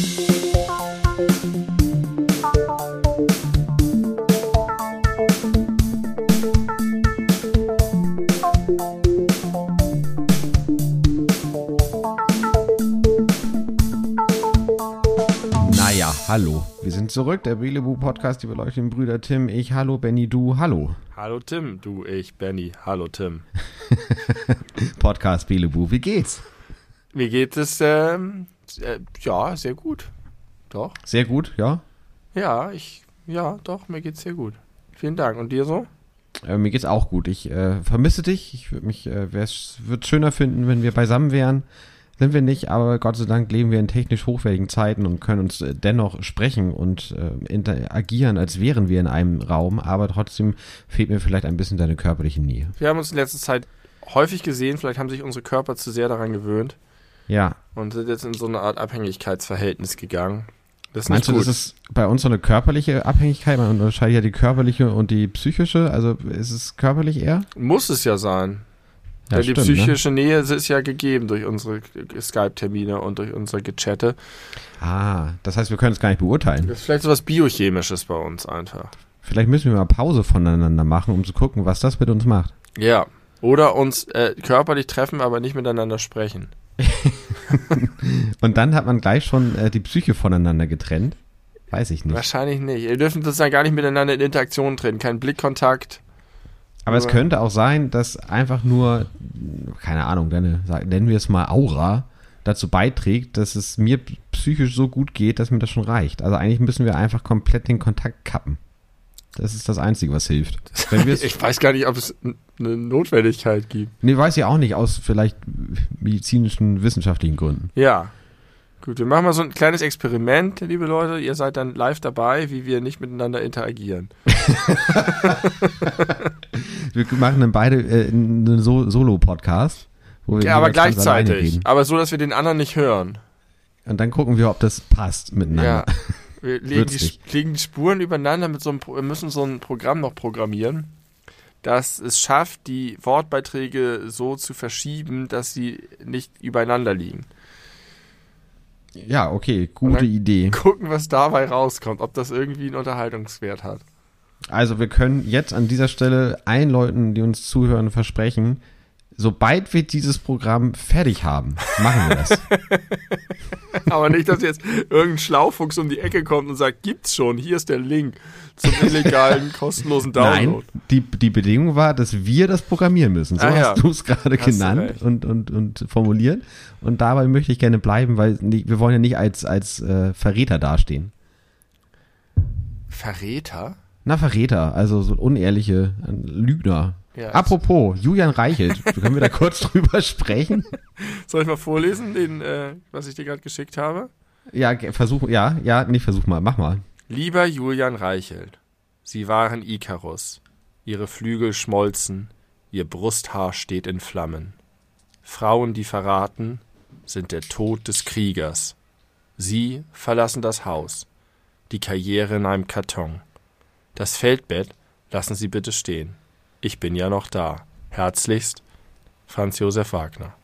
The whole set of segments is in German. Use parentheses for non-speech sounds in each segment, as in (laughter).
Naja, hallo. Wir sind zurück, der Belebu Podcast, die beleuchteten Brüder Tim, ich, hallo, Benny, du, hallo. Hallo Tim, du, ich, Benny. Hallo Tim. (laughs) Podcast Belebu, wie geht's? Mir geht es, ähm, äh, ja, sehr gut. Doch. Sehr gut, ja. Ja, ich, ja, doch, mir geht's sehr gut. Vielen Dank. Und dir so? Äh, mir geht's auch gut. Ich äh, vermisse dich. Ich würde mich, äh, würde schöner finden, wenn wir beisammen wären. Sind wir nicht, aber Gott sei Dank leben wir in technisch hochwertigen Zeiten und können uns äh, dennoch sprechen und äh, interagieren, als wären wir in einem Raum. Aber trotzdem fehlt mir vielleicht ein bisschen deine körperliche Nähe. Wir haben uns in letzter Zeit häufig gesehen. Vielleicht haben sich unsere Körper zu sehr daran gewöhnt Ja. und sind jetzt in so eine Art Abhängigkeitsverhältnis gegangen. Meinst du, nicht das gut. ist bei uns so eine körperliche Abhängigkeit? Man unterscheidet ja die körperliche und die psychische. Also ist es körperlich eher? Muss es ja sein. Ja, Denn die stimmt, ne? psychische Nähe ist ja gegeben durch unsere Skype-Termine und durch unser Gechatte. Ah, das heißt, wir können es gar nicht beurteilen. Das ist vielleicht so was Biochemisches bei uns einfach. Vielleicht müssen wir mal Pause voneinander machen, um zu gucken, was das mit uns macht. Ja. Oder uns äh, körperlich treffen, aber nicht miteinander sprechen. (laughs) Und dann hat man gleich schon äh, die Psyche voneinander getrennt. Weiß ich nicht. Wahrscheinlich nicht. Ihr dürft sozusagen gar nicht miteinander in Interaktion treten. Kein Blickkontakt. Aber es aber- könnte auch sein, dass einfach nur, keine Ahnung, deine, nennen wir es mal Aura, dazu beiträgt, dass es mir psychisch so gut geht, dass mir das schon reicht. Also eigentlich müssen wir einfach komplett den Kontakt kappen. Das ist das Einzige, was hilft. (laughs) Ich weiß gar nicht, ob es eine Notwendigkeit gibt. Nee, weiß ich auch nicht, aus vielleicht medizinischen, wissenschaftlichen Gründen. Ja. Gut, wir machen mal so ein kleines Experiment, liebe Leute. Ihr seid dann live dabei, wie wir nicht miteinander interagieren. (laughs) (laughs) Wir machen dann beide äh, einen so Solo-Podcast. Ja, aber gleichzeitig. Aber so, dass wir den anderen nicht hören. Und dann gucken wir, ob das passt Ja. Wir legen die, legen die Spuren übereinander mit so einem, müssen so ein Programm noch programmieren, das es schafft, die Wortbeiträge so zu verschieben, dass sie nicht übereinander liegen. Ja, okay, gute Idee. Gucken, was dabei rauskommt, ob das irgendwie einen Unterhaltungswert hat. Also wir können jetzt an dieser Stelle allen Leuten, die uns zuhören, versprechen, sobald wir dieses Programm fertig haben, machen wir das. (laughs) Aber nicht, dass jetzt irgendein Schlaufuchs um die Ecke kommt und sagt, gibt's schon, hier ist der Link zum illegalen, (laughs) kostenlosen Download. Nein, die, die Bedingung war, dass wir das programmieren müssen. So Ah, ja. hast du es gerade genannt und, und, und formuliert. Und dabei möchte ich gerne bleiben, weil wir wollen ja nicht als, als äh, Verräter dastehen. Verräter? Na, Verräter, also so unehrliche äh, Lügner. Ja, Apropos, Julian Reichelt, (laughs) können wir da kurz drüber sprechen? Soll ich mal vorlesen, den, äh, was ich dir gerade geschickt habe? Ja, versuch, ja, ja, nicht versuch mal, mach mal. Lieber Julian Reichelt, Sie waren Ikarus. Ihre Flügel schmolzen, Ihr Brusthaar steht in Flammen. Frauen, die verraten, sind der Tod des Kriegers. Sie verlassen das Haus, die Karriere in einem Karton. Das Feldbett lassen Sie bitte stehen. Ich bin ja noch da. Herzlichst, Franz Josef Wagner.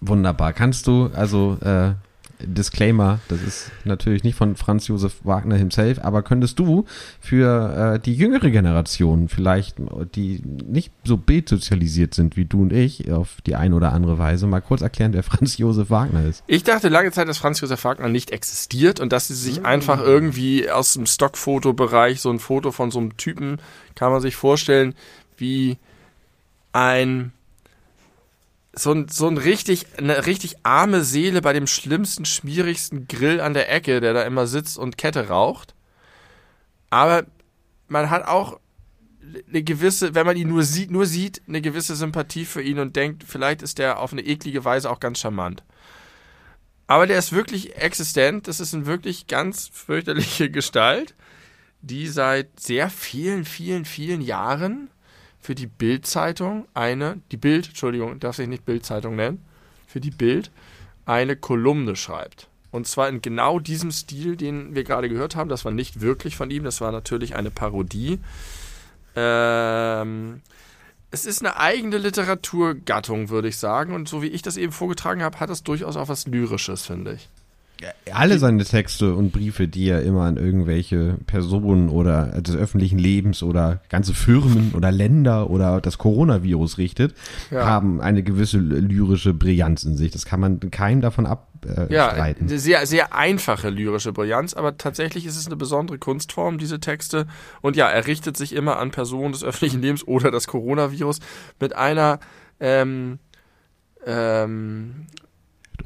Wunderbar. Kannst du, also, äh, Disclaimer, das ist natürlich nicht von Franz Josef Wagner himself, aber könntest du für äh, die jüngere Generation vielleicht, die nicht so bildsozialisiert sind wie du und ich, auf die eine oder andere Weise, mal kurz erklären, wer Franz Josef Wagner ist? Ich dachte lange Zeit, dass Franz Josef Wagner nicht existiert und dass sie sich einfach irgendwie aus dem Stockfotobereich, so ein Foto von so einem Typen, kann man sich vorstellen, wie ein so ein, so ein richtig, eine richtig arme Seele bei dem schlimmsten, schmierigsten Grill an der Ecke, der da immer sitzt und Kette raucht. Aber man hat auch eine gewisse, wenn man ihn nur sieht, nur sieht, eine gewisse Sympathie für ihn und denkt, vielleicht ist der auf eine eklige Weise auch ganz charmant. Aber der ist wirklich existent. Das ist eine wirklich ganz fürchterliche (laughs) Gestalt, die seit sehr vielen, vielen, vielen Jahren für die Bild-Zeitung eine, die Bild, Entschuldigung, darf sich nicht Bild-Zeitung nennen, für die Bild eine Kolumne schreibt. Und zwar in genau diesem Stil, den wir gerade gehört haben. Das war nicht wirklich von ihm, das war natürlich eine Parodie. Ähm, es ist eine eigene Literaturgattung, würde ich sagen. Und so wie ich das eben vorgetragen habe, hat es durchaus auch was Lyrisches, finde ich. Alle seine Texte und Briefe, die er immer an irgendwelche Personen oder des öffentlichen Lebens oder ganze Firmen oder Länder oder das Coronavirus richtet, Ja. haben eine gewisse lyrische Brillanz in sich. Das kann man keinem davon abstreiten. Äh, Ja, streiten. eine sehr, sehr einfache lyrische Brillanz, aber tatsächlich ist es eine besondere Kunstform, diese Texte. Und ja, er richtet sich immer an Personen des öffentlichen Lebens oder das Coronavirus mit einer ähm, ähm,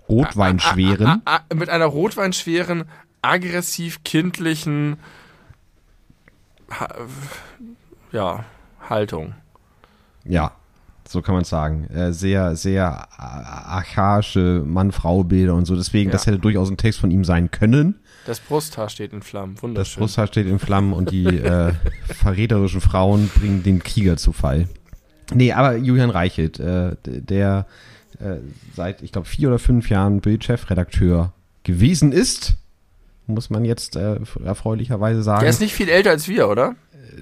Rotweinschweren. a- a- a- mit einer rotweinschweren, aggressiv kindlichen ja, Haltung. Ja, so kann man sagen. Äh, sehr, sehr a- archaische Mann-Frau-Bilder und so. Deswegen, Ja. das hätte durchaus ein Text von ihm sein können. Das Brusthaar steht in Flammen. Das Wunderschön. Brusthaar steht in Flammen und die äh, (laughs) verräterischen Frauen bringen den Krieger zu Fall. Nee, aber Julian Reichelt, äh, der äh, seit, ich glaube, vier oder fünf Jahren Bildchefredakteur gewesen ist, muss man jetzt äh, erfreulicherweise sagen. Der ist nicht viel älter als wir, oder?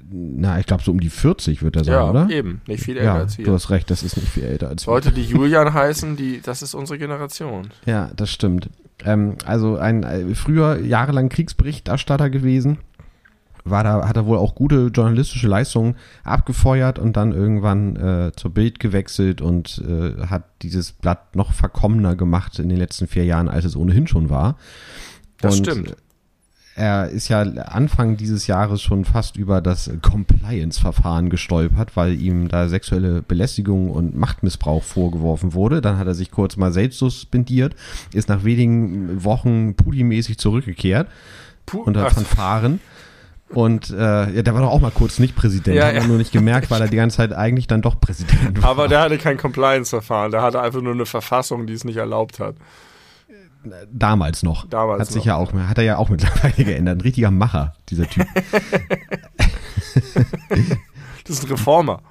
Na, ich glaube, so um die 40 wird er sein, ja, oder? eben. Nicht viel älter Ja, als du wir. hast recht, das ist nicht viel älter als wir. Leute, die (laughs) Julian heißen, die, das ist unsere Generation. Ja, das stimmt. Ähm, also ein äh, früher jahrelang Kriegsberichterstatter gewesen, war da, hat er wohl auch gute journalistische Leistungen abgefeuert und dann irgendwann äh, zur Bild gewechselt und äh, hat dieses Blatt noch verkommener gemacht in den letzten vier Jahren, als es ohnehin schon war. Das und stimmt. Er ist ja Anfang dieses Jahres schon fast über das Compliance-Verfahren gestolpert, weil ihm da sexuelle Belästigung und Machtmissbrauch vorgeworfen wurde. Dann hat er sich kurz mal selbst suspendiert, ist nach wenigen Wochen pudimäßig zurückgekehrt unter Fanfaren. Und äh, ja, der war doch auch mal kurz nicht Präsident, Ja, hat man ja. nur nicht gemerkt, weil er die ganze Zeit eigentlich dann doch Präsident war. aber der hatte kein Compliance-Verfahren. Der hatte einfach nur eine Verfassung, die es nicht erlaubt hat. Damals noch. Damals hat sich noch. ja auch, hat er ja auch (laughs) mittlerweile geändert. Ein richtiger Macher, dieser Typ. (laughs) Das ist ein Reformer.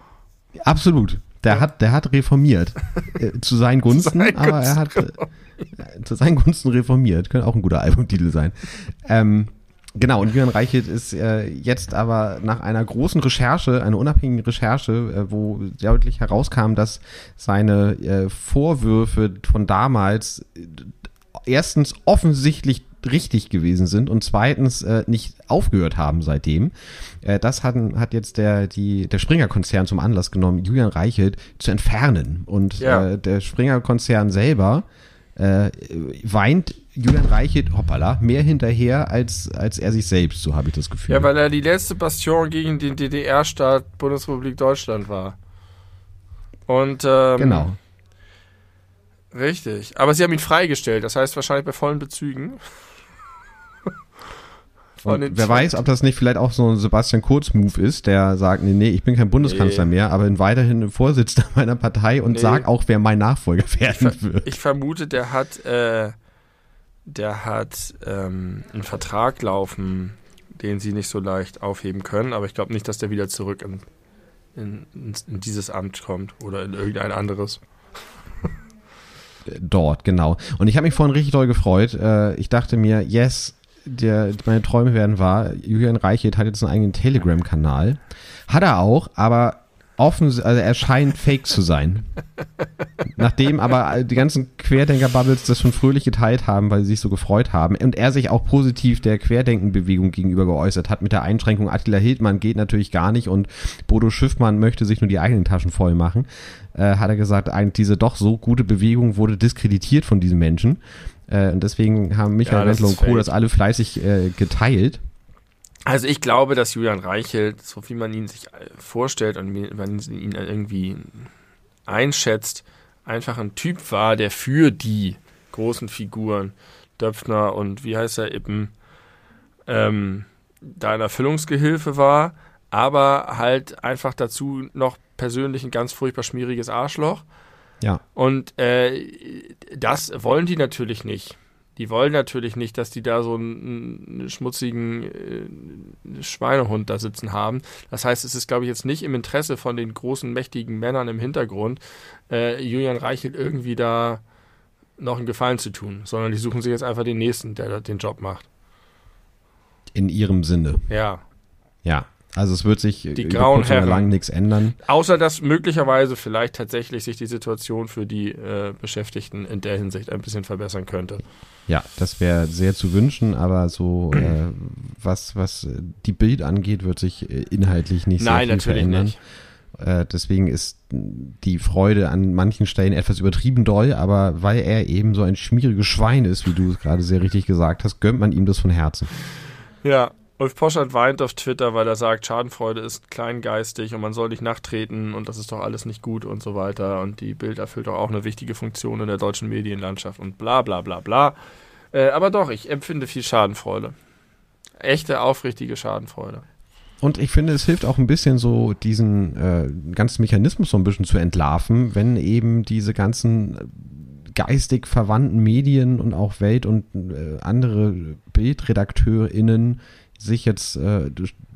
Absolut. Der hat, der hat reformiert. Äh, zu seinen (laughs) Gunsten, seinen aber er hat äh, zu seinen Gunsten reformiert. Könnte auch ein guter Albumtitel sein. Ähm, genau, und Julian Reichelt ist äh, jetzt aber nach einer großen Recherche, einer unabhängigen Recherche, äh, wo deutlich herauskam, dass seine äh, Vorwürfe von damals äh, erstens offensichtlich richtig gewesen sind und zweitens äh, nicht aufgehört haben seitdem. Äh, das hat, hat jetzt der, die, der Springer-Konzern zum Anlass genommen, Julian Reichelt zu entfernen. Und Ja. äh, der Springer-Konzern selber äh, weint Julian Reichelt, hoppala, mehr hinterher als, als er sich selbst, so habe ich das Gefühl. Ja, weil er die letzte Bastion gegen den DDR-Staat Bundesrepublik Deutschland war. Und ähm, genau. Richtig. Aber sie haben ihn freigestellt, das heißt wahrscheinlich bei vollen Bezügen. Von den wer weiß, ob das nicht vielleicht auch so ein Sebastian Kurz-Move ist, der sagt, nee, nee, ich bin kein Bundeskanzler Nee. mehr, aber bin weiterhin Vorsitzender (laughs) meiner Partei und Nee. sag auch, wer mein Nachfolger werden ver wird. ich vermute, der hat, äh, der hat ähm, einen Vertrag laufen, den sie nicht so leicht aufheben können, aber ich glaube nicht, dass der wieder zurück in, in, in, in dieses Amt kommt oder in irgendein anderes. Dort, genau. Und ich habe mich vorhin richtig doll gefreut. Äh, ich dachte mir, yes, der, meine Träume werden wahr. Julian Reichelt hat jetzt einen eigenen Telegram-Kanal. Hat er auch, aber offen, also er scheint (laughs) fake zu sein. Nachdem aber die ganzen Querdenker-Bubbles das schon fröhlich geteilt haben, weil sie sich so gefreut haben und er sich auch positiv der Querdenken-Bewegung gegenüber geäußert hat mit der Einschränkung, Attila Hildmann geht natürlich gar nicht und Bodo Schiffmann möchte sich nur die eigenen Taschen voll machen, äh, hat er gesagt, eigentlich diese doch so gute Bewegung wurde diskreditiert von diesen Menschen. Äh, und deswegen haben Michael Ja, Wendler und Co. das alle fleißig äh, geteilt. Also ich glaube, dass Julian Reichelt, so wie man ihn sich äh, vorstellt und wie man ihn irgendwie einschätzt, einfach ein Typ war, der für die großen Figuren, Döpfner und wie heißt er, Ippen, ähm, da ein Erfüllungsgehilfe war, aber halt einfach dazu noch persönlich ein ganz furchtbar schmieriges Arschloch. Ja. Und äh, das wollen die natürlich nicht. Die wollen natürlich nicht, dass die da so einen, einen schmutzigen äh, Schweinehund da sitzen haben. Das heißt, es ist, glaube ich, jetzt nicht im Interesse von den großen, mächtigen Männern im Hintergrund, äh, Julian Reichelt irgendwie da noch einen Gefallen zu tun, sondern die suchen sich jetzt einfach den Nächsten, der da den Job macht. In ihrem Sinne. Ja. Ja. Also es wird sich die grauen Herren. lang nichts ändern. Außer dass möglicherweise vielleicht tatsächlich sich die Situation für die äh, Beschäftigten in der Hinsicht ein bisschen verbessern könnte. Ja, das wäre sehr zu wünschen, aber so äh, was, was die Bild angeht, wird sich äh, inhaltlich nicht Nein, sehr viel verändern. Nicht. Äh, deswegen ist die Freude an manchen Stellen etwas übertrieben doll, aber weil er eben so ein schmieriges Schwein ist, wie du es gerade sehr richtig gesagt hast, gönnt man ihm das von Herzen. Ja, Ulf Poschert weint auf Twitter, weil er sagt, Schadenfreude ist kleingeistig und man soll nicht nachtreten und das ist doch alles nicht gut und so weiter. Und die Bild erfüllt doch auch eine wichtige Funktion in der deutschen Medienlandschaft und bla bla bla bla. Äh, aber doch, ich empfinde viel Schadenfreude. Echte, aufrichtige Schadenfreude. Und ich finde, es hilft auch ein bisschen so, diesen äh, ganzen Mechanismus so ein bisschen zu entlarven, wenn eben diese ganzen geistig verwandten Medien und auch Welt- und äh, andere BildredakteurInnen sich jetzt äh,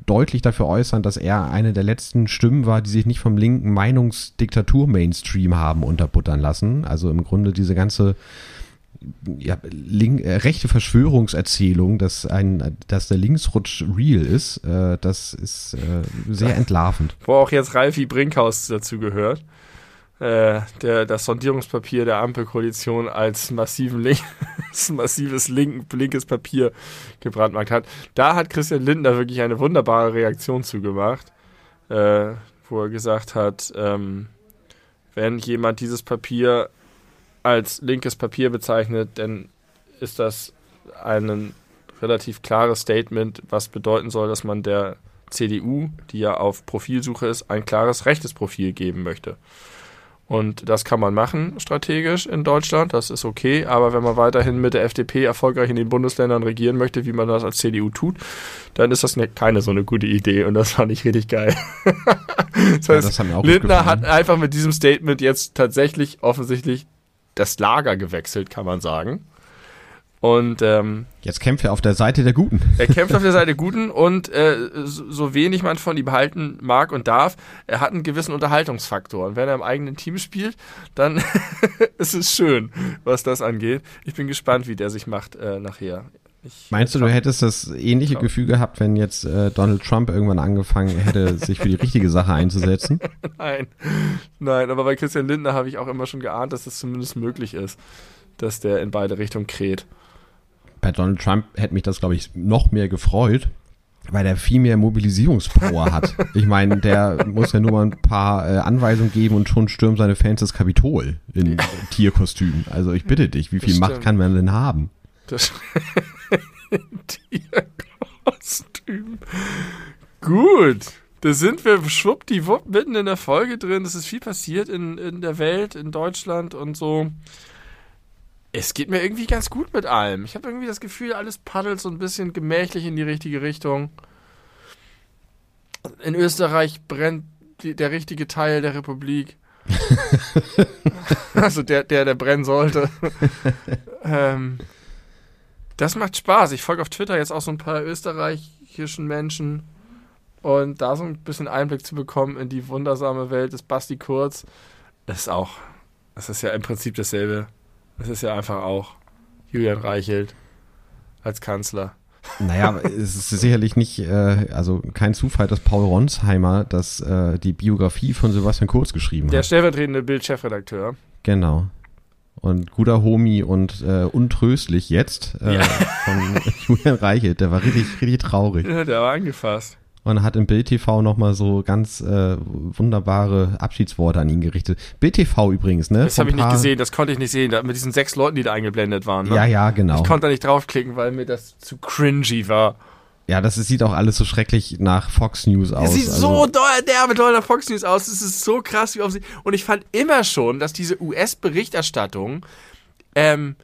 deutlich dafür äußern, dass er eine der letzten Stimmen war, die sich nicht vom linken Meinungsdiktatur-Mainstream haben unterbuttern lassen. Also im Grunde diese ganze ja, link, äh, rechte Verschwörungserzählung, dass ein, dass der Linksrutsch real ist, äh, das ist äh, sehr entlarvend. Wo auch jetzt Ralfi Brinkhaus dazu gehört äh, der, das Sondierungspapier der Ampelkoalition als massiven Link, (laughs) massives link, linkes Papier gebrandmarkt hat. Da hat Christian Lindner wirklich eine wunderbare Reaktion zugemacht, äh, wo er gesagt hat, ähm, wenn jemand dieses Papier als linkes Papier bezeichnet, dann ist das ein relativ klares Statement, was bedeuten soll, dass man der CDU, die ja auf Profilsuche ist, ein klares rechtes Profil geben möchte. Und das kann man machen, strategisch in Deutschland, das ist okay. Aber wenn man weiterhin mit der FDP erfolgreich in den Bundesländern regieren möchte, wie man das als CDU tut, dann ist das ne, keine so eine gute Idee. Und das fand ich richtig geil. (laughs) das heißt, ja, das Lindner hat einfach mit diesem Statement jetzt tatsächlich offensichtlich das Lager gewechselt, kann man sagen. Und ähm, jetzt kämpft er auf der Seite der Guten. Er kämpft auf der Seite der Guten und äh, so, so wenig man von ihm halten mag und darf, er hat einen gewissen Unterhaltungsfaktor. Und wenn er im eigenen Team spielt, dann (laughs) ist es schön, was das angeht. Ich bin gespannt, wie der sich macht äh, nachher. Ich Meinst du, du hättest das ähnliche Trump. Gefühl gehabt, wenn jetzt äh, Donald Trump irgendwann angefangen hätte, sich für die richtige Sache einzusetzen? (laughs) Nein, nein, aber bei Christian Lindner habe ich auch immer schon geahnt, dass das zumindest möglich ist, dass der in beide Richtungen kräht bei Donald Trump hätte mich das, glaube ich, noch mehr gefreut, weil der viel mehr Mobilisierungspower hat. (laughs) Ich meine, der muss ja nur mal ein paar äh, Anweisungen geben und schon stürmen seine Fans das Kapitol in Tierkostüm. Also ich bitte dich, wie viel Macht kann man denn haben? Das (laughs) Tierkostüm. Gut. Da sind wir schwuppdiwupp mitten in der Folge drin. Es ist viel passiert in, in der Welt, in Deutschland und so. Es geht mir irgendwie ganz gut mit allem. Ich habe irgendwie das Gefühl, alles paddelt so ein bisschen gemächlich in die richtige Richtung. In Österreich brennt die, der richtige Teil der Republik. (laughs) also der, der, der brennen sollte. ähm, das macht Spaß. Ich folge auf Twitter jetzt auch so ein paar österreichischen Menschen. Und da so ein bisschen Einblick zu bekommen in die wundersame Welt des Basti Kurz, ist auch, das ist ja im Prinzip dasselbe es ist ja einfach auch Julian Reichelt als Kanzler. Naja, es ist sicherlich nicht, äh, also kein Zufall, dass Paul Ronsheimer das, äh, die Biografie von Sebastian Kurz geschrieben Der hat. Der stellvertretende Bild-Chefredakteur. Genau. Und guter Homie und äh, untröstlich jetzt äh, ja. von (laughs) Julian Reichelt. Der war richtig, richtig traurig. Ja, der war angefasst und hat im Bild TV nochmal so ganz äh, wunderbare Abschiedsworte an ihn gerichtet. Bild TV übrigens, ne? Das habe ich nicht gesehen, das konnte ich nicht sehen, mit diesen sechs Leuten, die da eingeblendet waren. Ne? Ja, ja, genau. Ich konnte da nicht draufklicken, weil mir das zu cringy war. Ja, das sieht auch alles so schrecklich nach Fox News aus. Es sieht also. so doll, derbe doll nach Fox News aus. Es ist so krass, wie auf sie. Und ich fand immer schon, dass diese US-Berichterstattung, ähm,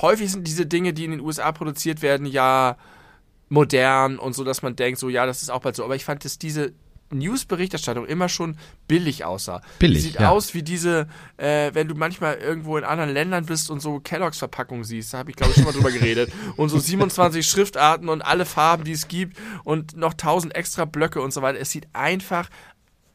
häufig sind diese Dinge, die in den USA produziert werden, ja modern und so, dass man denkt, so ja, das ist auch bald so. Aber ich fand, dass diese News-Berichterstattung immer schon billig aussah. Billig. Sieht ja. aus wie diese, äh, wenn du manchmal irgendwo in anderen Ländern bist und so Kelloggs-Verpackungen siehst, da habe ich glaube ich schon mal drüber geredet. (laughs) Und so 27 Schriftarten und alle Farben, die es gibt und noch 1000 extra Blöcke und so weiter. Es sieht einfach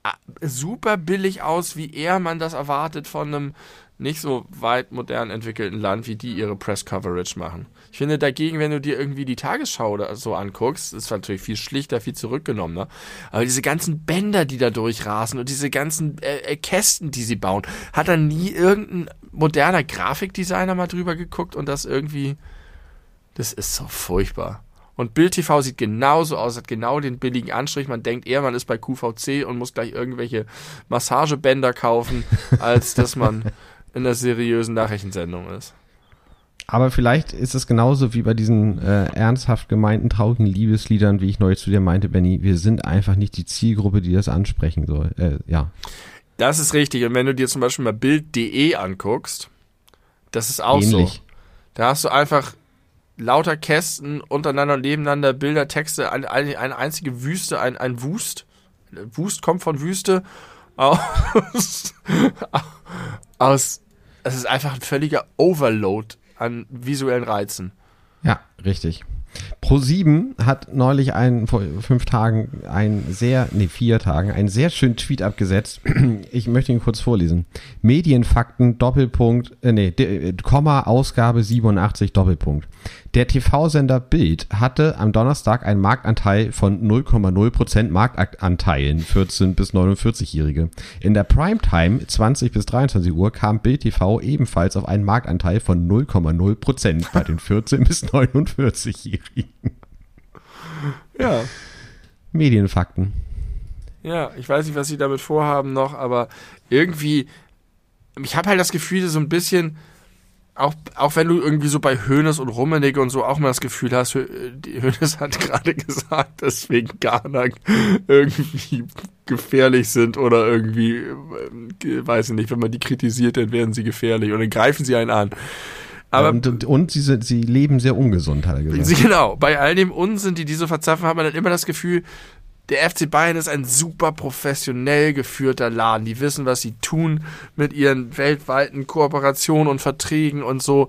äh, super billig aus, wie eher man das erwartet von einem nicht so weit modern entwickelten Land, wie die ihre Press Coverage machen. Ich finde dagegen, wenn du dir irgendwie die Tagesschau oder so anguckst, ist natürlich viel schlichter, viel zurückgenommener. Aber diese ganzen Bänder, die da durchrasen und diese ganzen äh, äh, Kästen, die sie bauen, hat da nie irgendein moderner Grafikdesigner mal drüber geguckt und das irgendwie, das ist so furchtbar. Und Bild TV sieht genauso aus, hat genau den billigen Anstrich. Man denkt eher, man ist bei QVC und muss gleich irgendwelche Massagebänder kaufen, als dass man in einer seriösen Nachrichtensendung ist. Aber vielleicht ist es genauso wie bei diesen äh, ernsthaft gemeinten, traurigen Liebesliedern, wie ich neulich zu dir meinte, Benny. Wir sind einfach nicht die Zielgruppe, die das ansprechen soll. Äh, ja. Das ist richtig. Und wenn du dir zum Beispiel mal Bild.de anguckst, das ist auch Ähnlich. so. Da hast du einfach lauter Kästen untereinander und nebeneinander, Bilder, Texte, eine, eine einzige Wüste, ein, ein Wust. Wust kommt von Wüste aus, (laughs) aus. Es ist einfach ein völliger Overload an visuellen Reizen. Ja, richtig. Pro7 hat neulich einen, vor fünf Tagen, ein sehr, nee, vier Tagen, einen sehr schönen Tweet abgesetzt. (clears throat) Ich möchte ihn kurz vorlesen. Medienfakten, Doppelpunkt, äh, nee, äh, Komma, Ausgabe 87, Doppelpunkt. Der TV-Sender Bild hatte am Donnerstag einen Marktanteil von 0,0% Marktanteilen 14 bis 49-Jährige. In der Primetime 20 bis 23 Uhr kam Bild TV ebenfalls auf einen Marktanteil von 0,0% bei den 14 bis 49-Jährigen. Ja. Medienfakten. Ja, ich weiß nicht, was sie damit vorhaben noch, aber irgendwie, ich habe halt das Gefühl, so ein bisschen, auch, auch wenn du irgendwie so bei Hönes und Rummenigge und so auch mal das Gefühl hast, Hönes hat (laughs) gerade gesagt, dass Veganer irgendwie gefährlich sind oder irgendwie, äh, weiß ich nicht, wenn man die kritisiert, dann werden sie gefährlich und dann greifen sie einen an. Aber und, und sie, sind, sie leben sehr ungesund, hat er gesagt. Genau, bei all dem Unsinn, die diese verzapfen, hat man dann immer das Gefühl, der FC Bayern ist ein super professionell geführter Laden. Die wissen, was sie tun mit ihren weltweiten Kooperationen und Verträgen und so.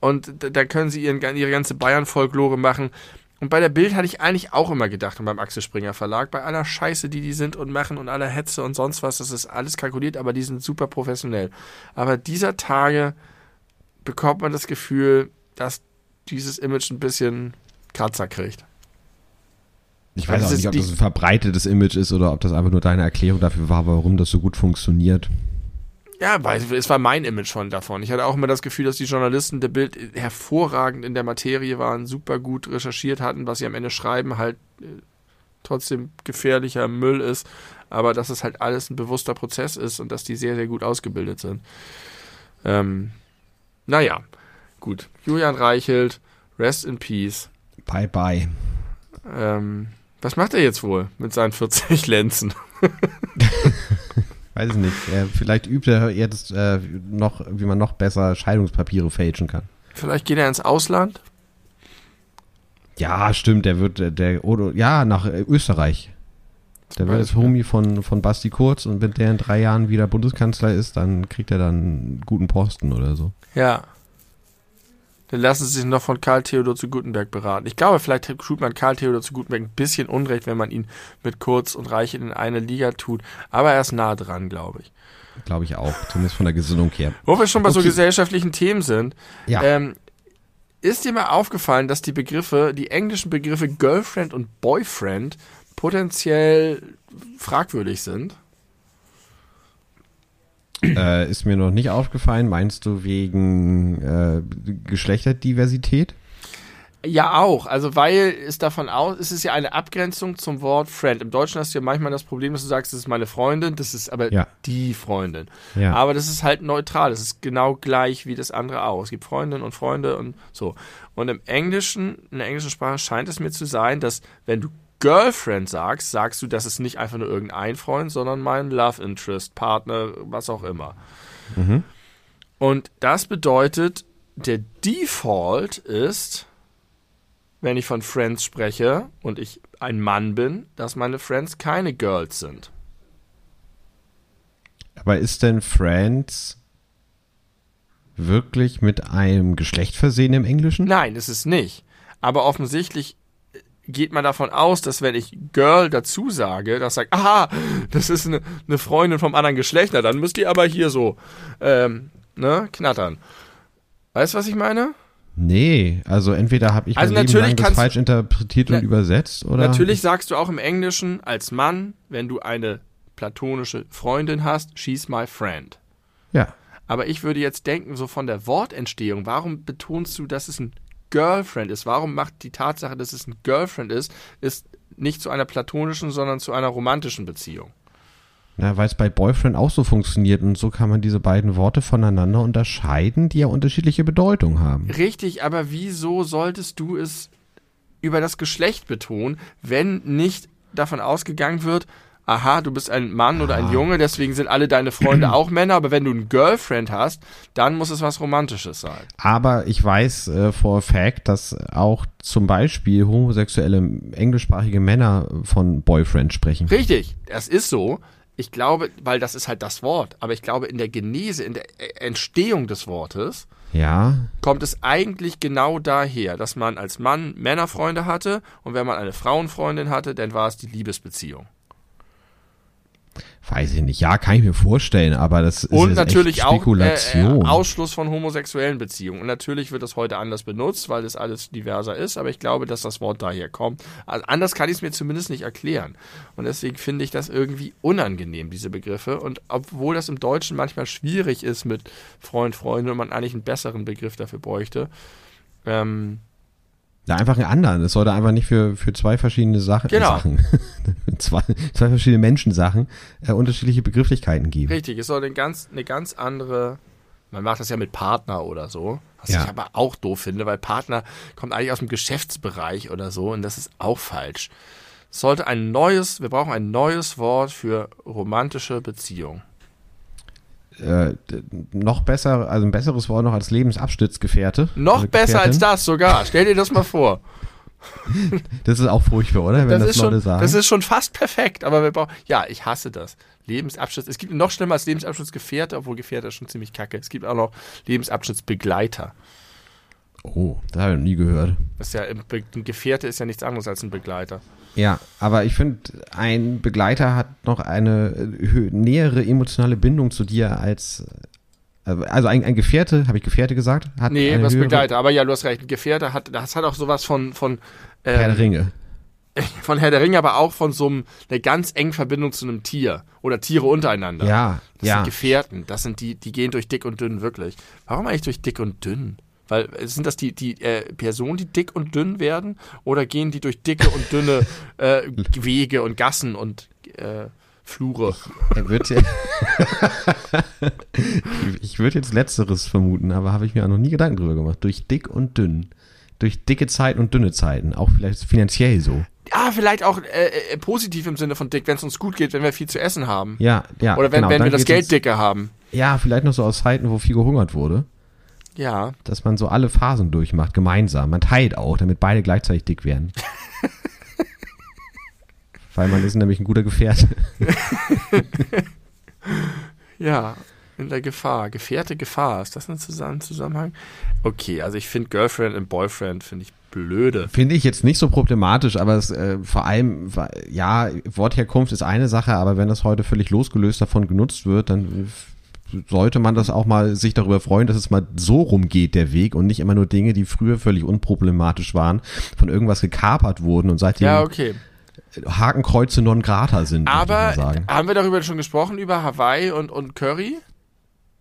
Und da können sie ihren, ihre ganze Bayern-Folklore machen. Und bei der Bild hatte ich eigentlich auch immer gedacht, und beim Axel Springer Verlag, bei aller Scheiße, die die sind und machen und aller Hetze und sonst was, das ist alles kalkuliert, aber die sind super professionell. Aber dieser Tage bekommt man das Gefühl, dass dieses Image ein bisschen Kratzer kriegt. Ich weiß auch nicht, ob das ein verbreitetes Image ist oder ob das einfach nur deine Erklärung dafür war, warum das so gut funktioniert. Ja, weil es war mein Image von davon. Ich hatte auch immer das Gefühl, dass die Journalisten der Bild hervorragend in der Materie waren, super gut recherchiert hatten, was sie am Ende schreiben, halt äh, trotzdem gefährlicher Müll ist, aber dass es halt alles ein bewusster Prozess ist und dass die sehr, sehr gut ausgebildet sind. Ähm, naja, gut. Julian Reichelt, rest in peace. Bye, bye. Ähm, was macht er jetzt wohl mit seinen 40 Lenzen? (laughs) Weiß ich nicht. Vielleicht übt er jetzt äh, noch, wie man noch besser Scheidungspapiere fälschen kann. Vielleicht geht er ins Ausland? Ja, stimmt. Der wird, äh, der, oder, ja, nach äh, Österreich. Der wird jetzt Homie von, von Basti Kurz und wenn der in drei Jahren wieder Bundeskanzler ist, dann kriegt er dann einen guten Posten oder so. Ja. Dann lassen sie sich noch von Karl Theodor zu Gutenberg beraten. Ich glaube, vielleicht tut man Karl Theodor zu Gutenberg ein bisschen Unrecht, wenn man ihn mit Kurz und Reich in eine Liga tut. Aber er ist nah dran, glaube ich. Glaube ich auch, zumindest von der Gesinnung her. Wo wir schon bei okay. so gesellschaftlichen Themen sind. Ja. Ähm, ist dir mal aufgefallen, dass die Begriffe, die englischen Begriffe Girlfriend und Boyfriend potenziell fragwürdig sind? Äh, ist mir noch nicht aufgefallen. Meinst du wegen äh, Geschlechterdiversität? Ja, auch. Also, weil es davon aus, es ist ja eine Abgrenzung zum Wort Friend. Im Deutschen hast du ja manchmal das Problem, dass du sagst, das ist meine Freundin, das ist aber ja. die Freundin. Ja. Aber das ist halt neutral. Das ist genau gleich wie das andere auch. Es gibt Freundinnen und Freunde und so. Und im Englischen, in der englischen Sprache scheint es mir zu sein, dass wenn du Girlfriend sagst, sagst du, das ist nicht einfach nur irgendein Freund, sondern mein Love Interest, Partner, was auch immer. Mhm. Und das bedeutet, der Default ist, wenn ich von Friends spreche und ich ein Mann bin, dass meine Friends keine Girls sind. Aber ist denn Friends wirklich mit einem Geschlecht versehen im Englischen? Nein, ist es nicht. Aber offensichtlich geht man davon aus, dass wenn ich Girl dazu sage, das sagt, aha, das ist eine, eine Freundin vom anderen Geschlecht, na, dann müsst ihr aber hier so, ähm, ne, knattern. Weißt du, was ich meine? Nee, also entweder habe ich Also mein Leben natürlich lang das falsch interpretiert und Na- übersetzt oder Natürlich sagst du auch im Englischen als Mann, wenn du eine platonische Freundin hast, she's my friend. ja. Aber ich würde jetzt denken, so von der Wortentstehung, warum betonst du, dass es ein Girlfriend ist? Warum macht die Tatsache, dass es ein Girlfriend ist, ist nicht zu einer platonischen, sondern zu einer romantischen Beziehung? Ja, weil es bei Boyfriend auch so funktioniert und so kann man diese beiden Worte voneinander unterscheiden, die ja unterschiedliche Bedeutung haben. Richtig, aber wieso solltest du es über das Geschlecht betonen, wenn nicht davon ausgegangen wird, aha, du bist ein Mann oder ein Ah. Junge, deswegen sind alle deine Freunde auch Männer, aber wenn du ein Girlfriend hast, dann muss es was Romantisches sein. Aber ich weiß äh, for a fact, dass auch zum Beispiel homosexuelle englischsprachige Männer von Boyfriend sprechen. Richtig, das ist so. Ich glaube, weil das ist halt das Wort, aber ich glaube, in der Genese, in der äh, Entstehung des Wortes, Ja, kommt es eigentlich genau daher, dass man als Mann Männerfreunde hatte und wenn man eine Frauenfreundin hatte, dann war es die Liebesbeziehung. Weiß ich nicht. Ja, kann ich mir vorstellen, aber das ist Und natürlich echt auch äh, Spekulation. äh, Ausschluss von homosexuellen Beziehungen. Und natürlich wird das heute anders benutzt, weil es alles diverser ist, aber ich glaube, dass das Wort daher kommt. Also anders kann ich es mir zumindest nicht erklären. Und deswegen finde ich das irgendwie unangenehm, diese Begriffe. Und obwohl das im Deutschen manchmal schwierig ist mit Freund, Freundin und man eigentlich einen besseren Begriff dafür bräuchte, ähm, Ja, einfach einen anderen. Es sollte einfach nicht für, für zwei verschiedene Sachen, Genau. Sachen (laughs) zwei, zwei verschiedene Menschensachen äh, unterschiedliche Begrifflichkeiten geben. Richtig, es soll eine ganz, eine ganz andere. Man macht das ja mit Partner oder so. Was Ja. ich aber auch doof finde, weil Partner kommt eigentlich aus dem Geschäftsbereich oder so und das ist auch falsch. Es sollte ein neues, wir brauchen ein neues Wort für romantische Beziehung. Äh, noch besser, also ein besseres Wort noch als Lebensabschnittsgefährte. Noch Also besser als das sogar. Stell dir das mal vor. (laughs) Das ist auch furchtbar, oder? Wenn Das, das, ist Leute schon, sagen. das ist schon fast perfekt, aber wir brauchen. Ja, ich hasse das. Lebensabschnitt. Es gibt noch schlimmer als Lebensabschnittsgefährte, obwohl Gefährte schon ziemlich kacke. Es gibt auch noch Lebensabschnittsbegleiter. Oh, das habe ich noch nie gehört. Das ist ja, ein Gefährte ist ja nichts anderes als ein Begleiter. Ja, aber ich finde, ein Begleiter hat noch eine äh, nähere emotionale Bindung zu dir als äh, also ein, ein Gefährte, habe ich Gefährte gesagt? Hat Nee, was höhere- Begleiter. Aber ja, du hast recht. Ein Gefährte hat, das hat auch sowas von, von, Herr der ähm, Ringe. (laughs) von Herr der Ringe, aber auch von so einem, einer ganz engen Verbindung zu einem Tier. Oder Tiere untereinander. Ja, Das ja. sind Gefährten. Das sind die, die gehen durch dick und dünn, wirklich. Warum eigentlich durch dick und dünn? Weil, äh, sind das die, die äh, Personen, die dick und dünn werden? Oder gehen die durch dicke und dünne (laughs) äh, Wege und Gassen und äh, Flure? Er wird ja (laughs) ich würde jetzt Letzteres vermuten, aber habe ich mir auch noch nie Gedanken drüber gemacht. Durch dick und dünn. Durch dicke Zeiten und dünne Zeiten. Auch vielleicht finanziell so. Ah, vielleicht auch äh, äh, positiv im Sinne von dick, wenn es uns gut geht, wenn wir viel zu essen haben. Ja, ja. Oder wenn, genau, wenn wir das Geld dicke haben. Ja, vielleicht noch so aus Zeiten, wo viel gehungert wurde. Ja. Dass man so alle Phasen durchmacht, gemeinsam. Man teilt auch, damit beide gleichzeitig dick werden. (laughs) Weil man ist nämlich ein guter Gefährte. (laughs) Ja, in der Gefahr. Gefährte Gefahr. Ist das ein Zusammen Zusammenhang? Okay, also ich finde Girlfriend und Boyfriend finde ich blöde. Finde ich jetzt nicht so problematisch, aber es äh, vor allem, ja, Wortherkunft ist eine Sache, aber wenn das heute völlig losgelöst davon genutzt wird, dann äh, sollte man das auch mal sich darüber freuen, dass es mal so rumgeht, der Weg, und nicht immer nur Dinge, die früher völlig unproblematisch waren, von irgendwas gekapert wurden und seitdem Ja, okay. Hakenkreuze non grata sind, Aber mal sagen. haben wir darüber schon gesprochen, über Hawaii und, und Curry?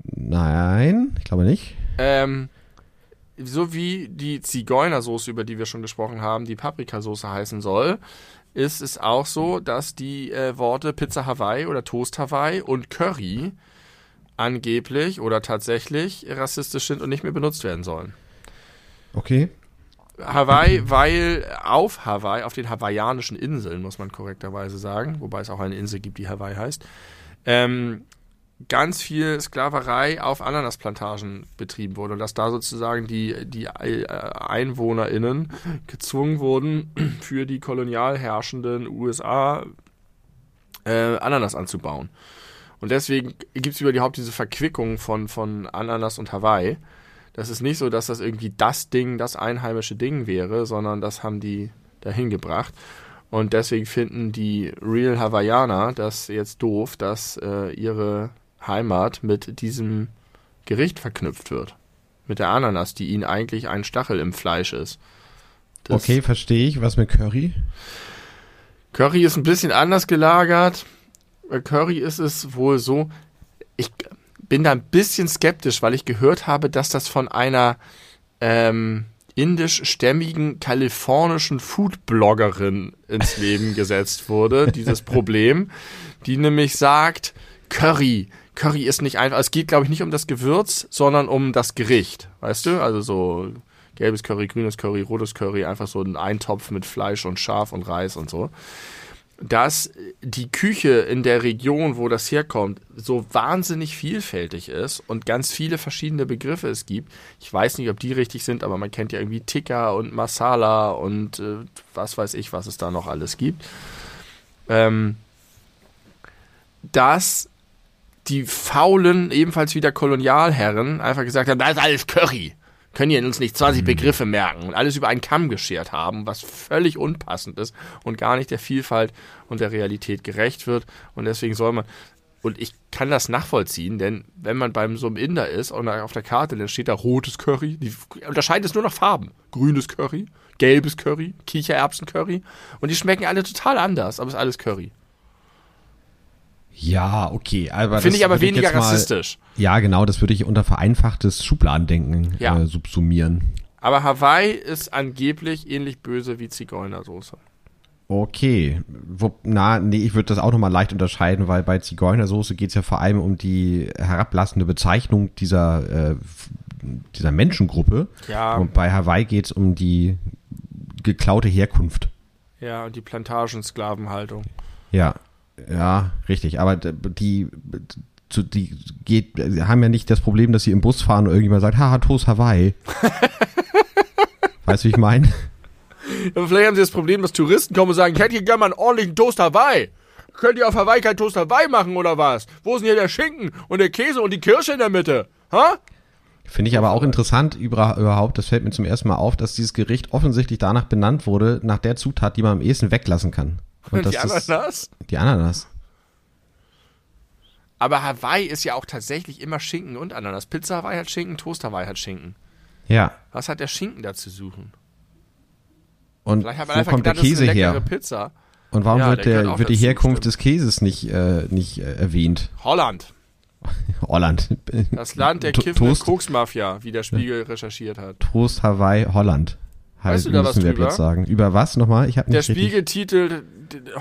Nein, ich glaube nicht. Ähm, so wie die Zigeunersoße, über die wir schon gesprochen haben, die Paprikasauce heißen soll, ist es auch so, dass die äh, Worte Pizza Hawaii oder Toast Hawaii und Curry angeblich oder tatsächlich rassistisch sind und nicht mehr benutzt werden sollen. Okay. Hawaii, weil auf Hawaii, auf den hawaiianischen Inseln, muss man korrekterweise sagen, wobei es auch eine Insel gibt, die Hawaii heißt, ähm, ganz viel Sklaverei auf Ananasplantagen betrieben wurde und dass da sozusagen die, die äh, EinwohnerInnen gezwungen wurden, (clears throat) für die kolonial herrschenden USA äh, Ananas anzubauen. Und deswegen gibt es überhaupt diese Verquickung von, von Ananas und Hawaii. Das ist nicht so, dass das irgendwie das Ding, das einheimische Ding wäre, sondern das haben die dahin gebracht. Und deswegen finden die Real Hawaiianer das jetzt doof, dass äh, ihre Heimat mit diesem Gericht verknüpft wird. Mit der Ananas, die ihnen eigentlich ein Stachel im Fleisch ist. Das okay, verstehe ich. Was mit Curry? Curry ist ein bisschen anders gelagert. Bei Curry ist es wohl so, ich bin da ein bisschen skeptisch, weil ich gehört habe, dass das von einer ähm, indischstämmigen kalifornischen Foodbloggerin ins Leben (laughs) gesetzt wurde, dieses Problem, die nämlich sagt, Curry, Curry ist nicht einfach, es geht glaube ich nicht um das Gewürz, sondern um das Gericht, weißt du? Also so gelbes Curry, grünes Curry, rotes Curry, einfach so ein Eintopf mit Fleisch und Schaf und Reis und so dass die Küche in der Region, wo das herkommt, so wahnsinnig vielfältig ist und ganz viele verschiedene Begriffe es gibt. Ich weiß nicht, ob die richtig sind, aber man kennt ja irgendwie Tikka und Masala und äh, was weiß ich, was es da noch alles gibt. Ähm, dass die faulen, ebenfalls wieder Kolonialherren, einfach gesagt haben, das ist alles Curry können hier uns nicht 20 mhm. Begriffe merken und alles über einen Kamm geschert haben, was völlig unpassend ist und gar nicht der Vielfalt und der Realität gerecht wird. Und deswegen soll man, und ich kann das nachvollziehen, denn wenn man beim so einem Inder ist und auf der Karte, dann steht da rotes Curry, die unterscheiden es nur nach Farben. Grünes Curry, gelbes Curry, Kichererbsen-Curry und die schmecken alle total anders, aber es ist alles Curry. Ja, okay. Finde ich aber weniger ich mal, rassistisch. Ja, genau, das würde ich unter vereinfachtes Schubladendenken ja. äh, subsumieren. Aber Hawaii ist angeblich ähnlich böse wie Zigeunersoße. Okay. Wo, na, nee, ich würde das auch nochmal leicht unterscheiden, weil bei Zigeunersoße geht es ja vor allem um die herablassende Bezeichnung dieser, äh, dieser Menschengruppe. Ja. Und bei Hawaii geht es um die geklaute Herkunft. Ja, und die Plantagensklavenhaltung. Ja, ja, richtig. Aber die, zu, die geht, haben ja nicht das Problem, dass sie im Bus fahren und irgendjemand sagt, haha, Toast Hawaii. (laughs) weißt du, wie ich meine? Ja, vielleicht haben sie das Problem, dass Touristen kommen und sagen, ich hätte hier gerne mal einen ordentlichen Toast Hawaii. Könnt ihr auf Hawaii kein Toast Hawaii machen oder was? Wo ist denn hier der Schinken und der Käse und die Kirsche in der Mitte? Ha? Finde ich aber auch interessant überhaupt, das fällt mir zum ersten Mal auf, dass dieses Gericht offensichtlich danach benannt wurde, nach der Zutat, die man am ehesten weglassen kann. Und die Ananas? die Ananas. Aber Hawaii ist ja auch tatsächlich immer Schinken und Ananas. Pizza Hawaii hat Schinken, Toast Hawaii hat Schinken. Ja. Was hat der Schinken da zu suchen? Und wo kommt gedacht, der Käse her? Pizza. Und warum ja, wird, der, wird die Herkunft stimmt. des Käses nicht, äh, nicht äh, erwähnt? Holland. (laughs) Holland. Das Land der kiffenden Koksmafia, wie der Spiegel recherchiert hat. Toast Hawaii Holland. Halt, weißt du da was drüber? Jetzt sagen. Über was nochmal? Ich der Spiegel titelt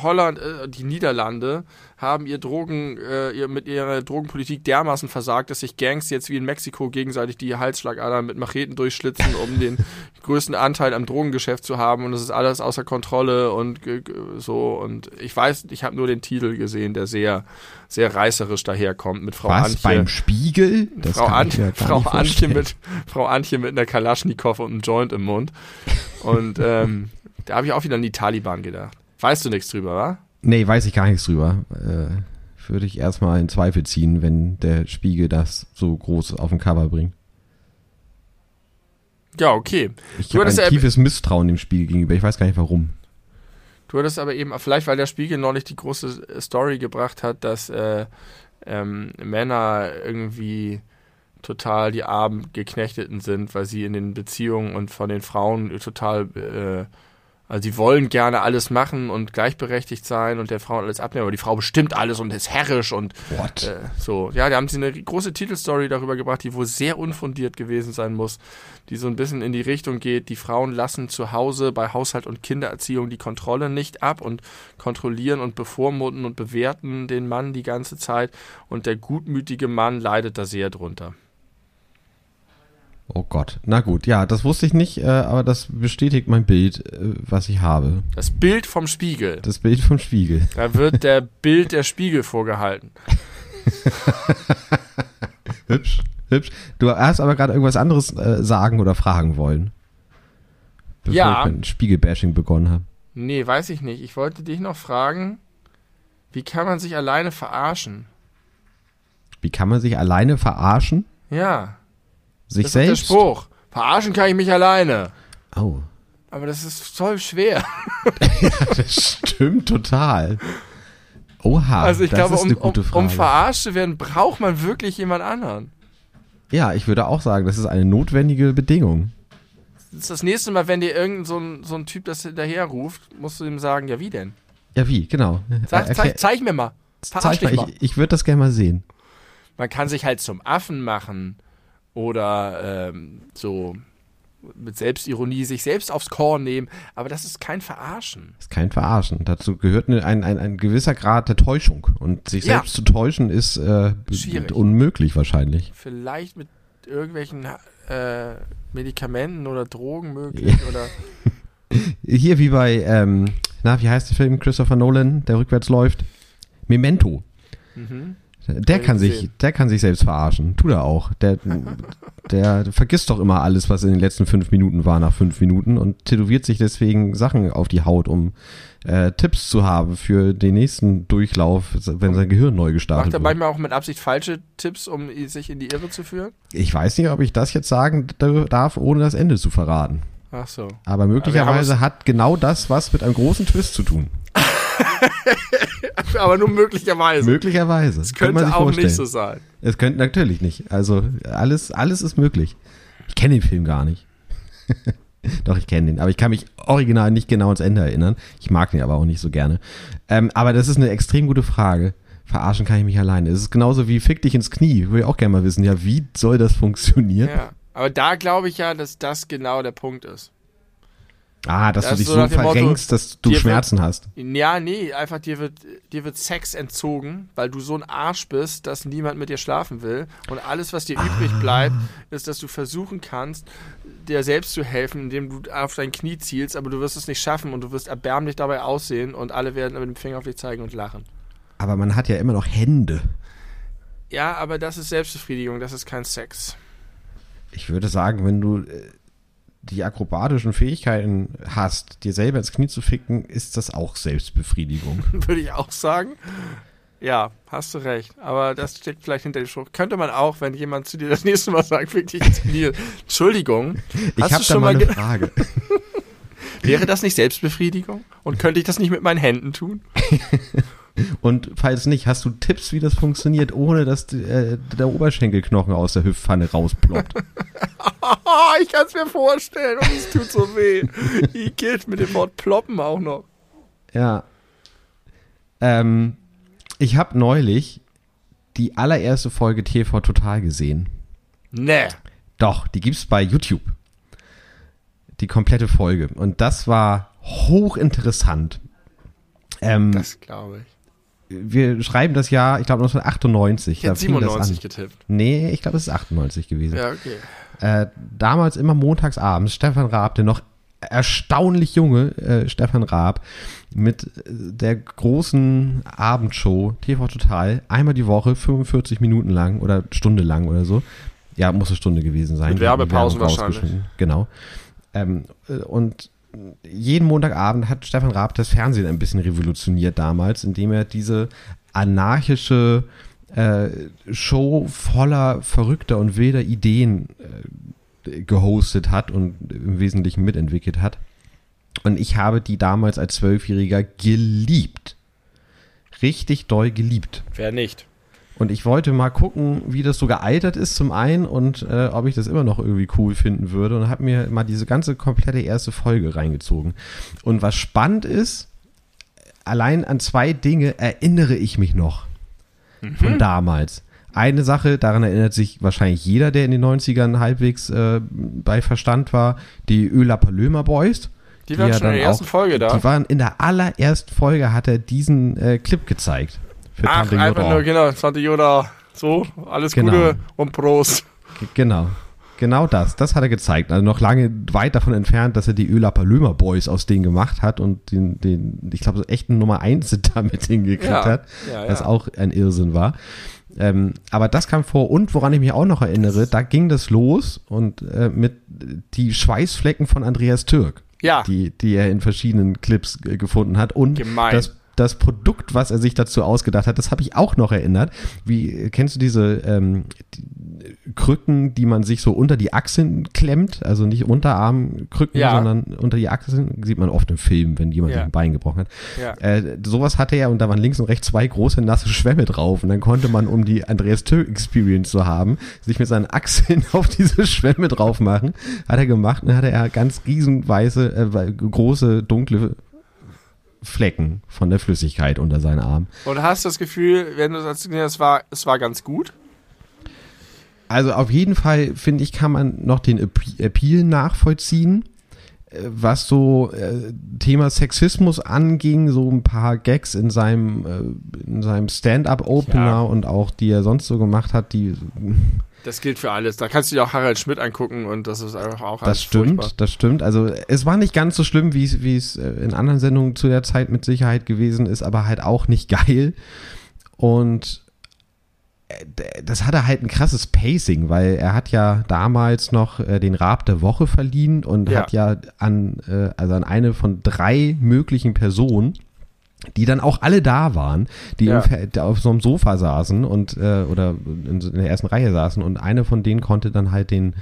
Holland, äh, die Niederlande haben ihr Drogen, äh, ihr, mit ihrer Drogenpolitik dermaßen versagt, dass sich Gangs jetzt wie in Mexiko gegenseitig die Halsschlagadern mit Macheten durchschlitzen, um den (laughs) größten Anteil am Drogengeschäft zu haben und es ist alles außer Kontrolle und so und ich weiß, ich habe nur den Titel gesehen, der sehr sehr reißerisch daherkommt mit Frau Was, Antje. beim Spiegel? Das Frau, Antje, Frau Antje mit Frau Antje mit einer Kalaschnikow und einem Joint im Mund und ähm, da habe ich auch wieder an die Taliban gedacht. Weißt du nichts drüber, wa? Nee, weiß ich gar nichts drüber. Äh, würde ich erstmal in Zweifel ziehen, wenn der Spiegel das so groß auf den Cover bringt. Ja, okay. Ich habe ein tiefes Misstrauen dem Spiegel gegenüber. Ich weiß gar nicht warum. Du hattest aber eben, vielleicht weil der Spiegel neulich die große Story gebracht hat, dass äh, ähm, Männer irgendwie total die armen Geknechteten sind, weil sie in den Beziehungen und von den Frauen total äh, also sie wollen gerne alles machen und gleichberechtigt sein und der Frau alles abnehmen, aber die Frau bestimmt alles und ist herrisch und äh, so. Ja, da haben sie eine große Titelstory darüber gebracht, die wohl sehr unfundiert gewesen sein muss, die so ein bisschen in die Richtung geht, die Frauen lassen zu Hause bei Haushalt und Kindererziehung die Kontrolle nicht ab und kontrollieren und bevormunden und bewerten den Mann die ganze Zeit und der gutmütige Mann leidet da sehr drunter. Oh Gott. Na gut, ja, das wusste ich nicht, äh, aber das bestätigt mein Bild, äh, was ich habe. Das Bild vom Spiegel. Das Bild vom Spiegel. Da wird der Bild der Spiegel vorgehalten. (laughs) hübsch, hübsch. Du hast aber gerade irgendwas anderes äh, sagen oder fragen wollen. Bevor ja. ich mit Spiegelbashing begonnen habe. Nee, weiß ich nicht. Ich wollte dich noch fragen, wie kann man sich alleine verarschen? Wie kann man sich alleine verarschen? Ja. Sich das selbst? Ist der Spruch. Verarschen kann ich mich alleine. Oh. Aber das ist voll schwer. (laughs) ja, das stimmt total. Oha, also ich das glaube, ist eine um, gute Frage. um verarscht zu werden, braucht man wirklich jemand anderen. Ja, ich würde auch sagen, das ist eine notwendige Bedingung. Das ist das nächste Mal, wenn dir irgendein so ein, so ein Typ das hinterher ruft, musst du ihm sagen, ja wie denn? Ja, wie, genau. Sag, Erklär- zeig, zeig mir mal. Verarsch zeig mal, mal. ich, ich würde das gerne mal sehen. Man kann sich halt zum Affen machen oder ähm, so mit Selbstironie sich selbst aufs Korn nehmen, aber das ist kein Verarschen. Das ist kein Verarschen. Dazu gehört ein, ein, ein gewisser Grad der Täuschung. Und sich Ja. selbst zu täuschen ist äh, unmöglich wahrscheinlich. Vielleicht mit irgendwelchen äh, Medikamenten oder Drogen möglich oder (laughs) Hier wie bei, ähm, na, wie heißt der Film Christopher Nolan, der rückwärts läuft? Memento. mhm. Der kann sich, der kann sich selbst verarschen. Tut er auch. Der, (laughs) der vergisst doch immer alles, was in den letzten fünf Minuten war, nach fünf Minuten und tätowiert sich deswegen Sachen auf die Haut, um äh, Tipps zu haben für den nächsten Durchlauf, wenn sein Gehirn neu macht gestartet er wird. manchmal auch mit Absicht falsche Tipps, um sich in die Irre zu führen? Ich weiß nicht, ob ich das jetzt sagen darf, ohne das Ende zu verraten. Ach so. Aber möglicherweise hat genau das was mit einem großen Twist zu tun. (laughs) Aber nur möglicherweise. Möglicherweise. Das könnte auch nicht so sein. Es könnte natürlich nicht. Also alles, alles ist möglich. Ich kenne den Film gar nicht. (laughs) Doch, ich kenne den. Aber ich kann mich original nicht genau ans Ende erinnern. Ich mag den aber auch nicht so gerne. Ähm, aber das ist eine extrem gute Frage. Verarschen kann ich mich alleine. Es ist genauso wie fick dich ins Knie. Würde ich auch gerne mal wissen. Ja, wie soll das funktionieren? Ja. Aber da glaube ich ja, dass das genau der Punkt ist. Ah, dass Das du dich so dem Motto, verrenkst, dass du dir wird- Schmerzen hast. Ja, nee, einfach dir wird, dir wird Sex entzogen, weil du so ein Arsch bist, dass niemand mit dir schlafen will. Und alles, was dir übrig bleibt, ist, dass du versuchen kannst, dir selbst zu helfen, indem du auf dein Knie zielst, aber du wirst es nicht schaffen und du wirst erbärmlich dabei aussehen und alle werden mit dem Finger auf dich zeigen und lachen. Aber man hat ja immer noch Hände. Ja, aber das ist Selbstbefriedigung, das ist kein Sex. Ich würde sagen, wenn du äh, die akrobatischen Fähigkeiten hast, dir selber ins Knie zu ficken, ist das auch Selbstbefriedigung. (laughs) Würde ich auch sagen. Ja, hast du recht. Aber das steckt vielleicht hinter dem Spruch. Könnte man auch, wenn jemand zu dir das nächste Mal sagt, fick dich ins Knie. Entschuldigung. Ich habe schon mal eine ge- Frage. (laughs) Wäre das nicht Selbstbefriedigung? Und könnte ich das nicht mit meinen Händen tun? (laughs) Und falls nicht, hast du Tipps, wie das funktioniert, ohne dass äh, der Oberschenkelknochen aus der Hüftpfanne rausploppt? Oh, ich kann es mir vorstellen und es tut so weh. Igitt, mit dem Wort ploppen auch noch. ja. Ähm, ich habe neulich die allererste Folge TV Total gesehen. Nee. Doch, die gibt's bei YouTube. Die komplette Folge. Und das war hochinteressant. Ähm, Das glaube ich. wir schreiben das Jahr, ich glaube 1998. Ich hätte da fing das 97 an. getippt. Nee, ich glaube, es ist 98 gewesen. Ja, okay. Äh, damals immer montags abends Stefan Raab, der noch erstaunlich junge äh, Stefan Raab mit äh, der großen Abendshow TV Total einmal die Woche 45 Minuten lang oder Stunde lang oder so. Ja, muss eine Stunde gewesen sein. Mit Werbepausen wahrscheinlich. Genau. Ähm, äh, und jeden Montagabend hat Stefan Raab das Fernsehen ein bisschen revolutioniert damals, indem er diese anarchische äh, Show voller verrückter und wilder Ideen äh, gehostet hat und im Wesentlichen mitentwickelt hat. Und ich habe die damals als Zwölfjähriger geliebt. Richtig doll geliebt. Wer nicht? Und ich wollte mal gucken, wie das so gealtert ist zum einen und äh, ob ich das immer noch irgendwie cool finden würde und habe mir mal diese ganze komplette erste Folge reingezogen. Und was spannend ist, allein an zwei Dinge erinnere ich mich noch von damals. Eine Sache, daran erinnert sich wahrscheinlich jeder, der in den 90ern halbwegs äh, bei Verstand war, die Öla Palömer Boys. Die waren ja schon in der ersten auch- Folge da. Die waren in der allerersten Folge, hat er diesen äh, Clip gezeigt. Für Ach, Tante einfach nur, genau, Tante Yoda. So, alles Genau. Gute und Prost. G- Genau. Genau das. Das hat er gezeigt. Also noch lange weit davon entfernt, dass er die Öla Palömer Boys aus denen gemacht hat und den, den ich glaube, so echten Nummer 1 (laughs) damit hingekriegt Ja. hat. Ja, Was ja. auch ein Irrsinn war. Ähm, aber das kam vor und woran ich mich auch noch erinnere, da ging das los und äh, mit die Schweißflecken von Andreas Türk, Ja, die, die er in verschiedenen Clips äh, gefunden hat und Gemein. das das Produkt, was er sich dazu ausgedacht hat, das habe ich auch noch erinnert. Wie kennst du diese ähm, die Krücken, die man sich so unter die Achseln klemmt? Also nicht Unterarmkrücken, Ja. sondern unter die Achseln. Sieht man oft im Film, wenn jemand Ja. ein Bein gebrochen hat. Ja. Äh, sowas hatte er und da waren links und rechts zwei große nasse Schwämme drauf. Und dann konnte man, um die Andreas Tö Experience zu haben, sich mit seinen Achseln (laughs) auf diese Schwämme drauf machen. Hat er gemacht und dann hatte er ganz riesenweiße, äh, große, dunkle Flecken von der Flüssigkeit unter seinen Armen. Und hast das Gefühl, wenn du hast, es war, es war ganz gut? Also auf jeden Fall, finde ich, kann man noch den Appe- Appeal nachvollziehen. Äh, Was so äh, Thema Sexismus anging, so ein paar Gags in seinem, äh, in seinem Stand-up-Opener Ja. und auch die er sonst so gemacht hat, die Das gilt für alles. Da kannst du dir auch Harald Schmidt angucken und das ist einfach auch Das stimmt, furchtbar. das stimmt. Also es war nicht ganz so schlimm, wie es, äh, in anderen Sendungen zu der Zeit mit Sicherheit gewesen ist, aber halt auch nicht (laughs) geil. Und äh, das hatte halt ein krasses Pacing, weil er hat ja damals noch äh, den Rab der Woche verliehen und Ja. hat ja an, äh, also an eine von drei möglichen Personen, die dann auch alle da waren, die Ja. auf so einem Sofa saßen und äh, oder in, in der ersten Reihe saßen und eine von denen konnte dann halt den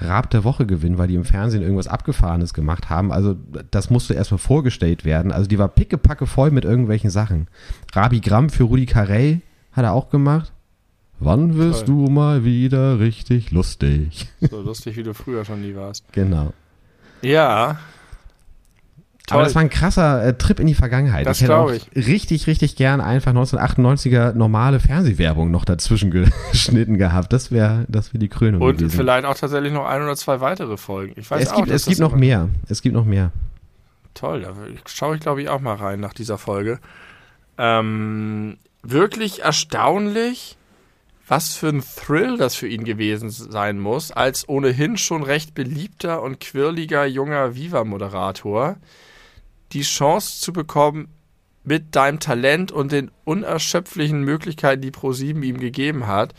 Rab der Woche gewinnen, weil die im Fernsehen irgendwas Abgefahrenes gemacht haben. Also das musste erstmal vorgestellt werden. Also die war pickepacke voll mit irgendwelchen Sachen. Rabi Gramm für Rudi Carell hat er auch gemacht. Wann wirst Toll. du mal wieder richtig lustig? So lustig, wie du früher schon nie warst. Genau. Ja. Aber Toll. das war ein krasser äh, Trip in die Vergangenheit. Das ich hätte auch ich. richtig, richtig gern einfach 1998er normale Fernsehwerbung noch dazwischen (laughs) geschnitten gehabt. Das wäre das wär die Krönung Und gewesen. vielleicht auch tatsächlich noch ein oder zwei weitere Folgen. Ich weiß es auch, gibt, es gibt noch mehr. Es gibt noch mehr. Toll, da schaue ich glaube ich auch mal rein nach dieser Folge. Ähm, wirklich erstaunlich, was für ein Thrill das für ihn gewesen sein muss, als ohnehin schon recht beliebter und quirliger junger Viva-Moderator die Chance zu bekommen, mit deinem Talent und den unerschöpflichen Möglichkeiten, die ProSieben ihm gegeben hat,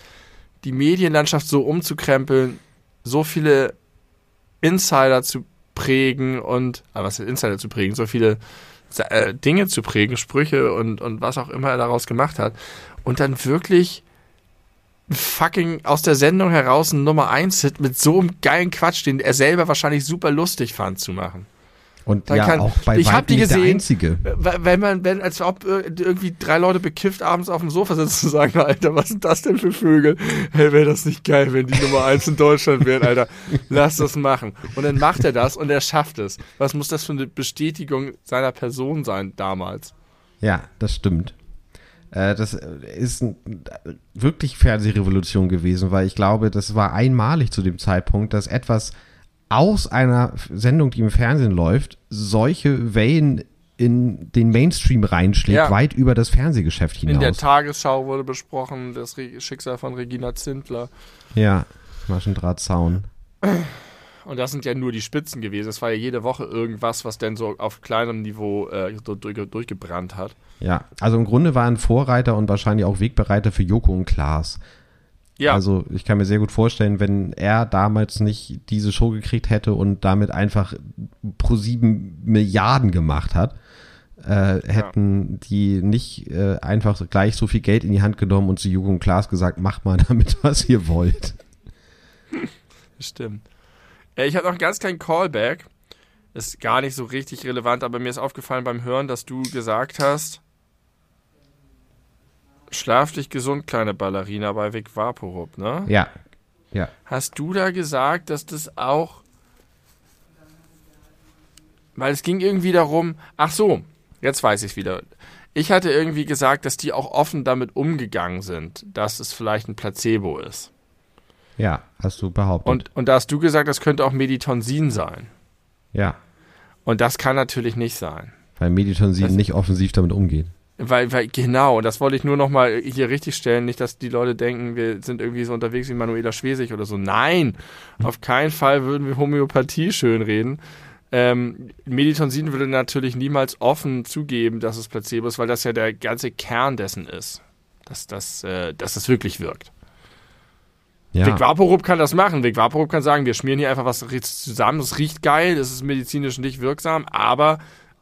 die Medienlandschaft so umzukrempeln, so viele Insider zu prägen und, ah, was ist Insider zu prägen, so viele äh, Dinge zu prägen, Sprüche und, und was auch immer er daraus gemacht hat. Und dann wirklich fucking aus der Sendung heraus ein Nummer 1 Hit mit so einem geilen Quatsch, den er selber wahrscheinlich super lustig fand zu machen. Und Dann ja, kann- auch bei ich hab weitem die nicht der gesehen. Einzige. Wenn man, wenn, als ob äh, irgendwie drei Leute bekifft abends auf dem Sofa sitzen und sagen, Alter, was sind das denn für Vögel? Hey, wäre das nicht geil, wenn die Nummer eins in Deutschland wären, Alter. Lass das machen. Und dann macht er das und er schafft es. Was muss das für eine Bestätigung seiner Person sein damals? Ja, das stimmt. Äh, das ist ein, wirklich Fernsehrevolution gewesen, weil ich glaube, das war einmalig zu dem Zeitpunkt, dass etwas aus einer Sendung, die im Fernsehen läuft, solche Wellen in den Mainstream reinschlägt, Ja. weit über das Fernsehgeschäft hinaus. In der Tagesschau wurde besprochen, das Re Schicksal von Regina Zindler. ja, Maschendrahtzaun. Und das sind ja nur die Spitzen gewesen. Es war ja jede Woche irgendwas, was denn so auf kleinerem Niveau äh, durch, durchgebrannt hat. Ja, also im Grunde waren Vorreiter und wahrscheinlich auch Wegbereiter für Joko und Klaas. Ja, Also ich kann mir sehr gut vorstellen, wenn er damals nicht diese Show gekriegt hätte und damit einfach pro sieben Milliarden gemacht hat, äh, hätten die nicht äh, einfach gleich so viel Geld in die Hand genommen und zu Jugend und Klaas gesagt, macht mal (laughs) damit, was ihr wollt. Stimmt. Äh, ich habe noch einen ganz kleinen Callback. Ist gar nicht so richtig relevant, aber mir ist aufgefallen beim Hören, dass du gesagt hast, schlaf dich gesund, kleine Ballerina bei Vic Vaporub, ne? Ja, ja. Hast du da gesagt, dass das auch. Weil es ging irgendwie darum. Ach so, jetzt weiß ich wieder. Ich hatte irgendwie gesagt, dass die auch offen damit umgegangen sind, dass es vielleicht ein Placebo ist. Ja, hast du behauptet. Und, und da hast du gesagt, das könnte auch Meditonsin sein. ja, Und das kann natürlich nicht sein. weil Meditonsin Das- nicht offensiv damit umgeht. Weil, weil, genau, das wollte ich nur nochmal hier richtig stellen, nicht, dass die Leute denken, wir sind irgendwie so unterwegs wie Manuela Schwesig oder so. Nein, auf keinen Fall würden wir Homöopathie schönreden. Ähm, Meditonsin würde natürlich niemals offen zugeben, dass es Placebo ist, weil das ja der ganze Kern dessen ist. Dass das, äh, dass das wirklich wirkt. Ja, Vic Vaporub kann das machen. Vic Vaporub kann sagen, wir schmieren hier einfach was zusammen, es riecht geil, es ist medizinisch nicht wirksam, aber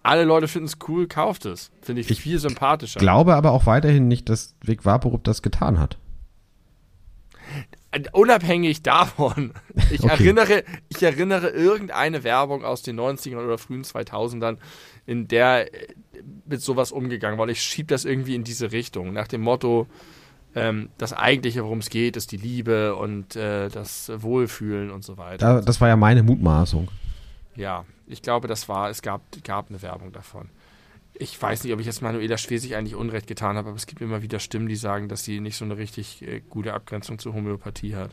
alle Leute finden es cool, kauft es. Finde ich, Ich viel sympathischer. Glaube aber auch weiterhin nicht, dass Vic Vaporub das getan hat. Unabhängig davon, (laughs) ich, Okay. erinnere, ich erinnere irgendeine Werbung aus den 90ern oder frühen 2000ern, in der äh, mit sowas umgegangen war. Ich schieb das irgendwie in diese Richtung, nach dem Motto, ähm, das Eigentliche, worum es geht, ist die Liebe und äh, das Wohlfühlen und so weiter. Da, das war ja meine Mutmaßung. Ja, ich glaube, das war, es gab, gab eine Werbung davon. Ich weiß nicht, ob ich jetzt Manuela Schwesig eigentlich Unrecht getan habe, aber es gibt immer wieder Stimmen, die sagen, dass sie nicht so eine richtig äh, gute Abgrenzung zur Homöopathie hat.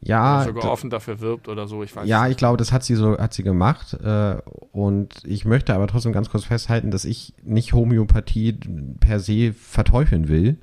Ja, Oder sogar offen dafür wirbt oder so, ich weiß ja, es ich glaube, das hat sie so, hat sie gemacht. Äh, und ich möchte aber trotzdem ganz kurz festhalten, dass ich nicht Homöopathie per se verteufeln will.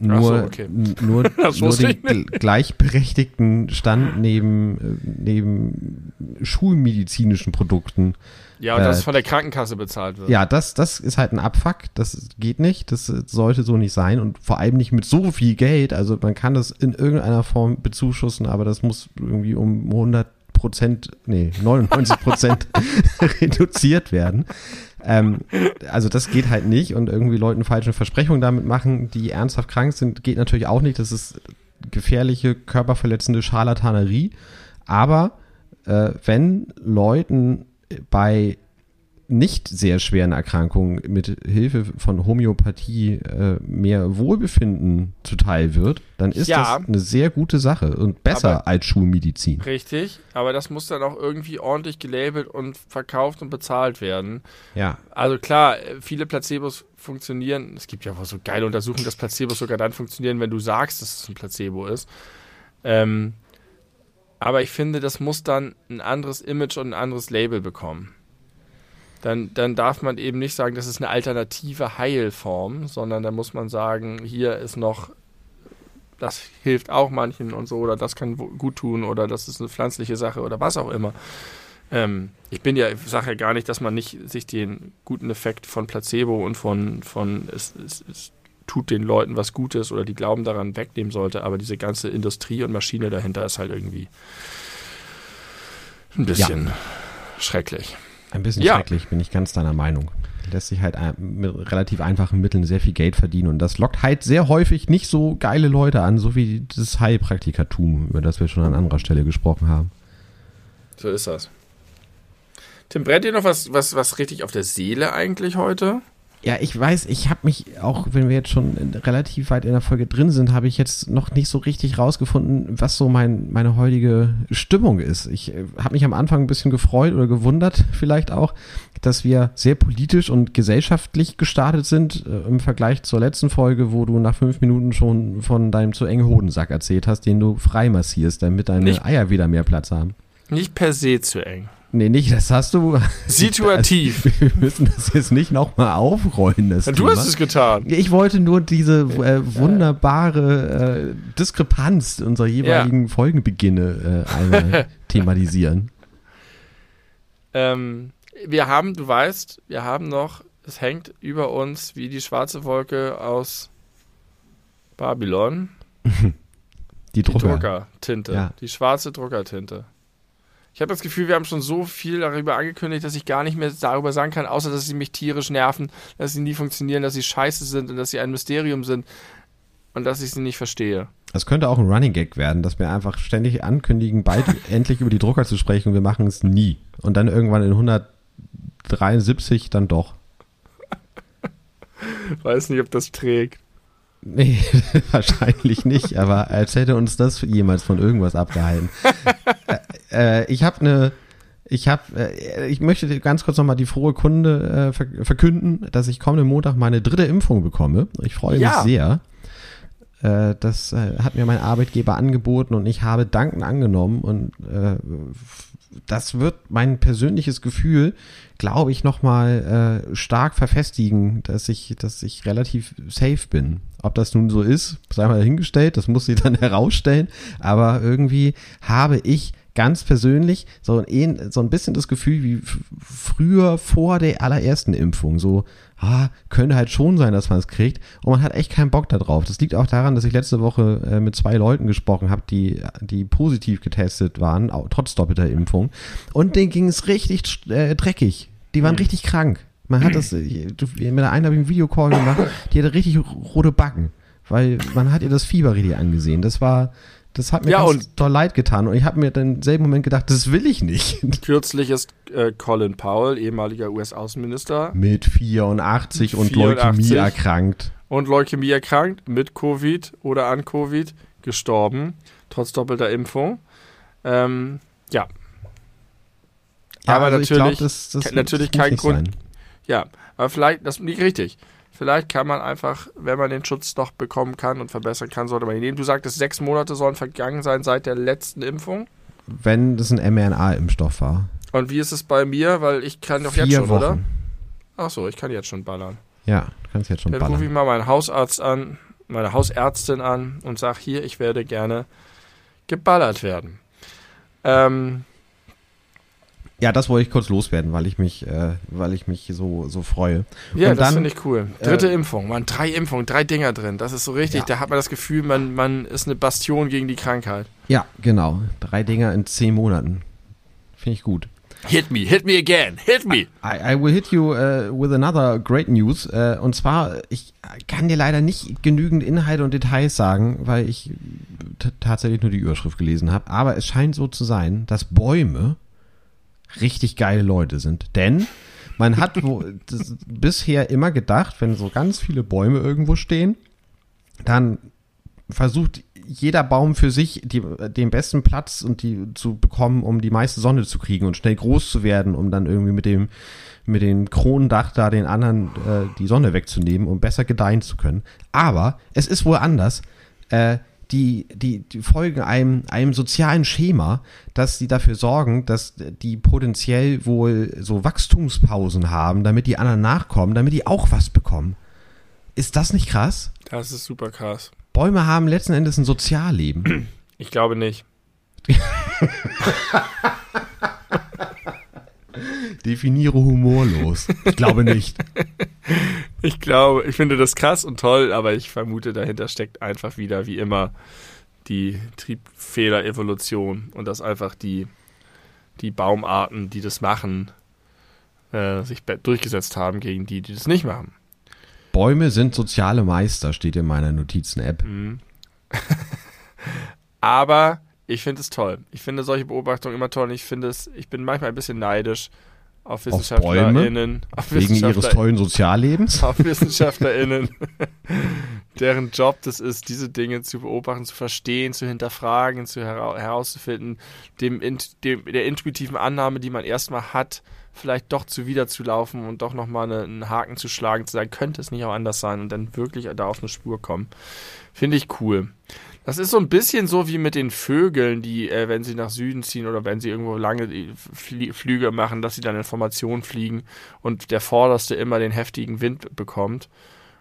Nur, so, okay. (laughs) nur, Das nur den gleichberechtigten Stand neben, äh, neben schulmedizinischen Produkten. Ja, und Äh, es von der Krankenkasse bezahlt wird. Ja, das, das ist halt ein Abfuck. Das geht nicht. Das sollte so nicht sein. Und vor allem nicht mit so viel Geld. Also man kann das in irgendeiner Form bezuschussen, aber das muss irgendwie um 100 Prozent, nee, 99 Prozent (laughs) reduziert werden. Ähm, also das geht halt nicht und irgendwie Leuten falsche Versprechungen damit machen, die ernsthaft krank sind, geht natürlich auch nicht. Das ist gefährliche, körperverletzende Scharlatanerie. Aber äh, wenn Leuten bei nicht sehr schweren Erkrankungen mit Hilfe von Homöopathie äh, mehr Wohlbefinden zuteil wird, dann ist Ja. das eine sehr gute Sache und besser Aber- als Schulmedizin. Richtig, aber das muss dann auch irgendwie ordentlich gelabelt und verkauft und bezahlt werden. Ja, Also klar, viele Placebos funktionieren. Es gibt ja wohl so geile Untersuchungen, dass Placebos sogar dann funktionieren, wenn du sagst, dass es ein Placebo ist. Ähm, aber ich finde, das muss dann ein anderes Image und ein anderes Label bekommen. Dann, dann darf man eben nicht sagen, das ist eine alternative Heilform, sondern dann muss man sagen, hier ist noch, das hilft auch manchen und so, oder das kann gut tun, oder das ist eine pflanzliche Sache oder was auch immer. Ähm, ich bin ja, ich sage ja gar nicht, dass man nicht sich den guten Effekt von Placebo und von, von es, es, es tut den Leuten was Gutes oder die glauben daran wegnehmen sollte, aber diese ganze Industrie und Maschine dahinter ist halt irgendwie ein bisschen schrecklich. Ein bisschen Ja. schrecklich, bin ich ganz deiner Meinung. Lässt sich halt mit relativ einfachen Mitteln sehr viel Geld verdienen und das lockt halt sehr häufig nicht so geile Leute an, so wie das Heilpraktikertum, über das wir schon an anderer Stelle gesprochen haben. So ist das. Tim, brennt dir noch was, was, was richtig auf der Seele eigentlich heute? Ja, ich weiß, ich habe mich, auch wenn wir jetzt schon relativ weit in der Folge drin sind, habe ich jetzt noch nicht so richtig rausgefunden, was so mein, meine heutige Stimmung ist. Ich äh, habe mich am Anfang ein bisschen gefreut oder gewundert vielleicht auch, dass wir sehr politisch und gesellschaftlich gestartet sind äh, im Vergleich zur letzten Folge, wo du nach fünf Minuten schon von deinem zu engen Hodensack erzählt hast, den du frei massierst, damit deine Nicht- Eier wieder mehr Platz haben. Nicht per se zu eng. Nee, nicht, das hast du. (laughs) Situativ. (laughs) Wir müssen das jetzt nicht nochmal aufrollen, das du Thema. hast es getan. Ich wollte nur diese äh, wunderbare äh, Diskrepanz unserer jeweiligen Folgenbeginne äh, einmal (laughs) thematisieren. Ähm, wir haben, du weißt, wir haben noch, es hängt über uns wie die schwarze Wolke aus Babylon. Die Die Drucker. Druckertinte. Ja. Die schwarze Druckertinte. Ich habe das Gefühl, wir haben schon so viel darüber angekündigt, dass ich gar nicht mehr darüber sagen kann, außer dass sie mich tierisch nerven, dass sie nie funktionieren, dass sie scheiße sind und dass sie ein Mysterium sind und dass ich sie nicht verstehe. Das könnte auch ein Running Gag werden, dass wir einfach ständig ankündigen, bald (laughs) endlich über die Drucker zu sprechen und wir machen es nie. Und dann irgendwann in 173 dann doch. Weiß nicht, ob das trägt. Nee, (laughs) wahrscheinlich nicht, aber als hätte uns das jemals von irgendwas abgehalten. (laughs) äh, äh, ich habe eine, ich habe, äh, ich möchte ganz kurz nochmal die frohe Kunde äh, ver verkünden, dass ich kommenden Montag meine dritte Impfung bekomme. Ich freue Ja. mich sehr. Äh, das hat mir mein Arbeitgeber angeboten und ich habe dankend angenommen und das wird mein persönliches Gefühl, glaube ich, nochmal äh, stark verfestigen, dass ich, dass ich relativ safe bin. Ob das nun so ist, sei mal dahingestellt, das muss sie (laughs) dann herausstellen. Aber irgendwie habe ich ganz persönlich so ein, so ein bisschen das Gefühl wie früher vor der allerersten Impfung. So, ah, könnte halt schon sein, dass man es kriegt. Und man hat echt keinen Bock darauf. Das liegt auch daran, dass ich letzte Woche äh, mit zwei Leuten gesprochen habe, die, die positiv getestet waren, auch, trotz doppelter Impfung. Und denen ging es richtig äh, dreckig. Die waren richtig krank. Man hat das, (clears throat) äh, du, mit der einen habe ich einen Videocall gemacht, die hatte richtig rote Backen, weil man hat ihr das Fieber richtig angesehen. Das war, das hat mir Ja, ganz doll leid getan und ich habe mir dann im selben Moment gedacht, das will ich nicht. (laughs) Kürzlich ist äh, Colin Powell, ehemaliger US-Außenminister Mit 84 und 84. Leukämie erkrankt. und Leukämie erkrankt, mit Covid oder an Covid, gestorben, trotz doppelter Impfung. Ähm, ja, Aber also ich glaub, natürlich- das, das, natürlich kein Grund- sein. ja, aber vielleicht, das ist nicht richtig. Vielleicht kann man einfach, wenn man den Schutz noch bekommen kann und verbessern kann, sollte man ihn nehmen. Du sagtest, sechs Monate sollen vergangen sein seit der letzten Impfung. Wenn das ein mRNA-Impfstoff war. Und wie ist es bei mir? Weil ich kann doch Vier jetzt schon, Wochen. oder? Ach so, ich kann jetzt schon ballern. Ja, du kannst jetzt schon Dann rufe ich ballern. mal meinen Hausarzt an, meine Hausärztin an und sag hier, ich werde gerne geballert werden. Ähm, Ja, das wollte ich kurz loswerden, weil ich mich, äh, weil ich mich so, so freue. ja, Und das finde ich cool. Dritte äh, Impfung, man, drei Impfungen, drei Dinger drin. Das ist so richtig. Ja. Da hat man das Gefühl, man, man ist eine Bastion gegen die Krankheit. Ja, genau. Drei Dinger in zehn Monaten. Finde ich gut. Hit me, hit me again, hit me. I, I will hit you uh, with another great news. Uh, und zwar, ich kann dir leider nicht genügend Inhalte und Details sagen, weil ich tatsächlich nur die Überschrift gelesen habe. Aber es scheint so zu sein, dass Bäume richtig geile Leute sind. Denn man hat wo, (laughs) das, bisher immer gedacht, wenn so ganz viele Bäume irgendwo stehen, dann versucht jeder Baum für sich die, den besten Platz und die zu bekommen, um die meiste Sonne zu kriegen und schnell groß zu werden, um dann irgendwie mit dem mit dem Kronendach da den anderen äh, die Sonne wegzunehmen, um besser gedeihen zu können. Aber es ist wohl anders. Äh, die, die, die folgen einem, einem sozialen Schema, dass sie dafür sorgen, dass die potenziell wohl so Wachstumspausen haben, damit die anderen nachkommen, damit die auch was bekommen. Ist das nicht krass? Das ist super krass. Bäume haben letzten Endes ein Sozialleben. Ich glaube nicht. (laughs) Definiere humorlos. Ich glaube nicht. (laughs) Ich glaube, ich finde das krass und toll, aber ich vermute, dahinter steckt einfach wieder, wie immer, die Triebfehler-Evolution und dass einfach die, die Baumarten, die das machen, äh, sich durchgesetzt haben gegen die, die das nicht machen. Bäume sind soziale Meister, steht in meiner Notizen-App. Mhm. (laughs) aber ich finde es toll. Ich finde solche Beobachtungen immer toll und ich finde es, ich bin manchmal ein bisschen neidisch auf? WissenschaftlerInnen, auf Wegen ihres Wissenschaftler- tollen Soziallebens. auf WissenschaftlerInnen, (laughs) deren Job das ist, diese Dinge zu beobachten, zu verstehen, zu hinterfragen, zu hera herauszufinden, dem, dem, der intuitiven Annahme, die man erstmal hat, vielleicht doch zuwiderzulaufen und doch nochmal eine, einen Haken zu schlagen, zu sagen, könnte es nicht auch anders sein und dann wirklich da auf eine Spur kommen. Finde ich cool. Das ist so ein bisschen so wie mit den Vögeln, die, äh, wenn sie nach Süden ziehen oder wenn sie irgendwo lange äh, Flie Flüge machen, dass sie dann in Formation fliegen und der Vorderste immer den heftigen Wind bekommt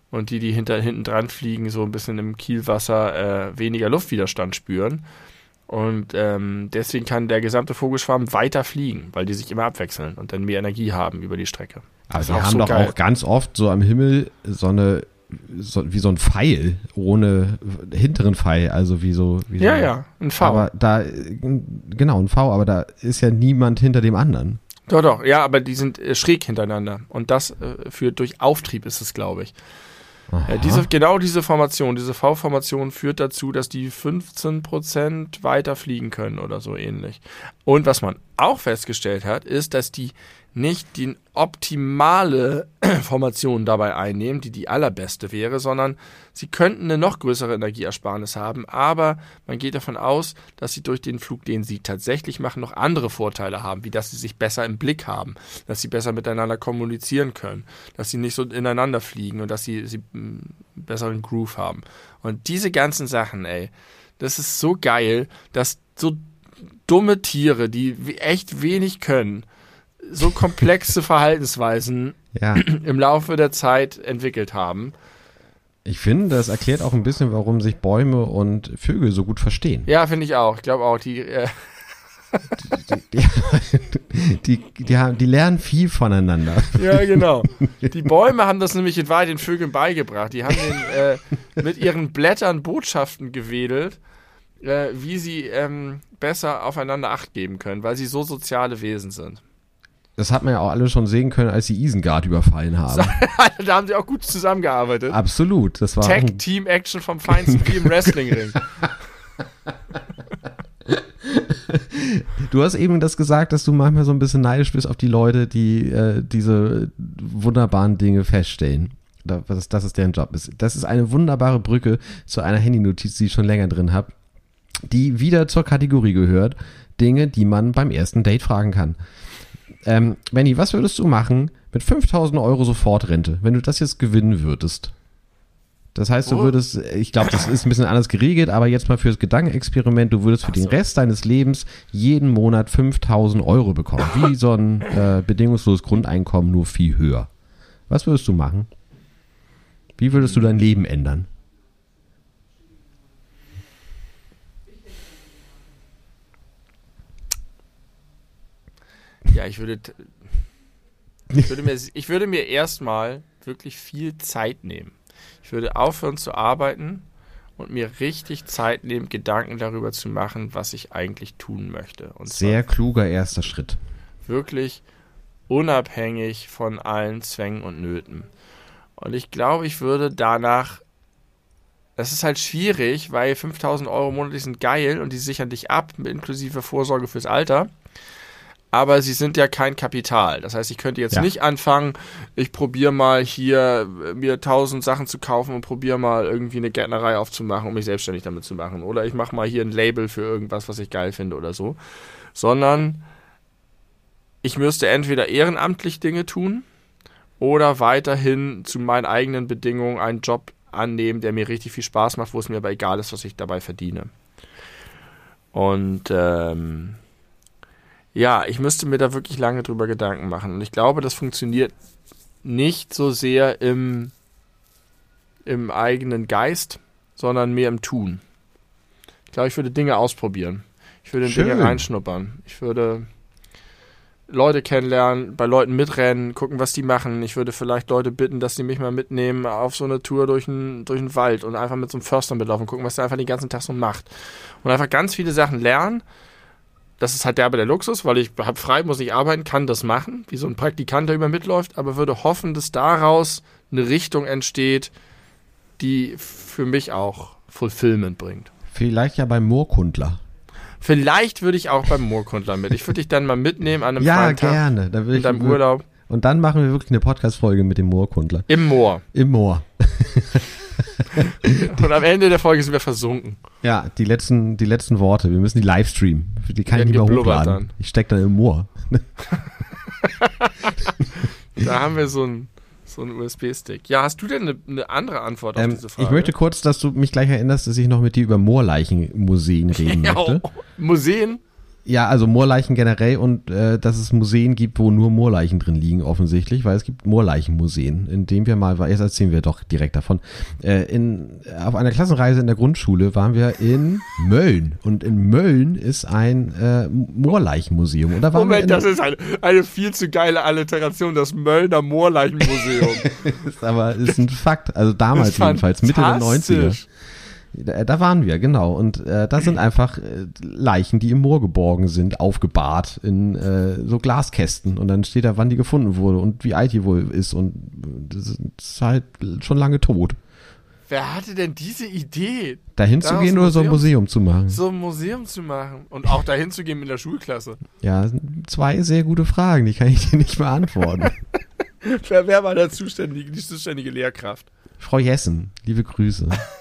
und die, die hinter, hinten dran fliegen, so ein bisschen im Kielwasser äh, weniger Luftwiderstand spüren. Und ähm, deswegen kann der gesamte Vogelschwarm weiter fliegen, weil die sich immer abwechseln und dann mehr Energie haben über die Strecke. Ist auch haben so doch geil. auch ganz oft so am Himmel so eine, so, wie so ein Pfeil ohne hinteren Pfeil, also wie so. Wie Ja, so, ja, ein V. Aber da, genau, ein V, aber da ist ja niemand hinter dem anderen. Doch, doch, ja, aber die sind äh, schräg hintereinander. Und das äh, führt durch Auftrieb, ist es, glaube ich. Aha. Äh, diese, genau diese Formation, diese V-Formation führt dazu, dass die 15% weiter fliegen können oder so ähnlich. Und was man auch festgestellt hat, ist, dass die nicht die optimale (clears throat) Formation dabei einnehmen, die die allerbeste wäre, sondern sie könnten eine noch größere Energieersparnis haben, aber man geht davon aus, dass sie durch den Flug, den sie tatsächlich machen, noch andere Vorteile haben, wie dass sie sich besser im Blick haben, dass sie besser miteinander kommunizieren können, dass sie nicht so ineinander fliegen und dass sie, sie einen besseren Groove haben. Und diese ganzen Sachen, ey, das ist so geil, dass so dumme Tiere, die echt wenig können, so komplexe Verhaltensweisen (laughs) Ja, im Laufe der Zeit entwickelt haben. ich finde, das erklärt auch ein bisschen, warum sich Bäume und Vögel so gut verstehen. Ja, finde ich auch. Ich glaube auch, die, äh, Die, die, die, haben, die lernen viel voneinander. ja, genau. Die Bäume haben das nämlich in Wahrheit den Vögeln beigebracht. Die haben den, äh, mit ihren Blättern Botschaften gewedelt, äh, wie sie ähm, besser aufeinander Acht geben können, weil sie so soziale Wesen sind. Das hat man ja auch alle schon sehen können, als sie Isengard überfallen haben. (laughs) da haben sie auch gut zusammengearbeitet. Absolut. Das war auch ein- Tag-Team-Action vom Feinsten wie im Wrestlingring. (laughs) Du hast eben das gesagt, dass du manchmal so ein bisschen neidisch bist auf die Leute, die äh, diese wunderbaren Dinge feststellen. Da- Das, das ist deren Job. ist. Das ist eine wunderbare Brücke zu einer Handynotiz, die ich schon länger drin habe, die wieder zur Kategorie gehört. Dinge, die man beim ersten Date fragen kann. Ähm, Benny, was würdest du machen mit 5000 Euro Sofortrente, wenn du das jetzt gewinnen würdest? Das heißt, du Oh. würdest, ich glaube, das ist ein bisschen anders geregelt, aber jetzt mal fürs Gedankenexperiment, du würdest für den. Rest deines Lebens jeden Monat 5000 Euro bekommen. Wie (laughs) so ein äh, bedingungsloses Grundeinkommen, nur viel höher. Was würdest du machen? Wie würdest du dein Leben ändern? Ja, ich würde, ich würde mir, ich würde mir erstmal wirklich viel Zeit nehmen. Ich würde aufhören zu arbeiten und mir richtig Zeit nehmen, Gedanken darüber zu machen, was ich eigentlich tun möchte. Und Sehr kluger erster Schritt. wirklich unabhängig von allen Zwängen und Nöten. Und ich glaube, ich würde danach, das ist halt schwierig, weil 5000 Euro monatlich sind geil und die sichern dich ab, inklusive Vorsorge fürs Alter. Aber sie sind ja kein Kapital. Das heißt, ich könnte jetzt Ja. nicht anfangen, ich probiere mal hier äh, mir tausend Sachen zu kaufen und probiere mal irgendwie eine Gärtnerei aufzumachen, um mich selbstständig damit zu machen. Oder ich mache mal hier ein Label für irgendwas, was ich geil finde oder so. Sondern ich müsste entweder ehrenamtlich Dinge tun oder weiterhin zu meinen eigenen Bedingungen einen Job annehmen, der mir richtig viel Spaß macht, wo es mir aber egal ist, was ich dabei verdiene. Und ähm, ja, ich müsste mir da wirklich lange drüber Gedanken machen. Und ich glaube, das funktioniert nicht so sehr im, im eigenen Geist, sondern mehr im Tun. Ich glaube, ich würde Dinge ausprobieren. Ich würde in Schön. Dinge reinschnuppern. Ich würde Leute kennenlernen, bei Leuten mitrennen, gucken, was die machen. Ich würde vielleicht Leute bitten, dass sie mich mal mitnehmen auf so eine Tour durch den, durch den Wald und einfach mit so einem Förster mitlaufen, gucken, was der einfach den ganzen Tag so macht. Und einfach ganz viele Sachen lernen. Das ist halt derbe der Luxus, weil ich hab frei, muss nicht arbeiten, kann das machen, wie so ein Praktikant, der über mitläuft, aber würde hoffen, dass daraus eine Richtung entsteht, die für mich auch Fulfillment bringt. Vielleicht ja beim Moorkundler. Vielleicht würde ich auch beim Moorkundler mit. Ich würde dich dann mal mitnehmen an einem Ja, gerne. Da will in ich deinem Urlaub Und dann machen wir wirklich eine Podcast-Folge mit dem Moorkundler. im Moor. Im Moor. (laughs) Und am Ende der Folge sind wir versunken. Ja, die letzten, die letzten Worte. Wir müssen die livestreamen. Die kann ich nicht mehr hochladen. dann. Ich steck dann im Moor. (laughs) Da haben wir so einen so USB-Stick. Ja, hast du denn eine, eine andere Antwort auf Ähm, diese Frage? ich möchte kurz, dass du mich gleich erinnerst, dass ich noch mit dir über Moorleichenmuseen (laughs) reden möchte. Museen? Ja, also Moorleichen generell und äh, dass es Museen gibt, wo nur Moorleichen drin liegen, offensichtlich, weil es gibt Moorleichenmuseen, in dem wir mal, jetzt erzählen wir doch direkt davon. Äh, in, auf einer Klassenreise in der Grundschule waren wir in Mölln und in Mölln ist ein äh, Moorleichenmuseum. Und da waren Moment, wir das ist eine, eine viel zu geile Alliteration, das Möllner Moorleichenmuseum. (laughs) ist aber ist ein Fakt, also damals jedenfalls, Mitte der 90er. Fantastisch. Da, da waren wir, genau. Und äh, da sind einfach äh, Leichen, die im Moor geborgen sind, aufgebahrt in äh, so Glaskästen. Und dann steht da, wann die gefunden wurde und wie alt die wohl ist. Und das ist halt schon lange tot. Wer hatte denn diese Idee, Dahin Da zu gehen oder so ein Museum. Zu machen? so ein Museum zu machen und auch dahin zu gehen mit der Schulklasse? Ja, zwei sehr gute Fragen, die kann ich dir nicht beantworten. (laughs) Wer, wer war da zuständige, die zuständige Lehrkraft? Frau Jessen, liebe Grüße. (laughs)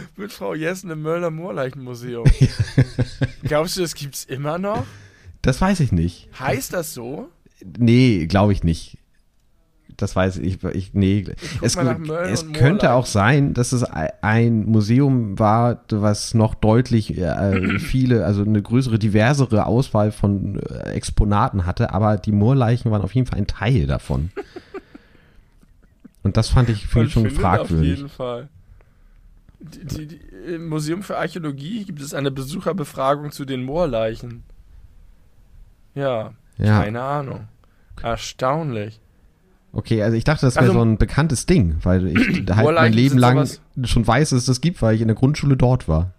(laughs) Mit Frau Jessen im Möllner Moorleichenmuseum. (laughs) Glaubst du, das gibt's immer noch? Das weiß ich nicht. Heißt das so? Nee, glaube ich nicht. Das weiß ich, ich nee. Es, Mölln es und könnte auch sein, dass es ei- ein Museum war, was noch deutlich äh, (clears throat) viele, also eine größere, diversere Auswahl von äh, Exponaten hatte, aber die Moorleichen waren auf jeden Fall ein Teil davon. (laughs) Und das fand ich, ich schon findet Auf fragwürdig. jeden Fall. Die, die, die, Im Museum für Archäologie gibt es eine Besucherbefragung zu den Moorleichen. Ja, Ja, keine Ahnung. Erstaunlich. okay, also ich dachte, das wäre Also- so ein bekanntes Ding, weil ich (clears throat) halt mein Leben lang sowas- schon weiß, dass es das gibt, weil ich in der Grundschule dort war.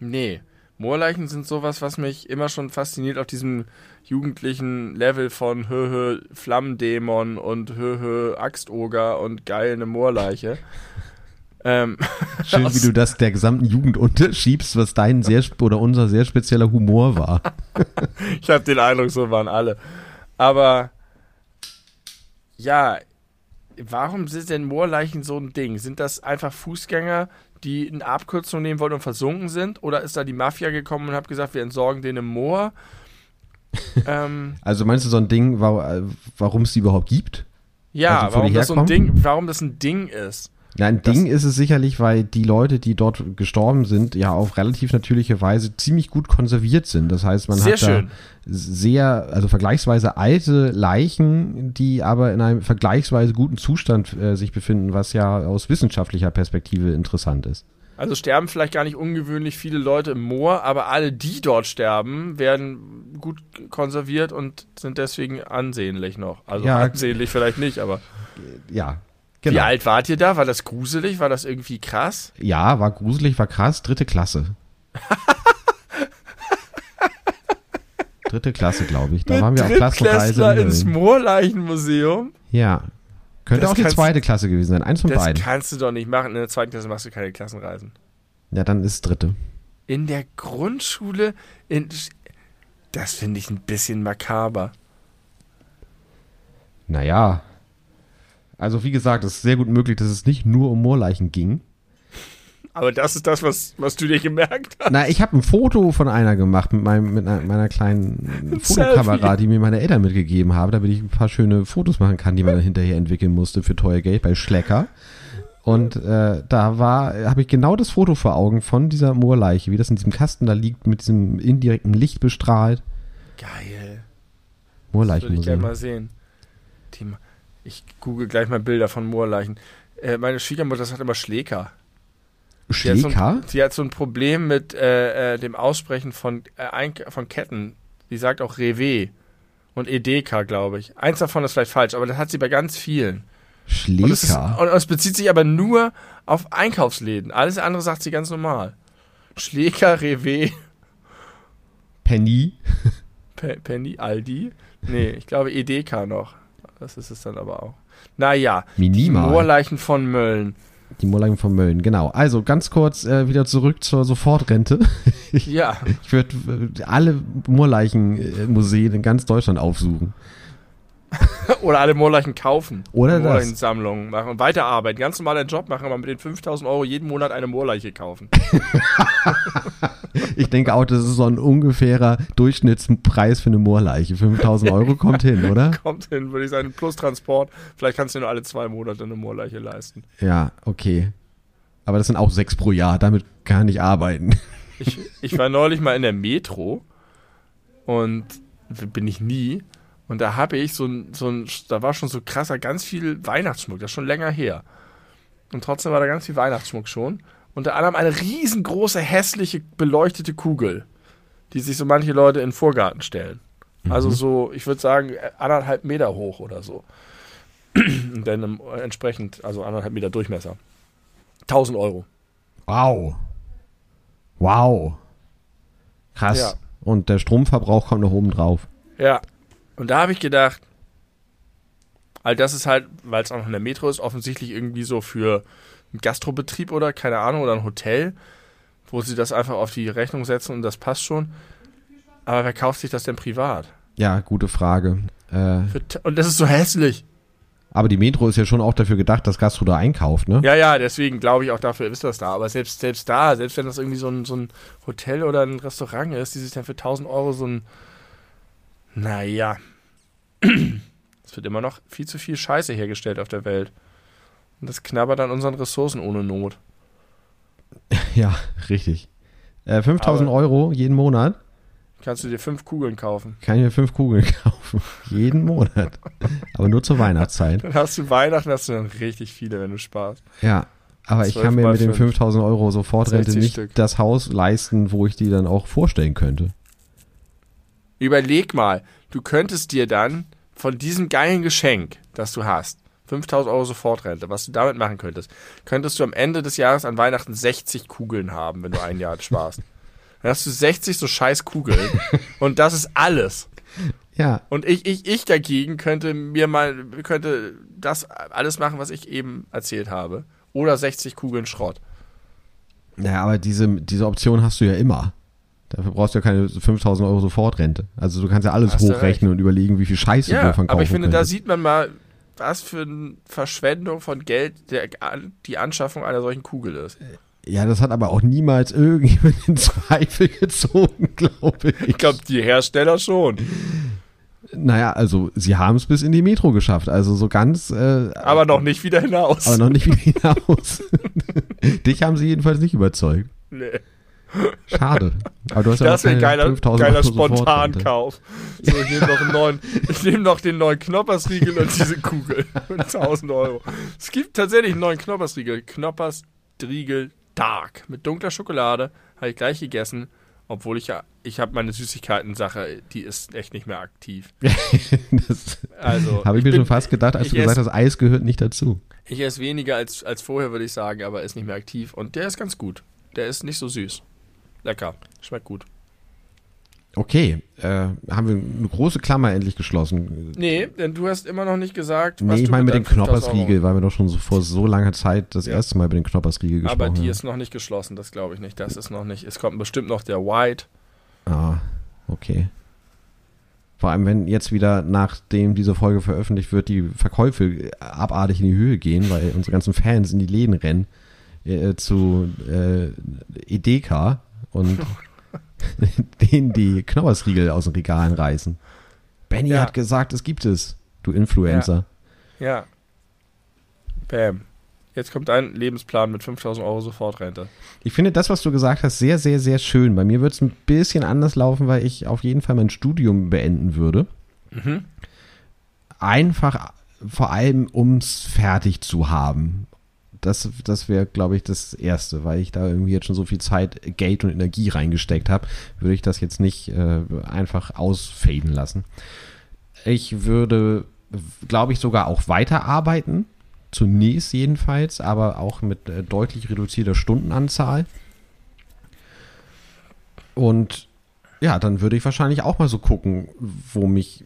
Nee. Moorleichen sind sowas, was mich immer schon fasziniert auf diesem jugendlichen Level von Höhö Flammendämon und Höhö Axtoger und geil eine Moorleiche. (laughs) ähm, (laughs) Schön, wie du das der gesamten Jugend unterschiebst, was dein sehr oder unser sehr spezieller Humor war. (laughs) ich habe den Eindruck, so waren alle. Aber ja, warum sind denn Moorleichen so ein Ding? Sind das einfach Fußgänger, die eine Abkürzung nehmen wollten und versunken sind? Oder ist da die Mafia gekommen und hat gesagt, wir entsorgen den im Moor? (laughs) ähm, also meinst du so ein Ding, warum es die überhaupt gibt? Ja, also, warum das so ein Ding, warum das ein Ding ist. Ja, ein Ding ist es sicherlich, weil die Leute, die dort gestorben sind, ja auf relativ natürliche Weise ziemlich gut konserviert sind. Das heißt, man sehr hat schön. da sehr, also vergleichsweise alte Leichen, die aber in einem vergleichsweise guten Zustand äh, sich befinden, was ja aus wissenschaftlicher Perspektive interessant ist. Also sterben vielleicht gar nicht ungewöhnlich viele Leute im Moor, aber alle, die dort sterben, werden gut konserviert und sind deswegen ansehnlich noch. Also ja, ansehnlich vielleicht nicht, aber. Ja, Genau. Wie alt wart ihr da? War das gruselig? War das irgendwie krass? Ja, war gruselig, war krass. Dritte Klasse. (laughs) Dritte Klasse, glaube ich. Da waren wir auf Klassenreise. In ins Moorleichenmuseum? Ja. Könnte das auch die zweite Klasse gewesen sein. Eins von das beiden. Das kannst du doch nicht machen. In der zweiten Klasse machst du keine Klassenreisen. Ja, dann ist dritte. In der Grundschule? In, das finde ich ein bisschen makaber. Naja, also wie gesagt, es ist sehr gut möglich, dass es nicht nur um Moorleichen ging. Aber das ist das, was, was du dir gemerkt hast. Na, ich habe ein Foto von einer gemacht mit, meinem, mit einer, meiner kleinen (laughs) Fotokamera, die mir meine Eltern mitgegeben haben, damit ich ein paar schöne Fotos machen kann, die man dann hinterher entwickeln musste für teuer Geld bei Schlecker. Und äh, da war, habe ich genau das Foto vor Augen von dieser Moorleiche, wie das in diesem Kasten da liegt, mit diesem indirekten Licht bestrahlt. Geil. Moorleichen. Das würde ich gerne mal sehen. Thema. Ich google gleich mal Bilder von Moorleichen. Äh, meine Schwiegermutter hat immer Schleker. Schleker? Sie hat, so hat so ein Problem mit äh, äh, dem Aussprechen von, äh, von Ketten. Sie sagt auch Rewe und Edeka, glaube ich. Eins davon ist vielleicht falsch, aber das hat sie bei ganz vielen. Schleker? Und es, ist, und es bezieht sich aber nur auf Einkaufsläden. Alles andere sagt sie ganz normal. Schleker, Rewe. Penny? Pe Penny, Aldi? Nee, ich glaube Edeka noch. Das ist es dann aber auch. Naja, Minimal. die Moorleichen von Mölln. Die Moorleichen von Mölln, genau. Also ganz kurz äh, wieder zurück zur Sofortrente. Ich, (laughs) ja. Ich würde äh, alle Moorleichen-Museen in ganz Deutschland aufsuchen. (laughs) Oder alle Moorleichen kaufen. Oder Moorleichensammlungen machen. Weiterarbeiten. Ganz normaler Job machen, aber mit den 5000 Euro jeden Monat eine Moorleiche kaufen. (laughs) ich denke auch, das ist so ein ungefährer Durchschnittspreis für eine Moorleiche. 5000 Euro kommt hin, (laughs) oder? kommt hin, würde ich sagen. Plus Transport. Vielleicht kannst du nur alle zwei Monate eine Moorleiche leisten. Ja, okay. Aber das sind auch sechs pro Jahr. Damit kann ich arbeiten. Ich, ich war neulich mal in der Metro und bin ich nie. Und da habe ich so ein, so ein, da war schon so krasser, ganz viel Weihnachtsschmuck, das ist schon länger her. Und trotzdem war da ganz viel Weihnachtsschmuck schon. Unter anderem eine riesengroße, hässliche, beleuchtete Kugel, die sich so manche Leute in den Vorgarten stellen. Mhm. Also so, ich würde sagen, anderthalb Meter hoch oder so. (clears throat) Und dann entsprechend, also anderthalb Meter Durchmesser. 1000 Euro. Wow. Wow. Krass. Ja. Und der Stromverbrauch kommt noch oben drauf. Ja, und da habe ich gedacht, all das ist halt, weil es auch noch in der Metro ist, offensichtlich irgendwie so für einen Gastrobetrieb oder keine Ahnung oder ein Hotel, wo sie das einfach auf die Rechnung setzen und das passt schon. Aber wer kauft sich das denn privat? Ja, gute Frage. Äh, und das ist so hässlich. Aber die Metro ist ja schon auch dafür gedacht, dass Gastro da einkauft, ne? Ja, ja, deswegen glaube ich auch dafür ist das da. Aber selbst, selbst da, selbst wenn das irgendwie so ein, so ein Hotel oder ein Restaurant ist, die sich dann für 1000 Euro so ein naja. (clears throat) es wird immer noch viel zu viel Scheiße hergestellt auf der Welt. Und das knabbert an unseren Ressourcen ohne Not. (laughs) Ja, richtig. Äh, 5000 Aber Euro jeden Monat. Kannst du dir fünf Kugeln kaufen? Kann ich mir fünf Kugeln (laughs) kaufen. jeden Monat. Aber nur zur Weihnachtszeit. (laughs) Dann hast du Weihnachten, hast du dann richtig viele, wenn du sparst. Ja. Aber ich kann mir mit den 5000 Euro Sofortrente nicht Stück. das Haus leisten, wo ich die dann auch vorstellen könnte. Überleg mal, du könntest dir dann von diesem geilen Geschenk, das du hast, 5000 Euro Sofortrente, was du damit machen könntest, könntest du am Ende des Jahres an Weihnachten 60 Kugeln haben, wenn du ein Jahr sparst. Dann hast du 60 so scheiß Kugeln (laughs) und das ist alles. Ja. Und ich, ich, ich dagegen könnte mir mal, könnte das alles machen, was ich eben erzählt habe. Oder 60 Kugeln Schrott. Ja, aber diese, diese Option hast du ja immer. Dafür brauchst du ja keine 5000 Euro Sofortrente. Also du kannst ja alles Hast du hochrechnen und überlegen, wie viel Scheiße du Ja, davon kaufen aber ich finde, da könntest. sieht man mal, was für eine Verschwendung von Geld der, die Anschaffung einer solchen Kugel ist. Ja, das hat aber auch niemals irgendjemand in Zweifel gezogen, (laughs) glaube ich. Ich glaube, die Hersteller schon. Naja, also sie haben es bis in die Metro geschafft. Also so ganz, äh, Aber noch nicht wieder hinaus. aber noch nicht wieder hinaus. (laughs) Dich haben sie jedenfalls nicht überzeugt. nee. Schade. Aber du hast ja Das noch wäre geiler, 5000 geiler. Spontankauf. So, ich nehme noch, einen neuen- (laughs) ich nehm noch den neuen Knoppersriegel und diese Kugel. Für 1000 Euro. Es gibt tatsächlich einen neuen Knoppersriegel. Knoppersriegel Dark. Mit dunkler Schokolade. Habe ich gleich gegessen. Obwohl ich ja, ich habe meine Süßigkeiten-Sache, die ist echt nicht mehr aktiv. (laughs) Also, habe ich, mir bin- schon fast gedacht, als ich du gesagt ess- hast, Eis gehört nicht dazu. Ich esse weniger als, als vorher, würde ich sagen, aber ist nicht mehr aktiv. Und der ist ganz gut. Der ist nicht so süß. Lecker. Schmeckt gut. Okay, äh, haben wir eine große Klammer endlich geschlossen. Nee, denn du hast immer noch nicht gesagt, was Nee, ich meine mit dem 5000 Euro- Knoppersriegel, weil wir doch schon so vor so langer Zeit das Ja. erste Mal über den Knoppersriegel gesprochen Aber die haben. ist noch nicht geschlossen, das glaube ich nicht. Das ist noch nicht. Es kommt bestimmt noch der White. Ah, okay. Vor allem, wenn jetzt wieder, nachdem diese Folge veröffentlicht wird, die Verkäufe abartig in die Höhe gehen, weil unsere ganzen Fans in die Läden rennen äh, zu äh, Edeka und (laughs) denen die Knoppersriegel aus den Regalen reißen. Benny Ja. hat gesagt, es gibt es, du Influencer. Ja. Bam. Jetzt kommt dein Lebensplan mit 5000 Euro Sofortrente. Ich finde das, was du gesagt hast, sehr, sehr, sehr schön. Bei mir wird es ein bisschen anders laufen, weil ich auf jeden Fall mein Studium beenden würde. Mhm. Einfach vor allem, um es fertig zu haben. Das, das wäre, glaube ich, das Erste, weil ich da irgendwie jetzt schon so viel Zeit, Geld und Energie reingesteckt habe, würde ich das jetzt nicht äh, einfach ausfaden lassen. Ich würde, glaube ich, sogar auch weiterarbeiten, zunächst jedenfalls, aber auch mit äh, deutlich reduzierter Stundenanzahl. Und ja, dann würde ich wahrscheinlich auch mal so gucken, wo mich,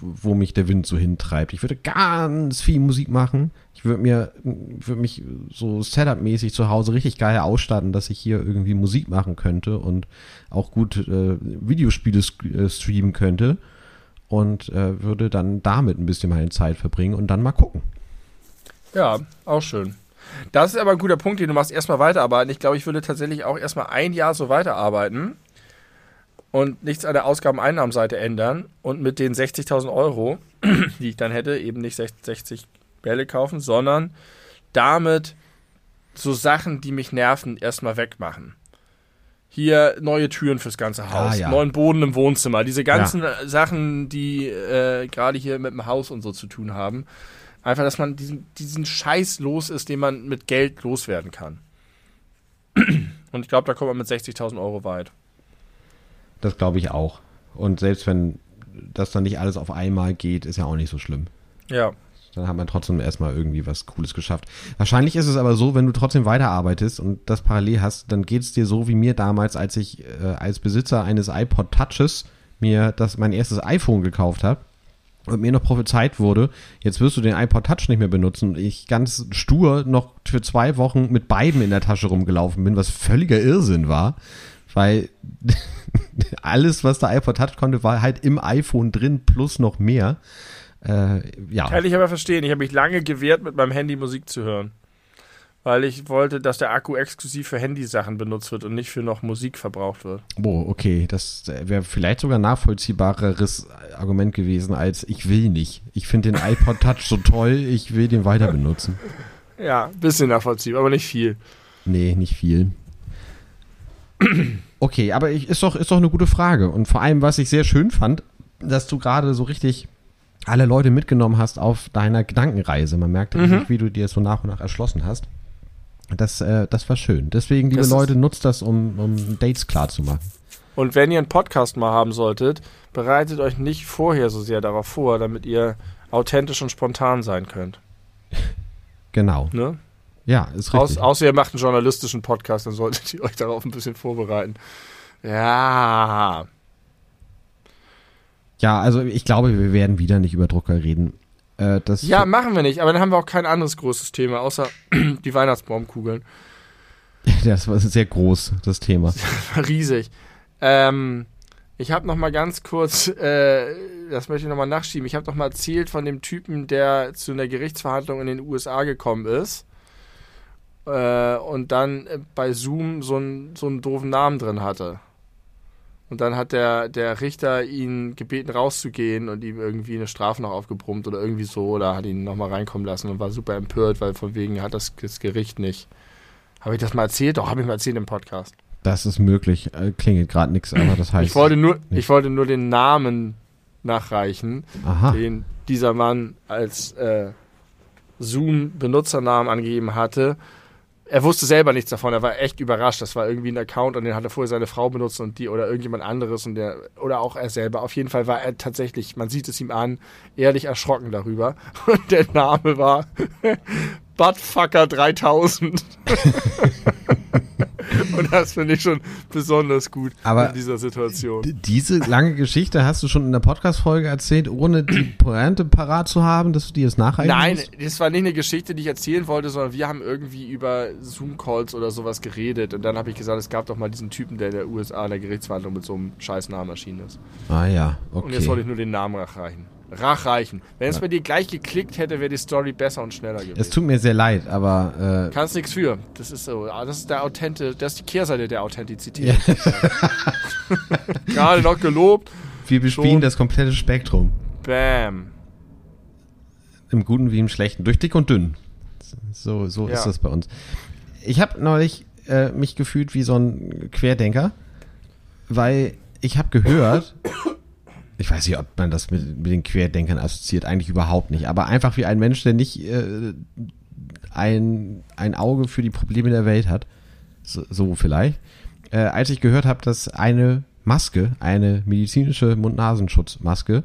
wo mich der Wind so hintreibt. Ich würde ganz viel Musik machen. Ich würde mir, würde mich so Setup-mäßig zu Hause richtig geil ausstatten, dass ich hier irgendwie Musik machen könnte und auch gut äh, Videospiele äh, streamen könnte und äh, würde dann damit ein bisschen meine Zeit verbringen und dann mal gucken. Ja, auch schön. Das ist aber ein guter Punkt, den du machst. Erstmal weiterarbeiten. Ich glaube, ich würde tatsächlich auch erstmal ein Jahr so weiterarbeiten und nichts an der Ausgaben-Einnahmenseite ändern und mit den 60.000 Euro, (clears throat) die ich dann hätte, eben nicht 60 Bälle kaufen, sondern damit so Sachen, die mich nerven, erstmal wegmachen. Hier neue Türen fürs ganze Haus, Ah, ja. neuen Boden im Wohnzimmer, diese ganzen äh, Sachen, die äh, gerade hier mit dem Haus und so zu tun haben. Einfach, dass man diesen, diesen Scheiß los ist, den man mit Geld loswerden kann. (clears throat) Und ich glaube, da kommt man mit 60.000 Euro weit. Das glaube ich auch. Und selbst wenn das dann nicht alles auf einmal geht, ist ja auch nicht so schlimm. Ja. Dann hat man trotzdem erstmal irgendwie was Cooles geschafft. Wahrscheinlich ist es aber so, wenn du trotzdem weiterarbeitest und das parallel hast, dann geht es dir so wie mir damals, als ich äh, als Besitzer eines iPod Touches mir das mein erstes iPhone gekauft habe und mir noch prophezeit wurde, jetzt wirst du den iPod Touch nicht mehr benutzen und ich ganz stur noch für zwei Wochen mit beiden in der Tasche rumgelaufen bin, was völliger Irrsinn war, weil (laughs) alles, was der iPod Touch konnte, war halt im iPhone drin plus noch mehr. Äh, ja. Kann ich aber verstehen. Ich habe mich lange gewehrt, mit meinem Handy Musik zu hören. Weil ich wollte, dass der Akku exklusiv für Handysachen benutzt wird und nicht für noch Musik verbraucht wird. Boah, okay, das wäre vielleicht sogar ein nachvollziehbareres Argument gewesen als ich will nicht. Ich finde den iPod Touch so toll, ich will den weiter benutzen. Ja, ein bisschen nachvollziehbar, aber nicht viel. Nee, nicht viel. (clears throat) Okay, aber ich, ist, doch, ist doch eine gute Frage. Und vor allem, was ich sehr schön fand, dass du gerade so richtig alle Leute mitgenommen hast auf deiner Gedankenreise. Man merkt Mhm. richtig, wie du dir so nach und nach erschlossen hast. Das, äh, das war schön. Deswegen, liebe Das Leute, nutzt das, um, um Dates klar zu machen. Und wenn ihr einen Podcast mal haben solltet, bereitet euch nicht vorher so sehr darauf vor, damit ihr authentisch und spontan sein könnt. Genau. Ne? Ja, ist Aus, richtig. außer ihr macht einen journalistischen Podcast, dann solltet ihr euch darauf ein bisschen vorbereiten. Ja. Ja, also ich glaube, wir werden wieder nicht über Drucker reden. Äh, das Ja, machen wir nicht, aber dann haben wir auch kein anderes großes Thema, außer (clears throat) die Weihnachtsbaumkugeln. (laughs) das war sehr groß, das Thema. (laughs) Riesig. Ähm, ich habe noch mal ganz kurz, äh, das möchte ich noch mal nachschieben. Ich habe noch mal erzählt von dem Typen, der zu einer Gerichtsverhandlung in den USA gekommen ist äh, und dann äh, bei Zoom so, ein, so einen doofen Namen drin hatte. Und dann hat der, der Richter ihn gebeten rauszugehen und ihm irgendwie eine Strafe noch aufgebrummt oder irgendwie so oder hat ihn noch mal reinkommen lassen und war super empört, weil von wegen hat das, das Gericht nicht. Habe ich das mal erzählt? Doch, habe ich mal erzählt im Podcast. Das ist möglich. Äh, klingelt gerade nichts, aber das heißt. Ich wollte nur, nicht. ich wollte nur den Namen nachreichen, Aha. den dieser Mann als äh, Zoom-Benutzernamen angegeben hatte. Er wusste selber nichts davon, er war echt überrascht. Das war irgendwie ein Account und den hatte vorher seine Frau benutzt und die oder irgendjemand anderes und der oder auch er selber. Auf jeden Fall war er tatsächlich, man sieht es ihm an, ehrlich erschrocken darüber. (laughs) Und der Name war (laughs) Buttfucker 3000. (laughs) (laughs) und das finde ich schon besonders gut Aber in dieser Situation. Diese lange Geschichte hast du schon in der Podcast-Folge erzählt, ohne die Pointe parat zu haben, dass du dir das nachreichen Nein, musst? das war nicht eine Geschichte, die ich erzählen wollte, sondern wir haben irgendwie über Zoom-Calls oder sowas geredet. Und dann habe ich gesagt, es gab doch mal diesen Typen, der in der USA in der Gerichtsverhandlung mit so einem Scheißnamen erschienen ist. Ah ja, Und jetzt wollte okay. ich nur den Namen nachreichen. Rachreichen. Wenn es bei dir gleich geklickt hätte, wäre die Story besser und schneller gewesen. Es tut mir sehr leid, aber Kannst nichts für. Das ist so. Ah, Das ist der Authente, das ist die Kehrseite der Authentizität. Ja. (laughs) Gerade noch gelobt. äh, wir bespielen Schon. das komplette Spektrum. Bam. Im Guten wie im Schlechten. Durch dick und dünn. So, so Ja. ist das bei uns. Ich habe neulich äh, mich gefühlt wie so ein Querdenker, weil ich habe gehört, ich weiß nicht, ob man das mit, mit den Querdenkern assoziiert, eigentlich überhaupt nicht, aber einfach wie ein Mensch, der nicht äh, ein, ein Auge für die Probleme der Welt hat, so, so vielleicht, äh, als ich gehört habe, dass eine Maske, eine medizinische Mund-Nasenschutzmaske,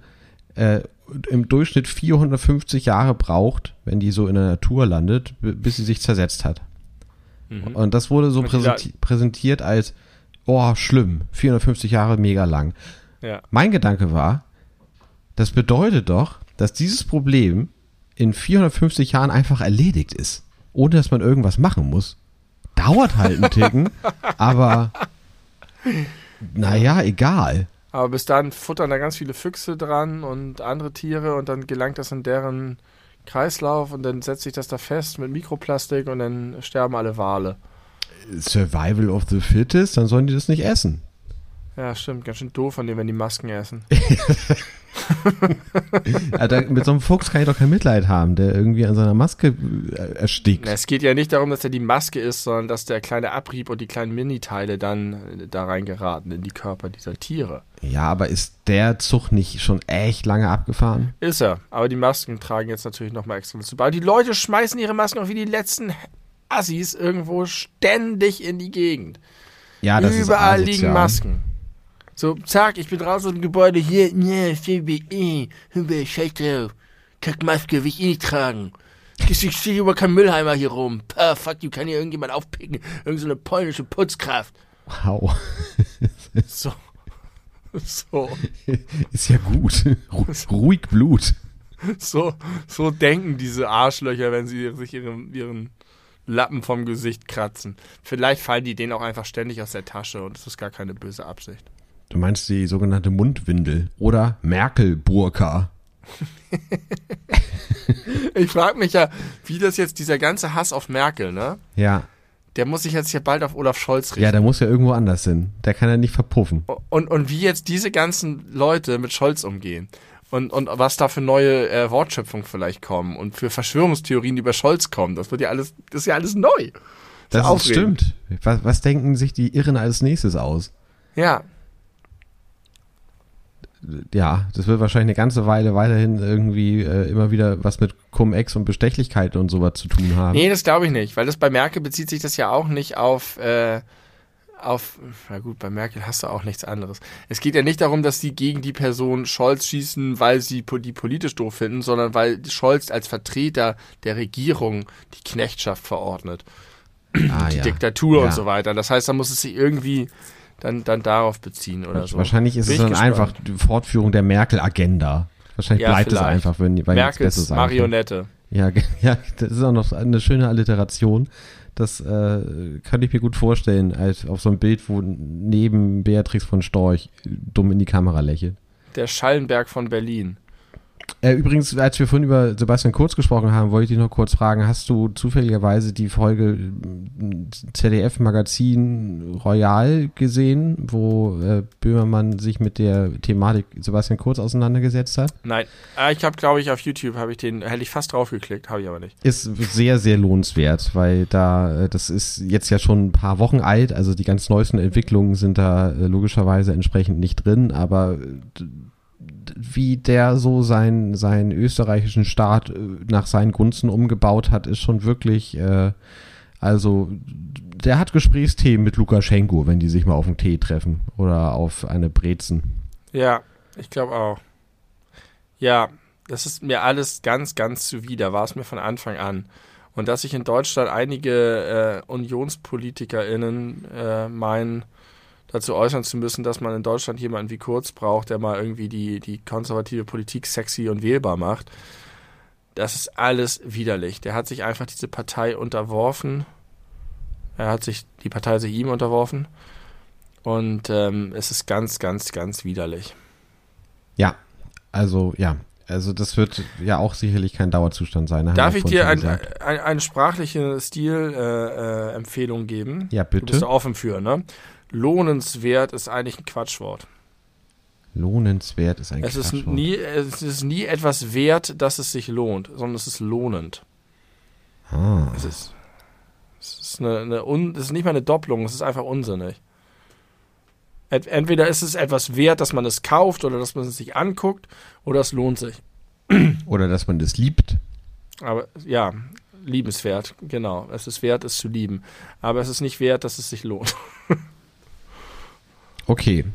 äh, im Durchschnitt 450 Jahre braucht, wenn die so in der Natur landet, bis sie sich zersetzt hat. Und das wurde so präsentiert als, oh, schlimm, 450 Jahre mega lang. Ja. Mein Gedanke war, das bedeutet doch, dass dieses Problem in 450 Jahren einfach erledigt ist, ohne dass man irgendwas machen muss. Dauert halt einen Ticken, (laughs) aber naja, egal. Aber bis dahin futtern da ganz viele Füchse dran und andere Tiere und dann gelangt das in deren Kreislauf und dann setzt sich das da fest mit Mikroplastik und dann sterben alle Wale. Survival of the Fittest, dann sollen die das nicht essen. Ja, stimmt. Ganz schön doof von denen, wenn die Masken essen. (laughs) Alter, mit so einem Fuchs kann ich doch kein Mitleid haben, der irgendwie an seiner Maske äh, erstickt. Es geht ja nicht darum, dass er die Maske ist, sondern dass der kleine Abrieb und die kleinen Miniteile dann äh, da reingeraten in die Körper dieser Tiere. Ja, aber ist der Zug nicht schon echt lange abgefahren? Ist er. Aber die Masken tragen jetzt natürlich nochmal extra dazu bei. Die Leute schmeißen ihre Masken auch wie die letzten Assis irgendwo ständig in die Gegend. Ja, das Überall ist liegen. Masken. So, zack, ich bin draußen im Gebäude, hier, ne, CBE, Hübe, scheiß drauf. Kackmaske will ich eh nicht tragen. Ich sehe über keinen Müllheimer hier rum. Pah, fuck you, kann hier irgendjemand aufpicken. Irgend so eine polnische Putzkraft. Wow. (laughs) So. So. Ist ja gut. Ru- Ruhig Blut. So, so denken diese Arschlöcher, wenn sie sich ihren, ihren Lappen vom Gesicht kratzen. Vielleicht fallen die denen auch einfach ständig aus der Tasche und es ist gar keine böse Absicht. Du meinst die sogenannte Mundwindel oder Merkel-Burka. (laughs) Ich frage mich ja, wie das jetzt, dieser ganze Hass auf Merkel, ne? Ja. Der muss sich jetzt hier bald auf Olaf Scholz richten. Ja, der muss ja irgendwo anders hin. Der kann ja nicht verpuffen. und, und wie jetzt diese ganzen Leute mit Scholz umgehen. Und, und was da für neue äh, Wortschöpfungen vielleicht kommen und für Verschwörungstheorien die über Scholz kommen. Das wird ja alles, das ist ja alles neu. Das aufregend. stimmt. Was, was denken sich die Irren als nächstes aus? Ja, Ja, das wird wahrscheinlich eine ganze Weile weiterhin irgendwie äh, immer wieder was mit Cum-Ex und Bestechlichkeiten und sowas zu tun haben. Nee, das glaube ich nicht, weil das bei Merkel bezieht sich das ja auch nicht auf, äh, auf, na gut, bei Merkel hast du auch nichts anderes. Es geht ja nicht darum, dass die gegen die Person Scholz schießen, weil sie die politisch doof finden, sondern weil Scholz als Vertreter der Regierung die Knechtschaft verordnet, ah, die ja. Diktatur Ja. und so weiter. Das heißt, da muss es sich irgendwie, dann, dann darauf beziehen oder so. Wahrscheinlich ist Bin es dann gespannt. einfach die Fortführung der Merkel-Agenda. Wahrscheinlich Ja, bleibt es vielleicht. einfach, wenn, weil nichts Merkels Besseres einfällt. Marionette. Ja, (laughs) ja, das ist auch noch eine schöne Alliteration. Das äh, kann ich mir gut vorstellen, als auf so einem Bild, wo neben Beatrix von Storch dumm in die Kamera lächelt. Der Schallenberg von Berlin. Äh, übrigens, als wir vorhin über Sebastian Kurz gesprochen haben, wollte ich dich noch kurz fragen, hast du zufälligerweise die Folge äh, ZDF Magazin Royal gesehen, wo äh, Böhmermann sich mit der Thematik Sebastian Kurz auseinandergesetzt hat? Nein, ah, ich habe, glaube ich, auf YouTube habe ich den, hätte ich fast drauf geklickt, habe ich aber nicht. Ist sehr, sehr lohnenswert, weil da, äh, das ist jetzt ja schon ein paar Wochen alt, also die ganz neuesten Entwicklungen sind da äh, logischerweise entsprechend nicht drin, aber wie der so seinen, seinen österreichischen Staat äh, nach seinen Gunsten umgebaut hat, ist schon wirklich, äh, also der hat Gesprächsthemen mit Lukaschenko, wenn die sich mal auf einen Tee treffen oder auf eine Brezen. Ja, ich glaube auch. Ja, das ist mir alles ganz, ganz zuwider, war es mir von Anfang an. Und dass sich in Deutschland einige äh, UnionspolitikerInnen äh, meinen, dazu äußern zu müssen, dass man in Deutschland jemanden wie Kurz braucht, der mal irgendwie die, die konservative Politik sexy und wählbar macht. Das ist alles widerlich. Der hat sich einfach diese Partei unterworfen. Er hat sich, die Partei sich ihm unterworfen. Und ähm, es ist ganz, ganz, ganz widerlich. Ja, also ja, also das wird ja auch sicherlich kein Dauerzustand sein. Darf ich dir ein, ein, eine sprachliche Stilempfehlung äh, Empfehlung geben? Ja, Du bist bitte. offen für, ne? Lohnenswert ist eigentlich ein Quatschwort. Lohnenswert ist ein Es ist, Quatschwort. nie, es ist nie etwas wert, dass es sich lohnt, sondern es ist lohnend. Ah. Es ist, es ist, eine, eine un, es ist nicht mal eine Doppelung, es ist einfach unsinnig. Ent- Entweder ist es etwas wert, dass man es kauft oder dass man es sich anguckt, oder es lohnt sich. (clears throat) Oder dass man das liebt. Aber ja, liebenswert, genau. Es ist wert, es zu lieben. Aber es ist nicht wert, dass es sich lohnt. (laughs) Okay.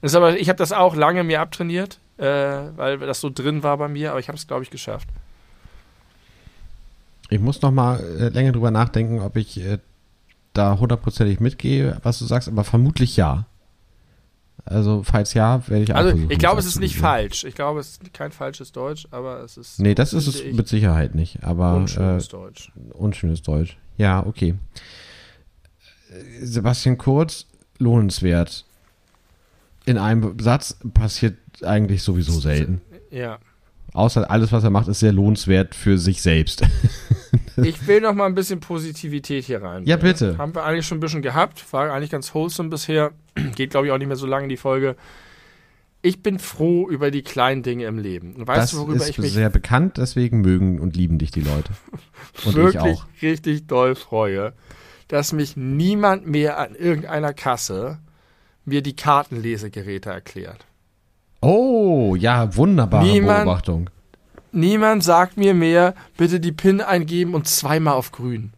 Das ist aber, ich habe das auch lange mir abtrainiert, äh, weil das so drin war bei mir, aber ich habe es, glaube ich, geschafft. Ich muss noch mal äh, länger drüber nachdenken, ob ich äh, da hundertprozentig mitgehe, was du sagst, aber vermutlich ja. Also, falls ja, werde ich auch Also, versuchen, ich glaube, es ist nicht falsch. Ich glaube, es ist kein falsches Deutsch, aber es ist. Nee, das ist es mit Sicherheit nicht, aber unschönes äh, Deutsch. unschönes Deutsch. Ja, okay. Äh, Sebastian Kurz, lohnenswert. In einem Satz passiert eigentlich sowieso selten. Ja. Außer alles, was er macht, ist sehr lohnenswert für sich selbst. (laughs) Ich will noch mal ein bisschen Positivität hier rein. Ja, bitte. Haben wir eigentlich schon ein bisschen gehabt. War eigentlich ganz wholesome bisher. (clears throat) Geht, glaube ich, auch nicht mehr so lange die Folge. Ich bin froh über die kleinen Dinge im Leben. Und weißt das du, worüber ist ich mich sehr bekannt, deswegen mögen und lieben dich die Leute. (laughs) Und ich wirklich auch. richtig doll freue, dass mich niemand mehr an irgendeiner Kasse mir die Kartenlesegeräte erklärt. Oh, ja, wunderbare Niemand- Beobachtung. Niemand sagt mir mehr, bitte die PIN eingeben und zweimal auf grün.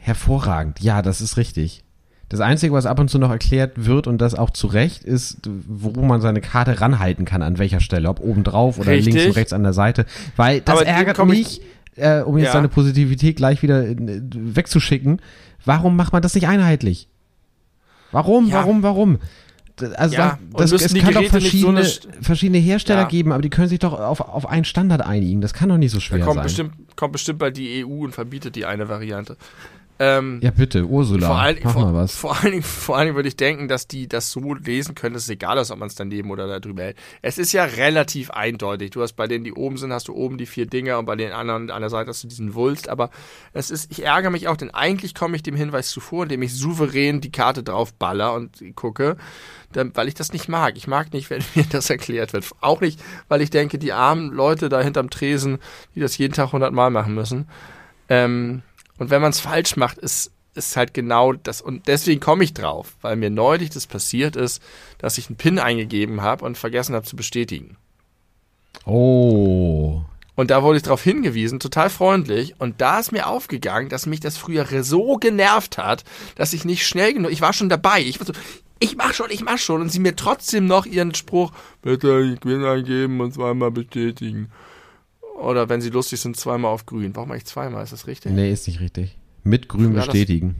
Hervorragend. Ja, das ist richtig. Das Einzige, was ab und zu noch erklärt wird und das auch zu Recht ist, wo man seine Karte ranhalten kann, an welcher Stelle, ob oben drauf oder Richtig. links und rechts an der Seite. Weil das Aber ärgert mich, äh, um jetzt Ja. seine Positivität gleich wieder äh, wegzuschicken. Warum macht man das nicht einheitlich? Warum, Ja. warum, warum? Also Ja, da- das, es kann doch nicht so verschiedene, verschiedene Hersteller Ja. geben, aber die können sich doch auf, auf einen Standard einigen. Das kann doch nicht so Da schwer kommt sein. bestimmt, kommt bestimmt bald die EU und verbietet die eine Variante. Ähm, ja, bitte, Ursula, vor, allen, mach vor, mal was. Vor allen, Dingen, vor allen Dingen würde ich denken, dass die das so lesen können, dass es egal ist, ob man es daneben oder da drüber hält. Es ist ja relativ eindeutig. Du hast bei denen, die oben sind, hast du oben die vier Dinger und bei den anderen an der Seite hast du diesen Wulst. Aber es ist, ich ärgere mich auch, denn eigentlich komme ich dem Hinweis zuvor, indem ich souverän die Karte drauf baller und gucke, weil ich das nicht mag. Ich mag nicht, wenn (laughs) mir das erklärt wird. Auch nicht, weil ich denke, die armen Leute da hinterm Tresen, die das jeden Tag hundertmal machen müssen. Ähm, und wenn man es falsch macht, ist ist halt genau das und deswegen komme ich drauf, weil mir neulich das passiert ist, dass ich einen PIN eingegeben habe und vergessen habe zu bestätigen. Oh. Und da wurde ich darauf hingewiesen, total freundlich. Und da ist mir aufgegangen, dass mich das früher so genervt hat, dass ich nicht schnell genug, ich war schon dabei. Ich war so, ich mach schon, ich mach schon. Und sie mir trotzdem noch ihren Spruch, bitte die PIN eingeben und zweimal bestätigen. Oder wenn sie lustig sind, zweimal auf grün. Warum eigentlich zweimal? Ist das richtig? Nee, ist nicht richtig. Mit grün das- bestätigen.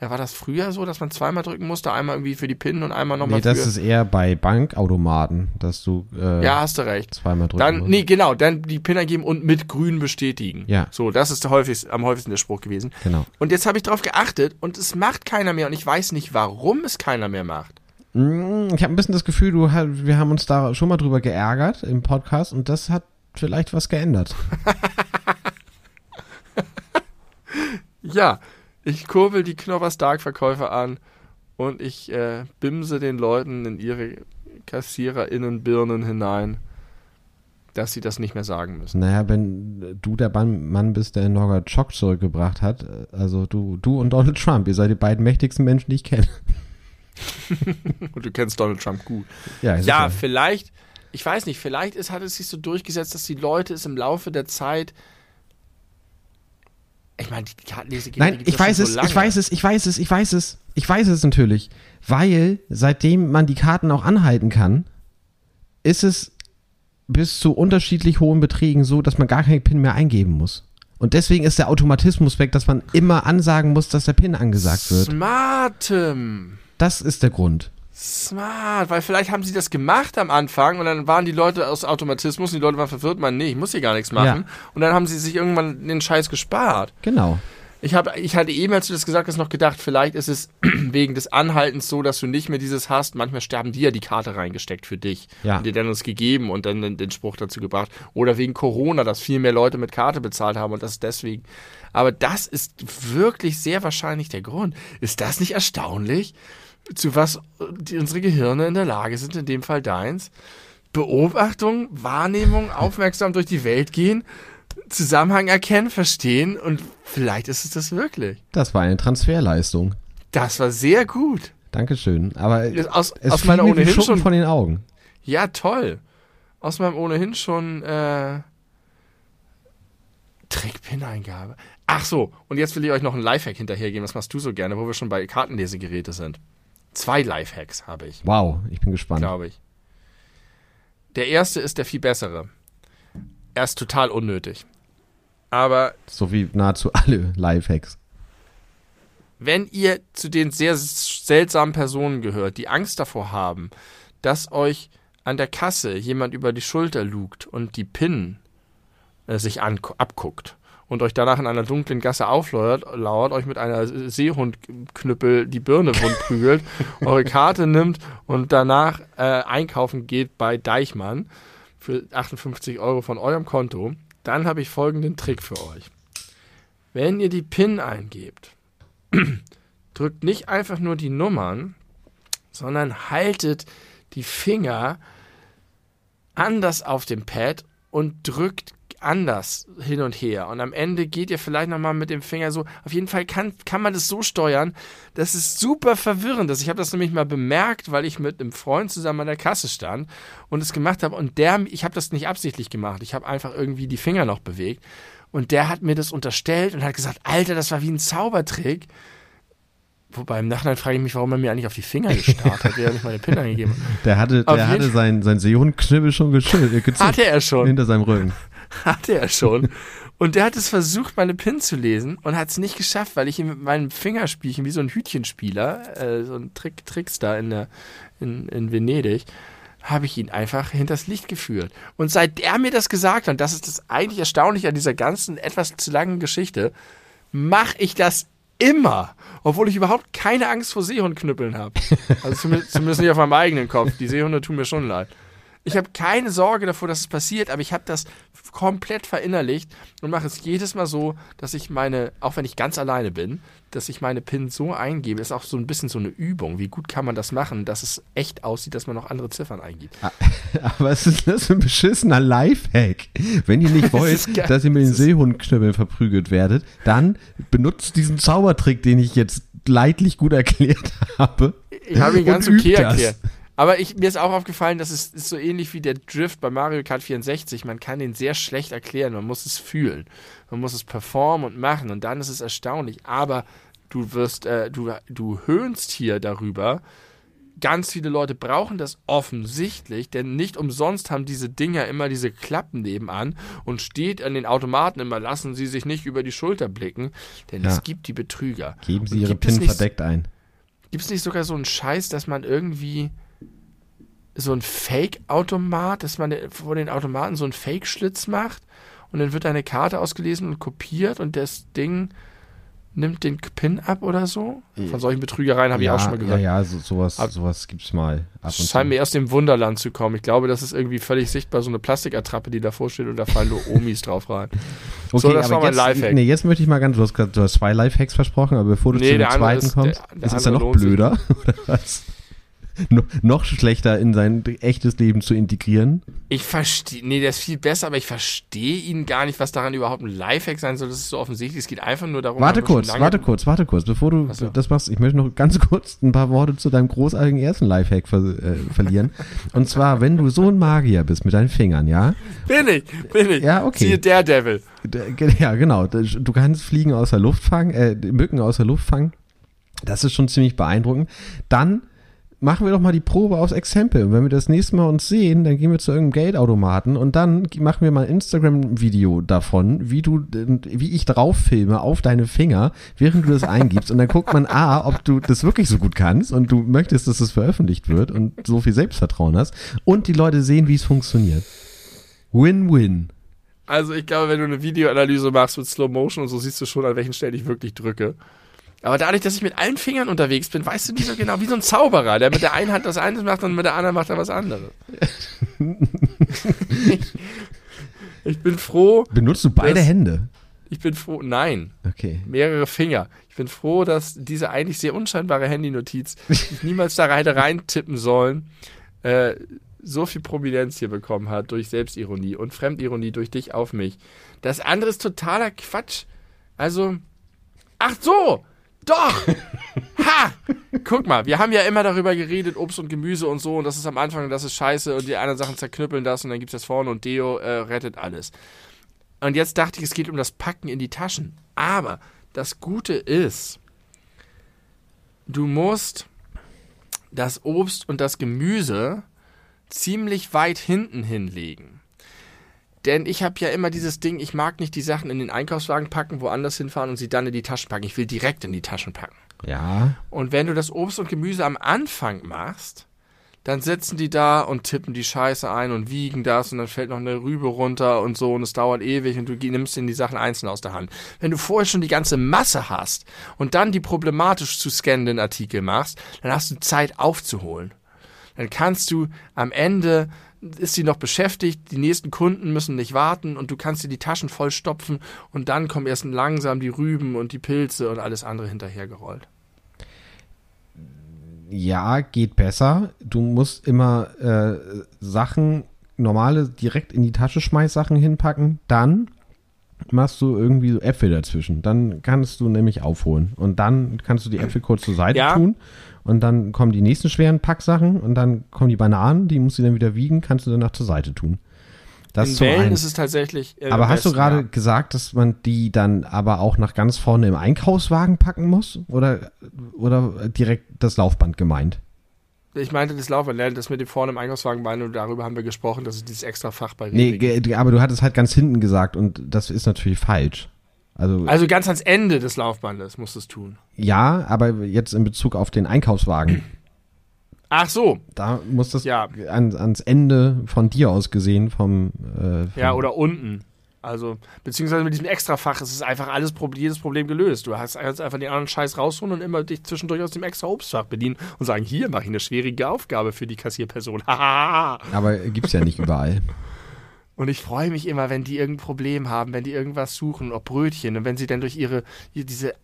Ja, war das früher so, dass man zweimal drücken musste? Einmal irgendwie für die PIN und einmal nochmal Nee, das für... ist eher bei Bankautomaten, dass du äh, ja, hast du recht. zweimal drücken Dann, musst. nee, genau, dann die PIN eingeben und mit grün bestätigen. Ja. So, das ist der häufigst, am häufigsten der Spruch gewesen. Genau. Und jetzt habe ich drauf geachtet und es macht keiner mehr und ich weiß nicht, warum es keiner mehr macht. Mm, Ich habe ein bisschen das Gefühl, du, wir haben uns da schon mal drüber geärgert im Podcast und das hat vielleicht was geändert. (laughs) Ja, ich kurbel die Knoppers Dark Verkäufer an und ich äh, bimse den Leuten in ihre KassiererInnenbirnen hinein, dass sie das nicht mehr sagen müssen. Naja, wenn du der Mann bist, der Norbert Schock zurückgebracht hat, äh, also du, du und Donald Trump, ihr seid die beiden mächtigsten Menschen, die ich kenne. (laughs) Und du kennst Donald Trump gut. Ja, ja. vielleicht, ich weiß nicht, vielleicht ist, hat es sich so durchgesetzt, dass die Leute es im Laufe der Zeit. Ich meine, die Kartenlesegeräte Nein, gibt's ich weiß so es, lange. ich weiß es, ich weiß es, ich weiß es. Ich weiß es natürlich. Weil seitdem man die Karten auch anhalten kann, ist es bis zu unterschiedlich hohen Beträgen so, dass man gar keinen PIN mehr eingeben muss. Und deswegen ist der Automatismus weg, dass man immer ansagen muss, dass der PIN angesagt wird. Smartem. Das ist der Grund. Smart, weil vielleicht haben sie das gemacht am Anfang und dann waren die Leute aus Automatismus und die Leute waren verwirrt, man, nee, ich muss hier gar nichts machen. Und dann haben sie sich irgendwann den Scheiß gespart. Genau. Ich, hab, ich hatte eben, als du das gesagt hast, noch gedacht, vielleicht ist es (clears throat) wegen des Anhaltens so, dass du nicht mehr dieses hast. Manchmal sterben die ja die Karte reingesteckt für dich Ja. und dir dann uns gegeben und dann den, den Spruch dazu gebracht. Oder wegen Corona, dass viel mehr Leute mit Karte bezahlt haben und das deswegen. Aber das ist wirklich sehr wahrscheinlich der Grund. Ist das nicht erstaunlich, zu was unsere Gehirne in der Lage sind, in dem Fall deins? Beobachtung, Wahrnehmung, (laughs) aufmerksam durch die Welt gehen, Zusammenhang erkennen, verstehen und vielleicht ist es das wirklich. Das war eine Transferleistung. Das war sehr gut. Dankeschön. Aber Aus, es aus meiner ohnehin Schuppen schon. von den Augen. Ja, toll. Aus meinem ohnehin schon äh, Trick-Pin-Eingabe. Ach so, und jetzt will ich euch noch einen Lifehack hinterhergeben. Das machst du so gerne, wo wir schon bei Kartenlesegeräte sind. Zwei Lifehacks habe ich, Wow, ich bin gespannt. glaube ich. Der erste ist der viel bessere. Er ist total unnötig. Aber So wie nahezu alle Lifehacks. wenn ihr zu den sehr seltsamen Personen gehört, die Angst davor haben, dass euch an der Kasse jemand über die Schulter lugt und die PIN äh, sich abguckt und euch danach in einer dunklen Gasse auflauert, lauert, euch mit einer Seehundknüppel die Birne wund prügelt, (laughs) eure Karte nimmt und danach äh, einkaufen geht bei Deichmann für 58 Euro von eurem Konto, dann habe ich folgenden Trick für euch. Wenn ihr die PIN eingebt, (clears throat) drückt nicht einfach nur die Nummern, sondern haltet die Finger anders auf dem Pad und drückt anders hin und her. Und am Ende geht ihr vielleicht nochmal mit dem Finger so. Auf jeden Fall kann, kann man das so steuern, dass es super verwirrend ist. Ich habe das nämlich mal bemerkt, weil ich mit einem Freund zusammen an der Kasse stand und es gemacht habe. Und der, ich habe das nicht absichtlich gemacht. Ich habe einfach irgendwie die Finger noch bewegt. Und der hat mir das unterstellt und hat gesagt, Alter, das war wie ein Zaubertrick. Wobei im Nachhinein frage ich mich, warum er mir eigentlich auf die Finger gestarrt hat, der nicht meine PIN eingegeben hat. (laughs) Der hatte, Auf der hatte Fall- sein, sein Seehundknibbel schon geschüttelt, gezückt Hatte er schon. hinter seinem Rücken. (laughs) Hatte er schon. Und der hat es versucht, meine PIN zu lesen und hat es nicht geschafft, weil ich ihm mit meinem Fingerspielchen, wie so ein Hütchenspieler, äh, so ein Trick, Trickster in, der, in, in Venedig, habe ich ihn einfach hinters Licht geführt. Und seit er mir das gesagt hat, und das ist das eigentlich Erstaunliche an dieser ganzen etwas zu langen Geschichte, mache ich das immer, obwohl ich überhaupt keine Angst vor Seehundknüppeln habe. Also zumindest nicht auf meinem eigenen Kopf. Die Seehunde tun mir schon leid. Ich habe keine Sorge davor, dass es passiert, aber ich habe das komplett verinnerlicht und mache es jedes Mal so, dass ich meine, auch wenn ich ganz alleine bin, dass ich meine PIN so eingebe. Ist auch so ein bisschen so eine Übung. Wie gut kann man das machen, dass es echt aussieht, dass man noch andere Ziffern eingibt. (laughs) Aber was ist das für ein beschissener Lifehack? Wenn ihr nicht (laughs) wollt, geil. dass ihr mit den Seehundknüppeln verprügelt werdet, dann benutzt diesen Zaubertrick, den ich jetzt leidlich gut erklärt (laughs) habe. Ich habe ihn ganz okay das. Aber ich, mir ist auch aufgefallen, dass es ist so ähnlich wie der Drift bei Mario Kart 64. Man kann den sehr schlecht erklären. Man muss es fühlen. Man muss es performen und machen. Und dann ist es erstaunlich. Aber du wirst, äh, du, du höhnst hier darüber, ganz viele Leute brauchen das offensichtlich, denn nicht umsonst haben diese Dinger immer diese Klappen nebenan und steht an den Automaten immer, lassen Sie sich nicht über die Schulter blicken, denn Ja. es gibt die Betrüger. Geben Sie Und Ihre PIN verdeckt ein. Gibt es nicht sogar so einen Scheiß, dass man irgendwie so ein Fake-Automat, dass man vor den Automaten so einen Fake-Schlitz macht und dann wird eine Karte ausgelesen und kopiert und das Ding nimmt den PIN ab oder so? Von solchen Betrügereien habe ja, ich auch schon mal gehört. Ja, ja, so, sowas, Ab- sowas gibt's mal. Ab Das und scheint mir erst im Wunderland zu kommen. Ich glaube, das ist irgendwie völlig sichtbar, so eine Plastikattrappe, die davor steht und da fallen nur Omis drauf rein. (laughs) Okay, So, das aber war mein jetzt, Lifehack. Nee, jetzt möchte ich mal ganz, du hast, du hast zwei Lifehacks versprochen, aber bevor du Nee, zu dem der andere zweiten ist- kommst, der- der ist es ja noch blöder, (laughs) oder was? (laughs) no, noch schlechter in sein echtes Leben zu integrieren. Ich verstehe, nee, der ist viel besser, aber ich verstehe ihn gar nicht, was daran überhaupt ein Lifehack sein soll. Das ist so offensichtlich. Es geht einfach nur darum. Warte kurz, warte kurz, warte kurz, bevor du so. das machst. Ich möchte noch ganz kurz ein paar Worte zu deinem großartigen ersten Lifehack ver äh, verlieren. Und zwar, wenn du so ein Magier bist mit deinen Fingern, ja? Bin ich, bin ich. Ja, okay. Siehe Daredevil. Ja, genau. Du kannst Fliegen aus der Luft fangen, äh, Mücken aus der Luft fangen. Das ist schon ziemlich beeindruckend. Dann machen wir doch mal die Probe aufs Exempel. Und wenn wir das nächste Mal uns sehen, dann gehen wir zu irgendeinem Geldautomaten und dann machen wir mal ein Instagram-Video davon, wie du, wie ich drauf filme auf deine Finger, während du das eingibst. Und dann guckt man A, ob du das wirklich so gut kannst und du möchtest, dass es veröffentlicht wird und so viel Selbstvertrauen hast. Und die Leute sehen, wie es funktioniert. Win-win. Also ich glaube, wenn du eine Videoanalyse machst mit Slow Motion und so, siehst du schon, an welchen Stellen ich wirklich drücke. Aber dadurch, dass ich mit allen Fingern unterwegs bin, weißt du nicht so genau, wie so ein Zauberer, der mit der einen Hand was eines macht und mit der anderen macht er was anderes. ich, (laughs) ich bin froh, Benutzt du beide Das- Hände? ich bin froh, nein, Okay. mehrere Finger. Ich bin froh, dass diese eigentlich sehr unscheinbare Handynotiz, die ich niemals da hätte reintippen sollen, äh, so viel Prominenz hier bekommen hat durch Selbstironie und Fremdironie durch dich auf mich. Das andere ist totaler Quatsch. Also, ach so, doch! Ha! Guck mal, wir haben ja immer darüber geredet, Obst und Gemüse und so, und das ist am Anfang das ist scheiße und die anderen Sachen zerknüppeln das und dann gibt's das vorne und Deo äh, rettet alles. Und jetzt dachte ich, es geht um das Packen in die Taschen. Aber das Gute ist, du musst das Obst und das Gemüse ziemlich weit hinten hinlegen. Denn ich habe ja immer dieses Ding, ich mag nicht die Sachen in den Einkaufswagen packen, woanders hinfahren und sie dann in die Taschen packen. Ich will direkt in die Taschen packen. Ja. Und wenn du das Obst und Gemüse am Anfang machst, dann sitzen die da und tippen die Scheiße ein und wiegen das und dann fällt noch eine Rübe runter und so und es dauert ewig und du nimmst ihnen die Sachen einzeln aus der Hand. Wenn du vorher schon die ganze Masse hast und dann die problematisch zu scannenden Artikel machst, dann hast du Zeit aufzuholen. Dann kannst du am Ende ist sie noch beschäftigt, die nächsten Kunden müssen nicht warten und du kannst dir die Taschen voll stopfen und dann kommen erst langsam die Rüben und die Pilze und alles andere hinterhergerollt. Ja, geht besser. Du musst immer äh, Sachen, normale, direkt in die Tasche Schmeißsachen hinpacken. Dann machst du irgendwie so Äpfel dazwischen. Dann kannst du nämlich aufholen. Und dann kannst du die Äpfel kurz zur Seite Ja. tun. Und dann kommen die nächsten schweren Packsachen. Und dann kommen die Bananen, die musst du dann wieder wiegen, kannst du danach zur Seite tun. Das in Wellen einen. ist es tatsächlich. äh, Aber am hast du besten, gerade ja. gesagt, dass man die dann aber auch nach ganz vorne im Einkaufswagen packen muss? Oder, oder direkt das Laufband gemeint? Ich meinte das Laufband, das mit dem vorne im Einkaufswagen bein und darüber haben wir gesprochen, dass es dieses extra Fach bei Nee, Rewe ge- aber du hattest halt ganz hinten gesagt und das ist natürlich falsch. Also, Also ganz ans Ende des Laufbandes musst du es tun. ja, aber jetzt in Bezug auf den Einkaufswagen. Ach so, Da muss das Ja. an, ans Ende von dir aus gesehen vom, äh, vom ja, oder unten. Also, beziehungsweise mit diesem Extrafach ist es einfach alles, jedes Problem gelöst. Du hast einfach den anderen Scheiß rausholen und immer dich zwischendurch aus dem extra Obstfach bedienen und sagen, hier mache ich eine schwierige Aufgabe für die Kassierperson. (laughs) Aber gibt's ja nicht überall. Und ich freue mich immer, wenn die irgendein Problem haben, wenn die irgendwas suchen, ob Brötchen, und wenn sie dann durch ihre, ihr- diese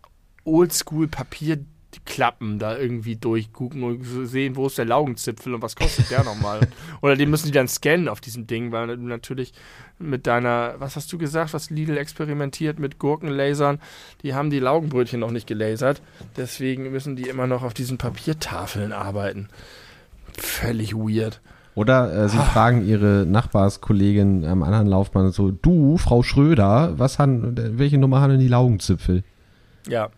Oldschool-Papierklappen da irgendwie durchgucken und sehen, wo ist der Laugenzipfel und was kostet der nochmal. (laughs) Oder die müssen die dann scannen auf diesem Ding, weil du natürlich mit deiner, was hast du gesagt, was Lidl experimentiert mit Gurkenlasern, die haben die Laugenbrötchen noch nicht gelasert. Deswegen müssen die immer noch auf diesen Papiertafeln arbeiten. Völlig weird. Oder äh, Ah. sie fragen ihre Nachbarskollegin am anderen Laufband so, du, Frau Schröder, was haben, welche Nummer haben denn die Laugenzipfel? Ja.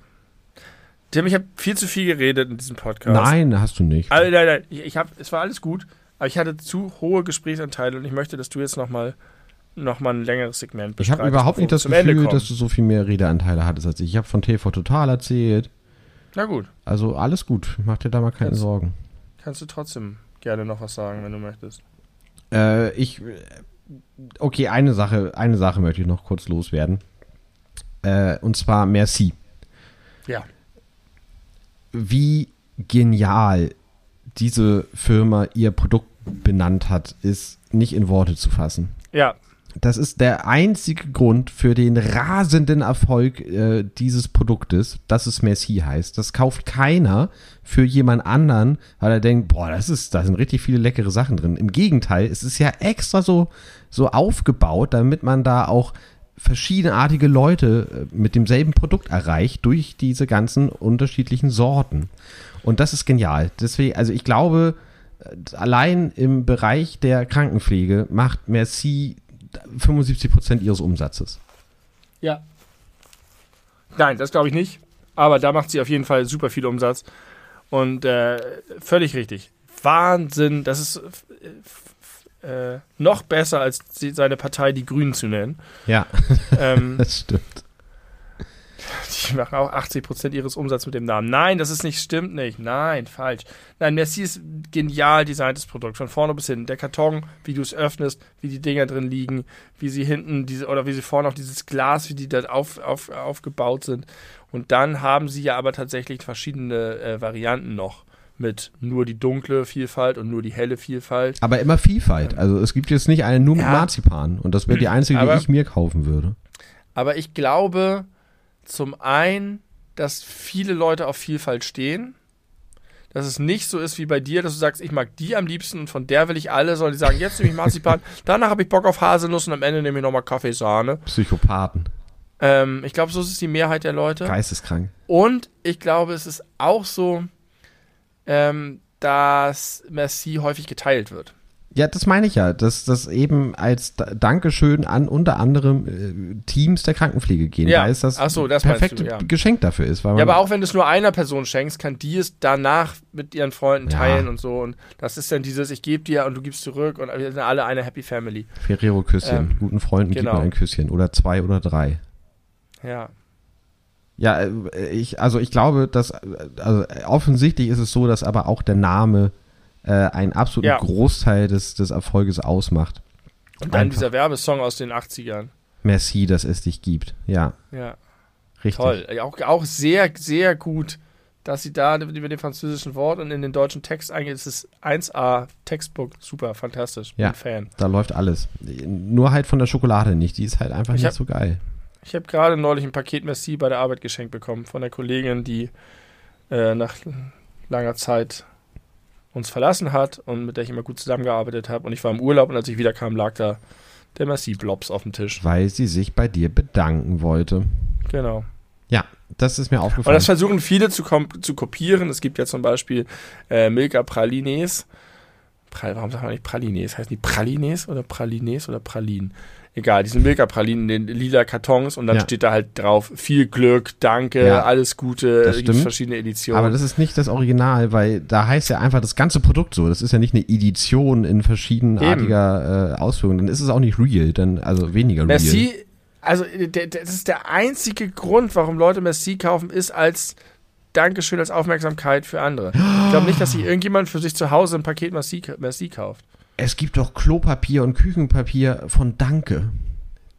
Tim, ich habe viel zu viel geredet in diesem Podcast. Nein, hast du nicht. Also, nein, nein, ich, ich hab, es war alles gut, aber ich hatte zu hohe Gesprächsanteile und ich möchte, dass du jetzt nochmal noch mal ein längeres Segment Ich habe überhaupt nicht das Gefühl, dass du so viel mehr Redeanteile hattest als ich. Ich habe von TV Total erzählt. Na gut, Also alles gut. Mach dir da mal keine Jetzt- Sorgen. kannst du trotzdem gerne noch was sagen, wenn du möchtest. Äh, ich. Okay, eine Sache, eine Sache möchte ich noch kurz loswerden. Äh, und zwar Merci. Ja. Wie genial diese Firma ihr Produkt benannt hat, ist nicht in Worte zu fassen. Ja, Das ist der einzige Grund für den rasenden Erfolg äh, dieses Produktes, dass es Merci heißt. Das kauft keiner für jemand anderen, weil er denkt, boah, das ist, da sind richtig viele leckere Sachen drin. Im Gegenteil, es ist ja extra so, so aufgebaut, damit man da auch verschiedenartige Leute äh, mit demselben Produkt erreicht durch diese ganzen unterschiedlichen Sorten. Und das ist genial. Deswegen, also ich glaube, äh, allein im Bereich der Krankenpflege macht Merci 75 Prozent ihres Umsatzes. Ja. Nein, das glaube ich nicht. Aber da macht sie auf jeden Fall super viel Umsatz. Und äh, völlig richtig. Wahnsinn. Das ist äh, noch besser, als seine Partei die Grünen zu nennen. Ja, Ähm, (laughs) das stimmt. Die machen auch 80% ihres Umsatzes mit dem Namen. Nein, das ist nicht, stimmt nicht. Nein, falsch. Nein, Merci ist ein genial designtes Produkt, von vorne bis hinten. Der Karton, wie du es öffnest, wie die Dinger drin liegen, wie sie hinten diese, oder wie sie vorne auf dieses Glas, wie die da auf, auf, aufgebaut sind. Und dann haben sie ja aber tatsächlich verschiedene äh, Varianten noch. Mit nur die dunkle Vielfalt und nur die helle Vielfalt. Aber immer Vielfalt. Also es gibt jetzt nicht eine nur mit Ja. Marzipan. Und das wäre die einzige, Aber- die ich mir kaufen würde. Aber ich glaube zum einen, dass viele Leute auf Vielfalt stehen. Dass es nicht so ist wie bei dir, dass du sagst, ich mag die am liebsten und von der will ich alle, sondern die sagen, jetzt nehme ich Marzipan, (laughs) danach habe ich Bock auf Haselnuss und am Ende nehme ich nochmal Kaffeesahne. Psychopathen. Ähm, ich glaube, so ist es die Mehrheit der Leute. Geisteskrank. Und ich glaube, es ist auch so, ähm, dass Merci häufig geteilt wird. Ja, das meine ich ja, dass das eben als Da- Dankeschön an unter anderem äh, Teams der Krankenpflege gehen, Ja. weil es das Ach so, das perfekte du, ja. Geschenk dafür ist. Ja, aber auch wenn du es nur einer Person schenkst, kann die es danach mit ihren Freunden Ja. teilen und so. Und das ist dann dieses, ich gebe dir und du gibst zurück und wir sind alle eine Happy Family. Ferrero-Küsschen, Ähm, guten Freunden gibt genau. man ein Küsschen oder zwei oder drei. Ja. Ja, äh, ich, also ich glaube, dass, äh, also offensichtlich ist es so, dass aber auch der Name äh, einen absoluten Ja. Großteil des, des Erfolges ausmacht. Und dann Einfach. dieser Werbesong aus den 80ern. Merci, dass es dich gibt. Ja, Ja, richtig. toll. Ja, Auch, auch sehr, sehr gut, dass sie da mit dem französischen Wort und in den deutschen Text eingehen. Es ist 1A Textbook, super, fantastisch. Bin Ja. Fan. Da läuft alles. Nur halt von der Schokolade nicht. Die ist halt einfach Ich nicht hab- so geil. Ich habe gerade neulich ein Paket Merci bei der Arbeit geschenkt bekommen von der Kollegin, die äh, nach langer Zeit uns verlassen hat und mit der ich immer gut zusammengearbeitet habe. Und ich war im Urlaub und als ich wiederkam, lag da der Merci-Blobs auf dem Tisch. Weil sie sich bei dir bedanken wollte. Genau. Ja, das ist mir Und aufgefallen. das versuchen viele zu, zu kopieren. Es gibt ja zum Beispiel äh, Milka Pralines. Pra Warum sagt man nicht Pralines? Heißen die Pralines oder Pralines oder Pralinen? Egal, diese Milka Pralinen in den lila Kartons und dann Ja. steht da halt drauf, viel Glück, danke, Ja, alles Gute, gibt verschiedene Editionen. Aber das ist nicht das Original, weil da heißt ja einfach das ganze Produkt so. Das ist ja nicht eine Edition in verschiedenartiger äh, Ausführung. Dann ist es auch nicht real, dann also weniger real. Merci, also der, der, das ist der einzige Grund, warum Leute Merci kaufen, ist als Dankeschön, als Aufmerksamkeit für andere. Ich glaube nicht, dass sich irgendjemand für sich zu Hause ein Paket Merci, Merci kauft. Es gibt doch Klopapier und Küchenpapier von Danke.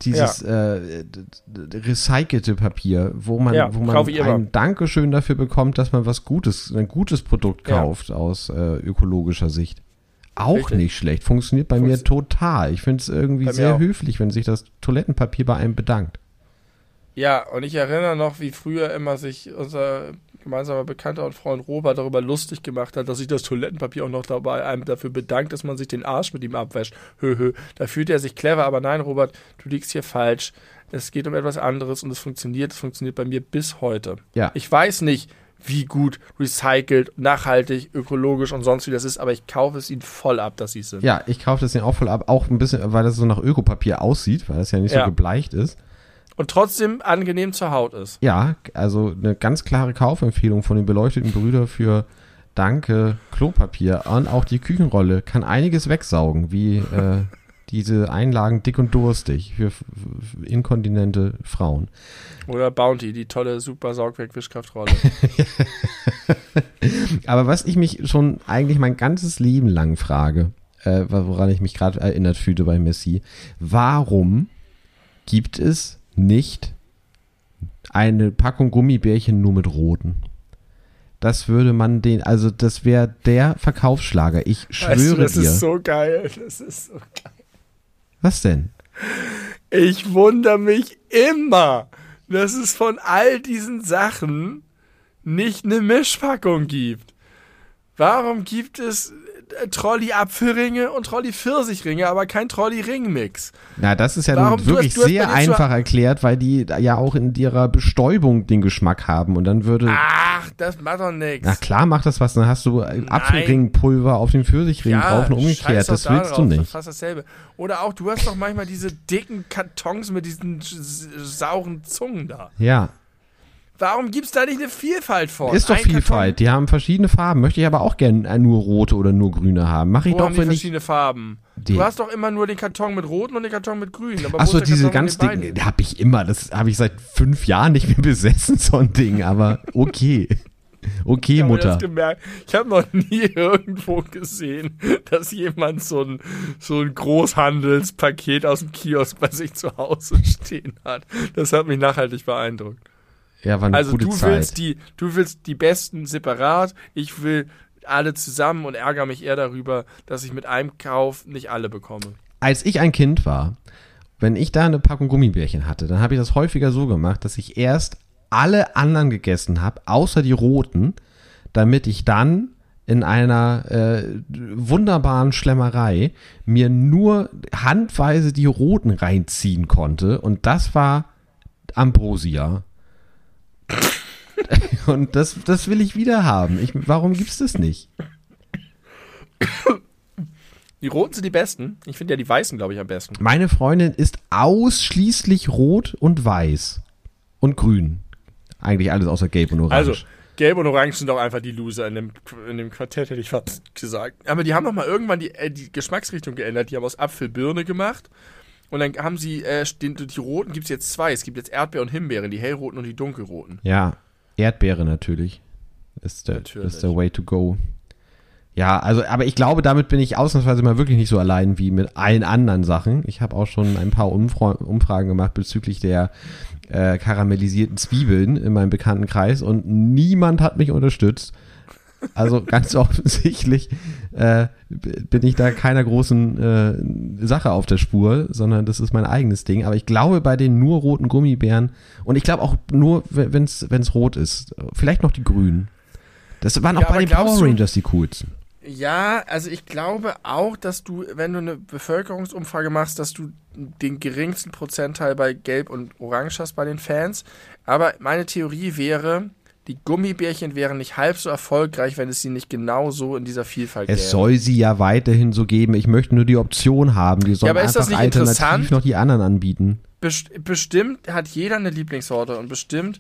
Dieses äh, d- d- recycelte Papier, wo man, Ja, wo man immer. ein Dankeschön dafür bekommt, dass man was Gutes, ein gutes Produkt Ja. kauft aus äh, ökologischer Sicht. Auch Richtig. nicht schlecht. Funktioniert bei mir Funktio- total. Ich finde es irgendwie mir sehr auch. höflich, wenn sich das Toilettenpapier bei einem bedankt. Ja, und ich erinnere noch, wie früher immer sich unser gemeinsamer Bekannter und Freund Robert darüber lustig gemacht hat, dass sich das Toilettenpapier auch noch dabei einem dafür bedankt, dass man sich den Arsch mit ihm abwäscht. Hö, hö. Da fühlt er sich clever, aber nein, Robert, du liegst hier falsch. Es geht um etwas anderes und es funktioniert. Es funktioniert bei mir bis heute. Ja. Ich weiß nicht, wie gut recycelt, nachhaltig, ökologisch und sonst wie das ist, aber ich kaufe es ihnen voll ab, dass sie es sind. Ja, ich kaufe das den auch voll ab. Auch ein bisschen, weil das so nach Ökopapier aussieht, weil das ja nicht Ja. so gebleicht ist. Und trotzdem angenehm zur Haut ist. Ja, also eine ganz klare Kaufempfehlung von den beleuchteten Brüdern für Danke Klopapier und auch die Küchenrolle kann einiges wegsaugen, wie äh, (laughs) diese Einlagen dick und durstig für inkontinente Frauen. Oder Bounty, die tolle super Saugwerk-Wischkraftrolle. (laughs) Aber was ich mich schon eigentlich mein ganzes Leben lang frage, äh, woran ich mich gerade erinnert fühlte bei Messi, warum gibt es nicht eine Packung Gummibärchen nur mit roten? Das würde man den, also das wäre der Verkaufsschlager. Ich schwöre weißt du, das dir. Das ist so geil. Das ist so geil. Was denn? Ich wundere mich immer, dass es von all diesen Sachen nicht eine Mischpackung gibt. Warum gibt es Trolley-Apfelringe und Trolley-Pfirsichringe, aber kein Trolley-Ring-Mix. Na, das ist ja Warum, wirklich hast, sehr einfach erklärt, weil die ja auch in ihrer Bestäubung den Geschmack haben und dann würde. Ach, das macht doch nichts. Na klar macht das was, dann hast du Apfelringpulver auf den Pfirsichring ja, drauf und umgekehrt. Das willst du nicht. Das fast dasselbe. Oder auch, du hast doch manchmal diese dicken Kartons mit diesen sauren Zungen da. Ja. Warum gibt es da nicht eine Vielfalt von? Ist doch Ein Vielfalt. Karton? Die haben verschiedene Farben. Möchte ich aber auch gerne nur rote oder nur grüne haben. Mach ich wo doch, haben wenn die verschiedene Farben. Die. Du hast doch immer nur den Karton mit roten und den Karton mit grün. Achso, diese ganz dicken, die habe ich immer. Das habe ich seit fünf Jahren nicht mehr (laughs) besessen, so ein Ding. Aber okay. Okay, ich Mutter. Ich habe noch nie (laughs) irgendwo gesehen, dass jemand so ein, so ein Großhandelspaket aus dem Kiosk bei sich zu Hause (laughs) stehen hat. Das hat mich nachhaltig beeindruckt. Ja, war eine also gute du Zeit. willst die, du willst die besten separat, ich will alle zusammen und ärgere mich eher darüber, dass ich mit einem Kauf nicht alle bekomme. Als ich ein Kind war, wenn ich da eine Packung Gummibärchen hatte, dann habe ich das häufiger so gemacht, dass ich erst alle anderen gegessen habe, außer die roten, damit ich dann in einer äh, wunderbaren Schlemmerei mir nur handweise die roten reinziehen konnte und das war Ambrosia. (laughs) Und das, das will ich wieder haben. Ich, warum gibt's das nicht? Die roten sind die besten. Ich finde ja die weißen, glaube ich, am besten. Meine Freundin ist ausschließlich rot und weiß. Und grün. Eigentlich alles außer gelb und orange. Also, gelb und orange sind doch einfach die Loser in dem, in dem Quartett, hätte ich fast gesagt. Aber die haben doch mal irgendwann die, äh, die Geschmacksrichtung geändert. Die haben aus Apfel Birne gemacht. Und dann haben sie, äh, den, die roten gibt es jetzt zwei. Es gibt jetzt Erdbeer und Himbeeren, die hellroten und die dunkelroten. Ja, Erdbeere natürlich. Ist der, natürlich. ist der way to go. Ja, also, aber ich glaube, damit bin ich ausnahmsweise mal wirklich nicht so allein wie mit allen anderen Sachen. Ich habe auch schon ein paar Umfra Umfragen gemacht bezüglich der äh, karamellisierten Zwiebeln in meinem Bekanntenkreis und niemand hat mich unterstützt. Also ganz (laughs) offensichtlich äh, bin ich da keiner großen äh, Sache auf der Spur, sondern das ist mein eigenes Ding. Aber ich glaube bei den nur roten Gummibären und ich glaube auch nur, wenn es rot ist, vielleicht noch die grünen. Das waren auch ja, bei den Power Rangers die coolsten. Ja, also ich glaube auch, dass du, wenn du eine Bevölkerungsumfrage machst, dass du den geringsten Prozentteil bei Gelb und Orange hast bei den Fans. Aber meine Theorie wäre, die Gummibärchen wären nicht halb so erfolgreich, wenn es sie nicht genau so in dieser Vielfalt gäbe. Es soll sie ja weiterhin so geben. Ich möchte nur die Option haben. Die sollen ja, einfach alternativ noch die anderen anbieten. bestimmt hat jeder eine Lieblingssorte und bestimmt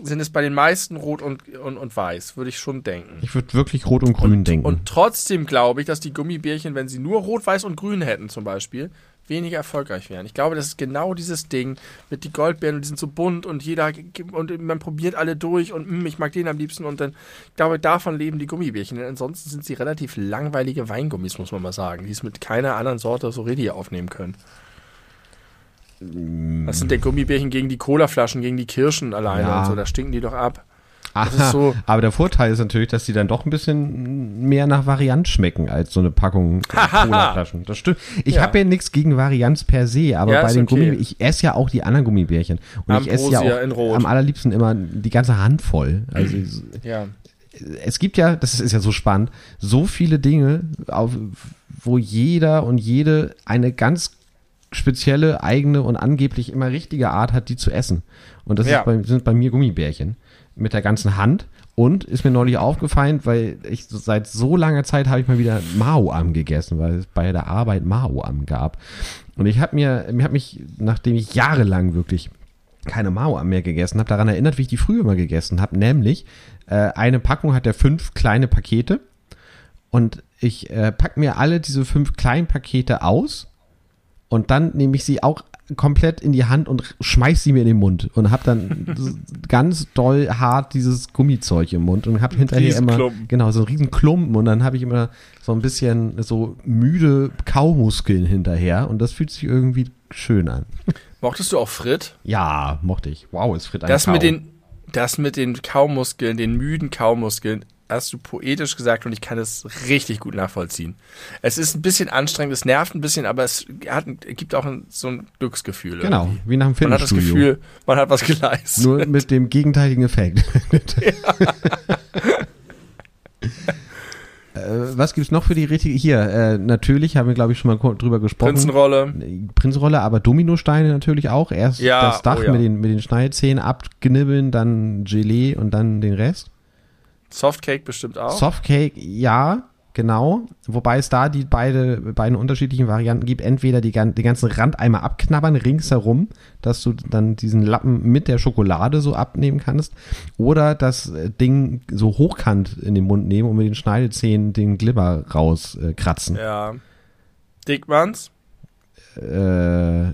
sind es bei den meisten rot und, und, und weiß, würde ich schon denken. Ich würde wirklich rot und grün und, denken. Und trotzdem glaube ich, dass die Gummibärchen, wenn sie nur rot, weiß und grün hätten zum Beispiel, weniger erfolgreich wären. Ich glaube, das ist genau dieses Ding mit die Goldbeeren und die sind so bunt und jeder und man probiert alle durch und mh, ich mag den am liebsten und dann ich glaube davon leben die Gummibärchen. Denn ansonsten sind sie relativ langweilige Weingummis, muss man mal sagen, die es mit keiner anderen Sorte so richtig aufnehmen können. Was sind denn Gummibärchen gegen die Colaflaschen, gegen die Kirschen alleine ja. und so? Da stinken die doch ab. Aha, so. Aber der Vorteil ist natürlich, dass die dann doch ein bisschen mehr nach Variant schmecken als so eine Packung (laughs) Cola-Flaschen. Das stimmt. Ich ja. habe ja nichts gegen Varianz per se, aber ja, bei den okay. Gummibärchen, ich esse ja auch die anderen Gummibärchen. Und Ambrosia ich esse ja auch am allerliebsten immer die ganze Hand voll. Also (clears throat) ja. es gibt ja, das ist ja so spannend, so viele Dinge, auf, wo jeder und jede eine ganz spezielle, eigene und angeblich immer richtige Art hat, die zu essen. Und das ja. bei, sind bei mir Gummibärchen mit der ganzen Hand. Und ist mir neulich aufgefallen, weil ich seit so langer Zeit habe ich mal wieder Mao-Am gegessen, weil es bei der Arbeit Mao-Am gab. Und ich habe mir, mir hat mich, nachdem ich jahrelang wirklich keine Mao mehr gegessen habe, daran erinnert, wie ich die früher mal gegessen habe. Nämlich, äh, eine Packung hat ja fünf kleine Pakete. Und ich äh, pack mir alle diese fünf kleinen Pakete aus und dann nehme ich sie auch komplett in die Hand und schmeiß sie mir in den Mund und hab dann (laughs) ganz doll hart dieses Gummizeug im Mund und hab hinterher immer genau so einen riesen Klumpen und dann habe ich immer so ein bisschen so müde Kaumuskeln hinterher und das fühlt sich irgendwie schön an. Mochtest du auch Frit? Ja, mochte ich. Wow, ist Frit ein das Kau. mit den das mit den Kaumuskeln, den müden Kaumuskeln, hast du poetisch gesagt und ich kann es richtig gut nachvollziehen. Es ist ein bisschen anstrengend, es nervt ein bisschen, aber es hat, gibt auch ein, so ein Glücksgefühl. Genau, irgendwie. wie nach einem Man hat das. Gefühl, man hat was geleistet. Nur mit dem gegenteiligen Effekt. (laughs) Äh, Was gibt's noch für die richtige? Hier, äh, natürlich haben wir, glaube ich, schon mal drüber gesprochen. Prinzenrolle. Prinzenrolle, aber Dominosteine natürlich auch. Erst Ja, das Dach oh ja. mit, den, mit den Schneidezähnen abknibbeln, dann Gelee und dann den Rest. Softcake bestimmt auch. Softcake, ja, genau. Wobei es da die beide, beiden unterschiedlichen Varianten gibt. Entweder die, den ganzen Rand einmal abknabbern ringsherum, dass du dann diesen Lappen mit der Schokolade so abnehmen kannst. Oder das äh, Ding so hochkant in den Mund nehmen und mit den Schneidezähnen den Glibber rauskratzen. Äh, ja. Dickmanns. äh,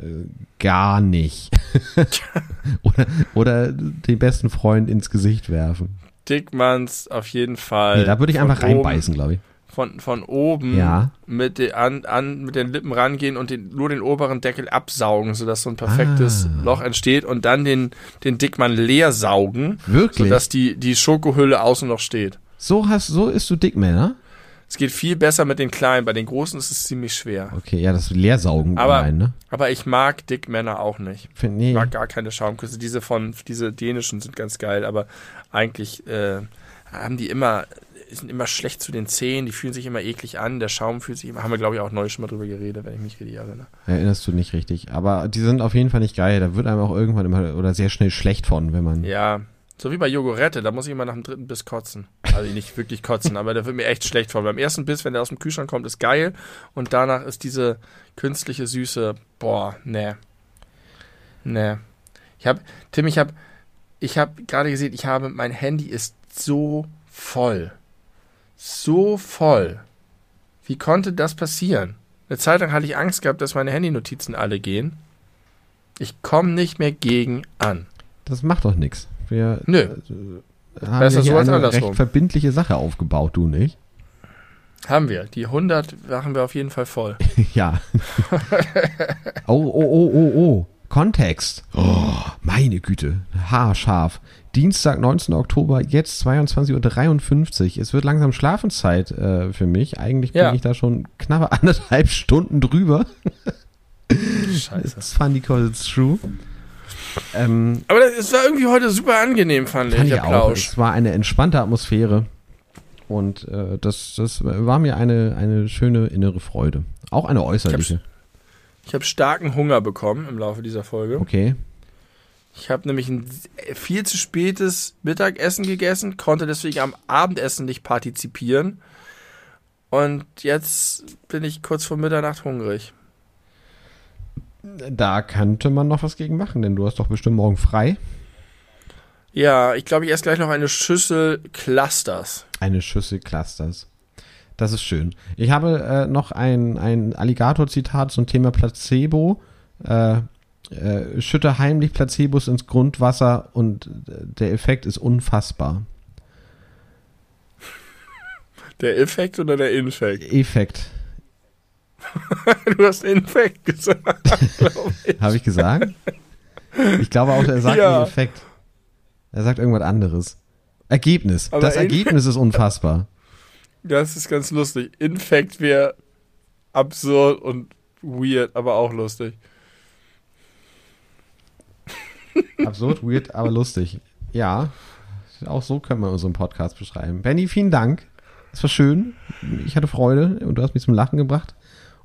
gar nicht. (laughs) oder, oder den besten Freund ins Gesicht werfen. Dickmanns auf jeden Fall. Nee, da würde ich einfach reinbeißen, glaube ich. Von, von oben Ja. mit, den, an, an, mit den Lippen rangehen und den, nur den oberen Deckel absaugen, sodass so ein perfektes Ah. Loch entsteht und dann den, den Dickmann leer saugen, Wirklich? sodass die, die Schokohülle außen noch steht. So hast, so isst du Dickmänner? Es geht viel besser mit den kleinen, bei den großen ist es ziemlich schwer. Okay, ja, das Leersaugen Aber- allein, ne? Aber ich mag Dickmänner auch nicht. Find, nee. Ich mag gar keine Schaumküsse. Diese von, diese dänischen sind ganz geil, aber eigentlich äh, haben die immer, sind immer schlecht zu den Zähnen, die fühlen sich immer eklig an, der Schaum fühlt sich immer, haben wir glaube ich auch neu schon mal drüber geredet, wenn ich mich richtig erinnere. Erinnerst du nicht richtig. Aber die sind auf jeden Fall nicht geil. Da wird einem auch irgendwann immer oder sehr schnell schlecht von, wenn man. Ja, so wie bei Jogurette, da muss ich immer nach dem dritten Biss kotzen. Also nicht wirklich kotzen, (laughs) aber da wird mir echt schlecht von. Beim ersten Biss, wenn der aus dem Kühlschrank kommt, ist geil und danach ist diese künstliche Süße, boah, ne. Ne. Ich hab, Tim, ich hab, ich hab gerade gesehen, ich habe, mein Handy ist so voll. So voll. Wie konnte das passieren? Eine Zeit lang hatte ich Angst gehabt, dass meine Handynotizen alle gehen. Ich komme nicht mehr gegen an. Das macht doch nichts. Wir Nö. äh, haben Besser ja so als eine andersrum. recht verbindliche Sache aufgebaut, du nicht? Haben wir. Die 100 machen wir auf jeden Fall voll. (laughs) ja. (laughs) oh, oh, oh, oh, oh. Kontext. Oh, meine Güte. Haarscharf. Dienstag, 19. Oktober, jetzt 22.53 Uhr. Es wird langsam Schlafenszeit äh, für mich. Eigentlich bin Ja. ich da schon knappe (laughs) anderthalb Stunden drüber. Scheiße. It's funny because it's true. Ähm, Aber es war irgendwie heute super angenehm, fand, fand ich, ich der auch. Es war eine entspannte Atmosphäre. Und äh, das, das war mir eine, eine schöne innere Freude. Auch eine äußerliche. Ich habe starken Hunger bekommen im Laufe dieser Folge. Okay. Ich habe nämlich ein viel zu spätes Mittagessen gegessen, konnte deswegen am Abendessen nicht partizipieren. Und jetzt bin ich kurz vor Mitternacht hungrig. Da könnte man noch was gegen machen, denn du hast doch bestimmt morgen frei. Ja, ich glaube, ich esse gleich noch eine Schüssel Clusters. Eine Schüssel Clusters. Das ist schön. Ich habe äh, noch ein, ein Alligator-Zitat zum Thema Placebo. Äh, äh, schütte heimlich Placebos ins Grundwasser und äh, der Effekt ist unfassbar. Der Effekt oder der Infekt? Effekt. (laughs) Du hast Infekt gesagt, (laughs) glaube ich. Habe ich gesagt? Ich glaube auch, er sagt Ja. nicht Effekt. Er sagt irgendwas anderes. Ergebnis. Aber das Ergebnis ist unfassbar. Das ist ganz lustig. Infekt wäre absurd und weird, aber auch lustig. Absurd, weird, aber lustig. Ja, auch so können wir unseren Podcast beschreiben. Benny, vielen Dank. Es war schön. Ich hatte Freude und du hast mich zum Lachen gebracht.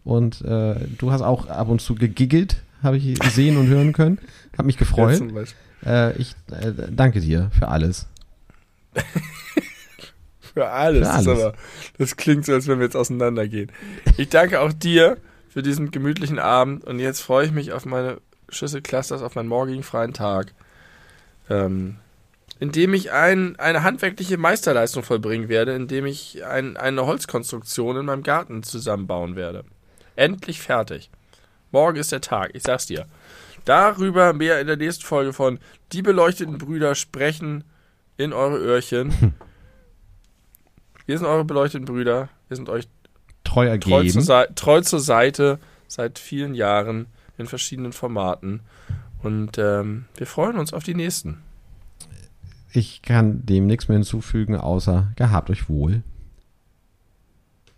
Und äh, du hast auch ab und zu gegiggelt, habe ich sehen und hören können. Hab mich gefreut. Äh, ich äh, danke dir für alles. (laughs) Für alles. Für Das, alles. aber, das klingt so, als wenn wir jetzt auseinandergehen. Ich danke auch dir für diesen gemütlichen Abend und jetzt freue ich mich auf meine Schlüsselclusters auf meinen morgigen freien Tag, ähm, indem ich ein, eine handwerkliche Meisterleistung vollbringen werde, indem ich ein, eine Holzkonstruktion in meinem Garten zusammenbauen werde. Endlich fertig. Morgen ist der Tag, ich sag's dir. Darüber mehr in der nächsten Folge von Die beleuchteten Brüder sprechen in eure Öhrchen. (laughs) Wir sind eure beleuchteten Brüder. Wir sind euch Treu treu, ergeben. zur, Sei- treu zur Seite seit vielen Jahren in verschiedenen Formaten. Und ähm, wir freuen uns auf die nächsten. Ich kann dem nichts mehr hinzufügen, außer gehabt euch wohl.